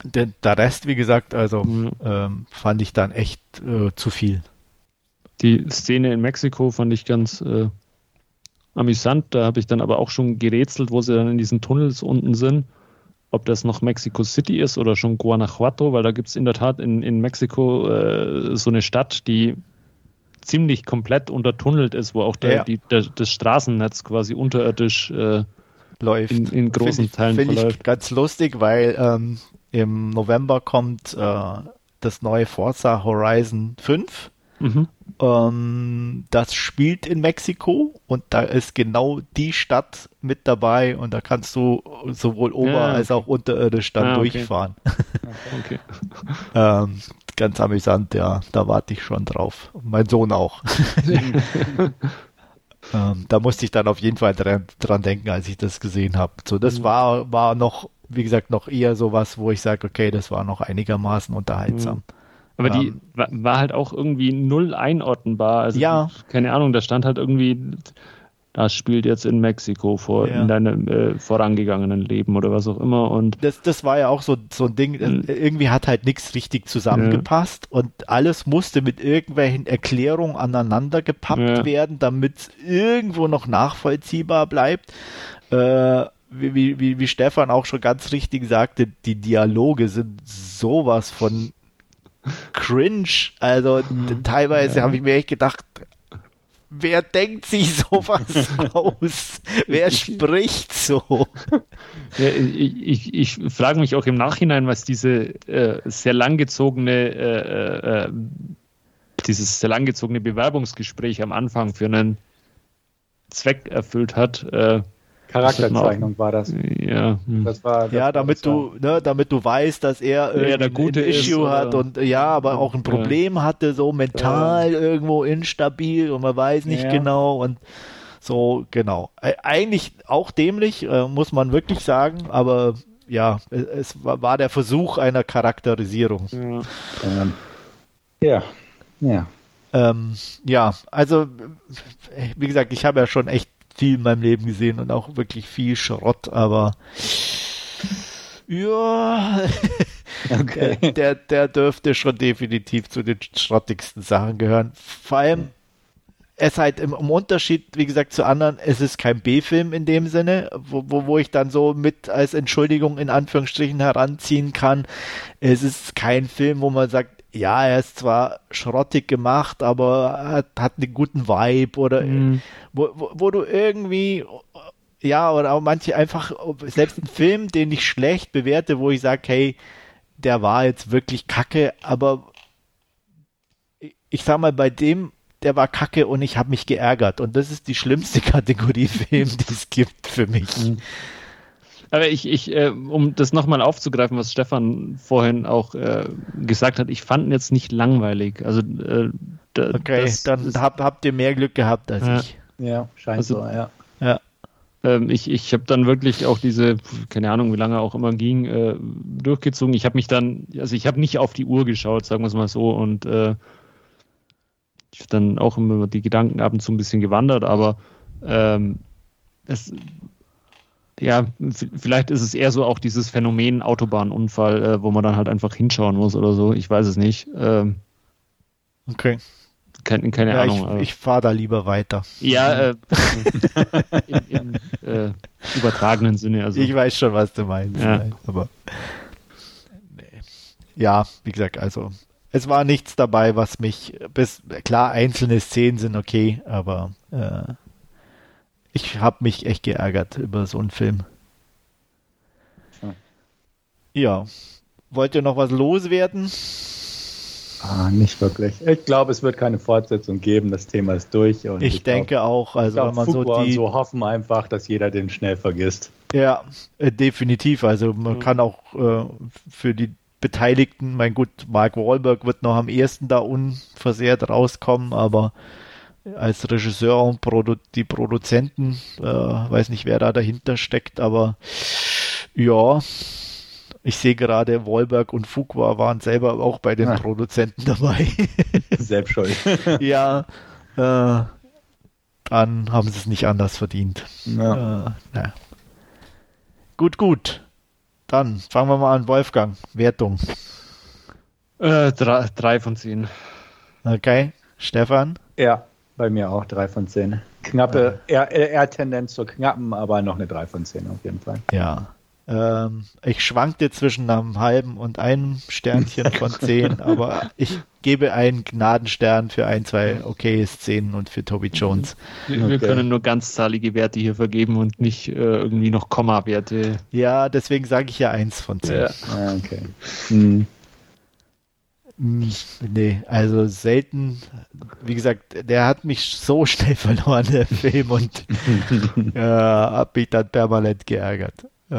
Der, der Rest, wie gesagt, also mhm. ähm, fand ich dann echt äh, zu viel. Die Szene in Mexiko fand ich ganz äh, amüsant. Da habe ich dann aber auch schon gerätselt, wo sie dann in diesen Tunnels unten sind. Ob das noch Mexico City ist oder schon Guanajuato, weil da gibt es in der Tat in, in Mexiko äh, so eine Stadt, die ziemlich komplett untertunnelt ist, wo auch der, ja. die, der, das Straßennetz quasi unterirdisch äh, läuft. In, in großen find ich, Teilen find verläuft. Ich ganz lustig, weil ähm, im November kommt äh, das neue Forza Horizon 5 Mhm. Ähm, das spielt in Mexiko und da ist genau die Stadt mit dabei und da kannst du sowohl ober- ja, okay. als auch unterirdisch dann ah, okay. durchfahren. (laughs) Okay. (laughs) ähm, ganz amüsant, ja, da warte ich schon drauf. Mein Sohn auch. (laughs) ähm, da musste ich dann auf jeden Fall dran, dran denken, als ich das gesehen habe. So, das mhm. war, war noch, wie gesagt, noch eher sowas, wo ich sage, okay, das war noch einigermaßen unterhaltsam. Mhm. Aber die ähm. war, war, halt auch irgendwie null einordnbar. Also, ja. keine Ahnung, da stand halt irgendwie, das spielt jetzt in Mexiko vor, ja. in deinem äh, vorangegangenen Leben oder was auch immer. Und das, das war ja auch so, so ein Ding, mhm. irgendwie hat halt nichts richtig zusammengepasst ja. und alles musste mit irgendwelchen Erklärungen aneinander gepappt ja. werden, damit es irgendwo noch nachvollziehbar bleibt. Äh, wie, wie, wie Stefan auch schon ganz richtig sagte, die Dialoge sind sowas von cringe. Also mhm. teilweise ja. habe ich mir echt gedacht, wer denkt sich sowas (laughs) aus? wer spricht so? Ja, ich, ich, ich frage mich auch im Nachhinein, was diese äh, sehr langgezogene, äh, äh, dieses sehr langgezogene Bewerbungsgespräch am Anfang für einen Zweck erfüllt hat. Äh, Charakterzeichnung war das. Ja, hm. das war, das ja damit du, ne, damit du weißt, dass er ja, der gute ein Issue ist, hat und ja, aber auch ein Problem ja. hatte, so mental ja. irgendwo instabil und man weiß nicht genau und so, genau. Eigentlich auch dämlich, äh, muss man wirklich sagen, aber ja, es, war der Versuch einer Charakterisierung. Ja, ähm, ja. ja. Ähm, ja, also wie gesagt, ich habe ja schon echt viel in meinem Leben gesehen und auch wirklich viel Schrott, aber ja, (laughs) okay. der, der, der dürfte schon definitiv zu den schrottigsten Sachen gehören. Vor allem, es halt im, im, Unterschied, wie gesagt, zu anderen, es ist kein B-Film in dem Sinne, wo, wo, wo ich dann so mit als Entschuldigung in Anführungsstrichen heranziehen kann. Es ist kein Film, wo man sagt, ja, er ist zwar schrottig gemacht, aber hat, hat einen guten Vibe oder mhm. wo, wo, wo, du irgendwie, ja, oder auch manche einfach, selbst ein Film, den ich schlecht bewerte, wo ich sage, hey, der war jetzt wirklich kacke, aber ich sag mal, bei dem, der war kacke und ich habe mich geärgert. Und das ist die schlimmste (laughs) Kategorie Film, die es gibt für mich. Mhm. Aber ich, ich äh, um das nochmal aufzugreifen, was Stefan vorhin auch äh, gesagt hat, ich fand ihn jetzt nicht langweilig. Also äh, da, Okay, dann hab, habt ihr mehr Glück gehabt als ja. ich. Ja, scheint also, so, ja. Ja. Ähm, ich ich habe dann wirklich auch diese, keine Ahnung, wie lange auch immer ging, äh, durchgezogen. Ich habe mich dann, also ich habe nicht auf die Uhr geschaut, sagen wir es mal so, und äh, ich habe dann auch immer die Gedanken ab und zu ein bisschen gewandert, aber ähm, es ja, vielleicht ist es eher so auch dieses Phänomen Autobahnunfall, äh, wo man dann halt einfach hinschauen muss oder so. Ich weiß es nicht. Ähm, okay. Keine, keine ja, Ahnung. Ich, ich fahre da lieber weiter. Ja, äh, (laughs) im, im äh, übertragenen Sinne. Also. Ich weiß schon, was du meinst. Ja. Aber nee. ja, wie gesagt, also es war nichts dabei, was mich bis klar einzelne Szenen sind okay, aber äh, ich habe mich echt geärgert über so einen Film. Ja. Wollt ihr noch was loswerden? Ah, nicht wirklich. Ich glaube, es wird keine Fortsetzung geben. Das Thema ist durch. ich, ich denke glaub, auch. Also, glaub, wenn man so die. so hoffen einfach, dass jeder den schnell vergisst. Ja, äh, definitiv. Also, man mhm. kann auch äh, für die Beteiligten, mein gut, Mark Wahlberg wird noch am ersten da unversehrt rauskommen, aber als Regisseur und Produ die Produzenten, äh, weiß nicht, wer da dahinter steckt, aber ja, ich sehe gerade, Wahlberg und Fuqua waren selber auch bei den ah. Produzenten dabei. (laughs) Selbst schuld. (laughs) ja, äh, dann haben sie es nicht anders verdient. Ja. Äh, na. Gut, gut. dann fangen wir mal an. Wolfgang, Wertung. Äh, drei, drei von zehn. Okay. Stefan? Ja, bei mir auch drei von zehn. Knappe, eher, eher Tendenz zur knappen, aber noch eine drei von zehn auf jeden Fall. Ja. Ähm, ich schwankte zwischen einem halben und einem Sternchen von (laughs) zehn, aber ich gebe einen Gnadenstern für ein, zwei okay Szenen und für Toby Jones. Wir Okay. können nur ganzzahlige Werte hier vergeben und nicht äh, irgendwie noch Komma-Werte. Ja, deswegen sage ich ja eins von zehn. Ja. Ah, okay. Hm. Mm, Nee, also selten, wie gesagt, der hat mich so (laughs) schnell verloren, der Film, und (laughs) äh, hab mich dann permanent geärgert. Äh,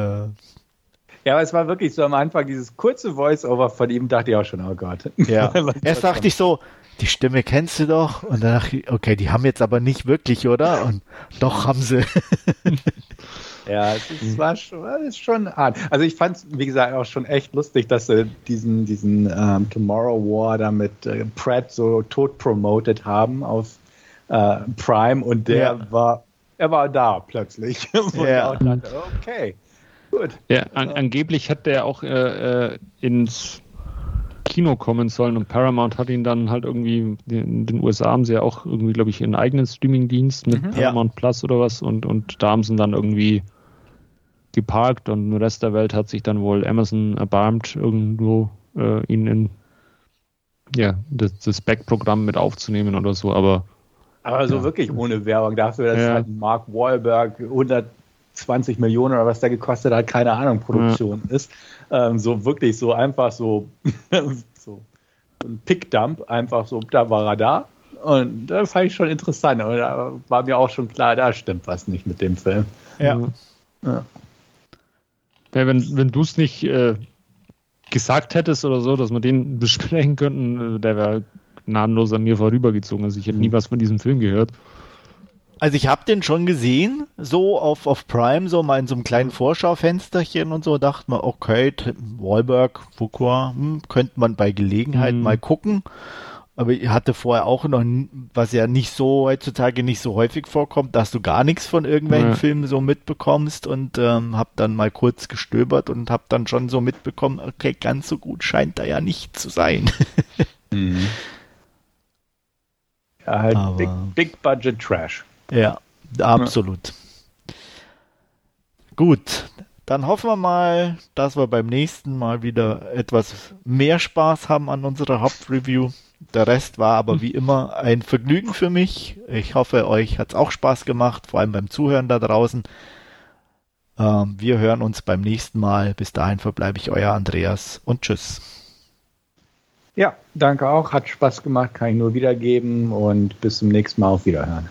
Ja, aber es war wirklich so am Anfang dieses kurze Voice-Over von ihm, dachte ich auch schon, oh Gott. ja. Erst dachte ich so, die Stimme kennst du doch, und dann dachte ich, okay, die haben jetzt aber nicht wirklich, oder? Und doch haben sie. (laughs) Ja, es ist, war schon, ist schon hart. Also ich fand es, wie gesagt, auch schon echt lustig, dass sie diesen, diesen ähm, Tomorrow War da mit äh, Pratt so tot promoted haben auf äh, Prime und der Ja. war, er war da plötzlich. (laughs) Ja. dachte, okay, gut. Ja, an, angeblich hat der auch äh, äh, ins Kino kommen sollen und Paramount hat ihn dann halt irgendwie, in den USA haben sie ja auch irgendwie, glaube ich, einen eigenen Streamingdienst mit Mhm. Paramount Plus oder was und, und da haben sie ihn dann irgendwie geparkt und im Rest der Welt hat sich dann wohl Amazon erbarmt, irgendwo äh, ihn in ja, das, das Back-Programm mit aufzunehmen oder so, aber Aber so wirklich ohne Werbung dafür, dass Ja. halt Mark Wahlberg 120 Millionen oder was der gekostet hat, keine Ahnung, Produktion ist. Ähm, so wirklich so einfach so, (laughs) so ein Pickdump, einfach so, da war er da. Und das fand ich schon interessant. Und da war mir auch schon klar, da stimmt was nicht mit dem Film. Ja. Ja. Ja, wenn, wenn du es nicht äh, gesagt hättest oder so, dass wir den (laughs) besprechen könnten, äh, der wäre gnadenlos an mir vorübergezogen. Also ich hätte nie was von diesem Film gehört. Also ich habe den schon gesehen, so auf, auf Prime, so mal in so einem kleinen Vorschaufensterchen und so, dachte man, okay, Wahlberg, Fuqua, hm, könnte man bei Gelegenheit Mhm. mal gucken. Aber ich hatte vorher auch noch, was ja nicht so heutzutage nicht so häufig vorkommt, dass du gar nichts von irgendwelchen Ja. Filmen so mitbekommst und ähm, habe dann mal kurz gestöbert und habe dann schon so mitbekommen, okay, ganz so gut scheint er ja nicht zu sein. (laughs) Ja, halt Aber- big, big Budget Trash. Ja, absolut. Gut, dann hoffen wir mal, dass wir beim nächsten Mal wieder etwas mehr Spaß haben an unserer Hauptreview. Der Rest war aber wie immer ein Vergnügen für mich. Ich hoffe, euch hat's auch Spaß gemacht, vor allem beim Zuhören da draußen. Ähm, wir hören uns beim nächsten Mal. Bis dahin verbleibe ich euer Andreas und tschüss. Ja, danke auch. Hat Spaß gemacht, kann ich nur wiedergeben und bis zum nächsten Mal auf Wiederhören.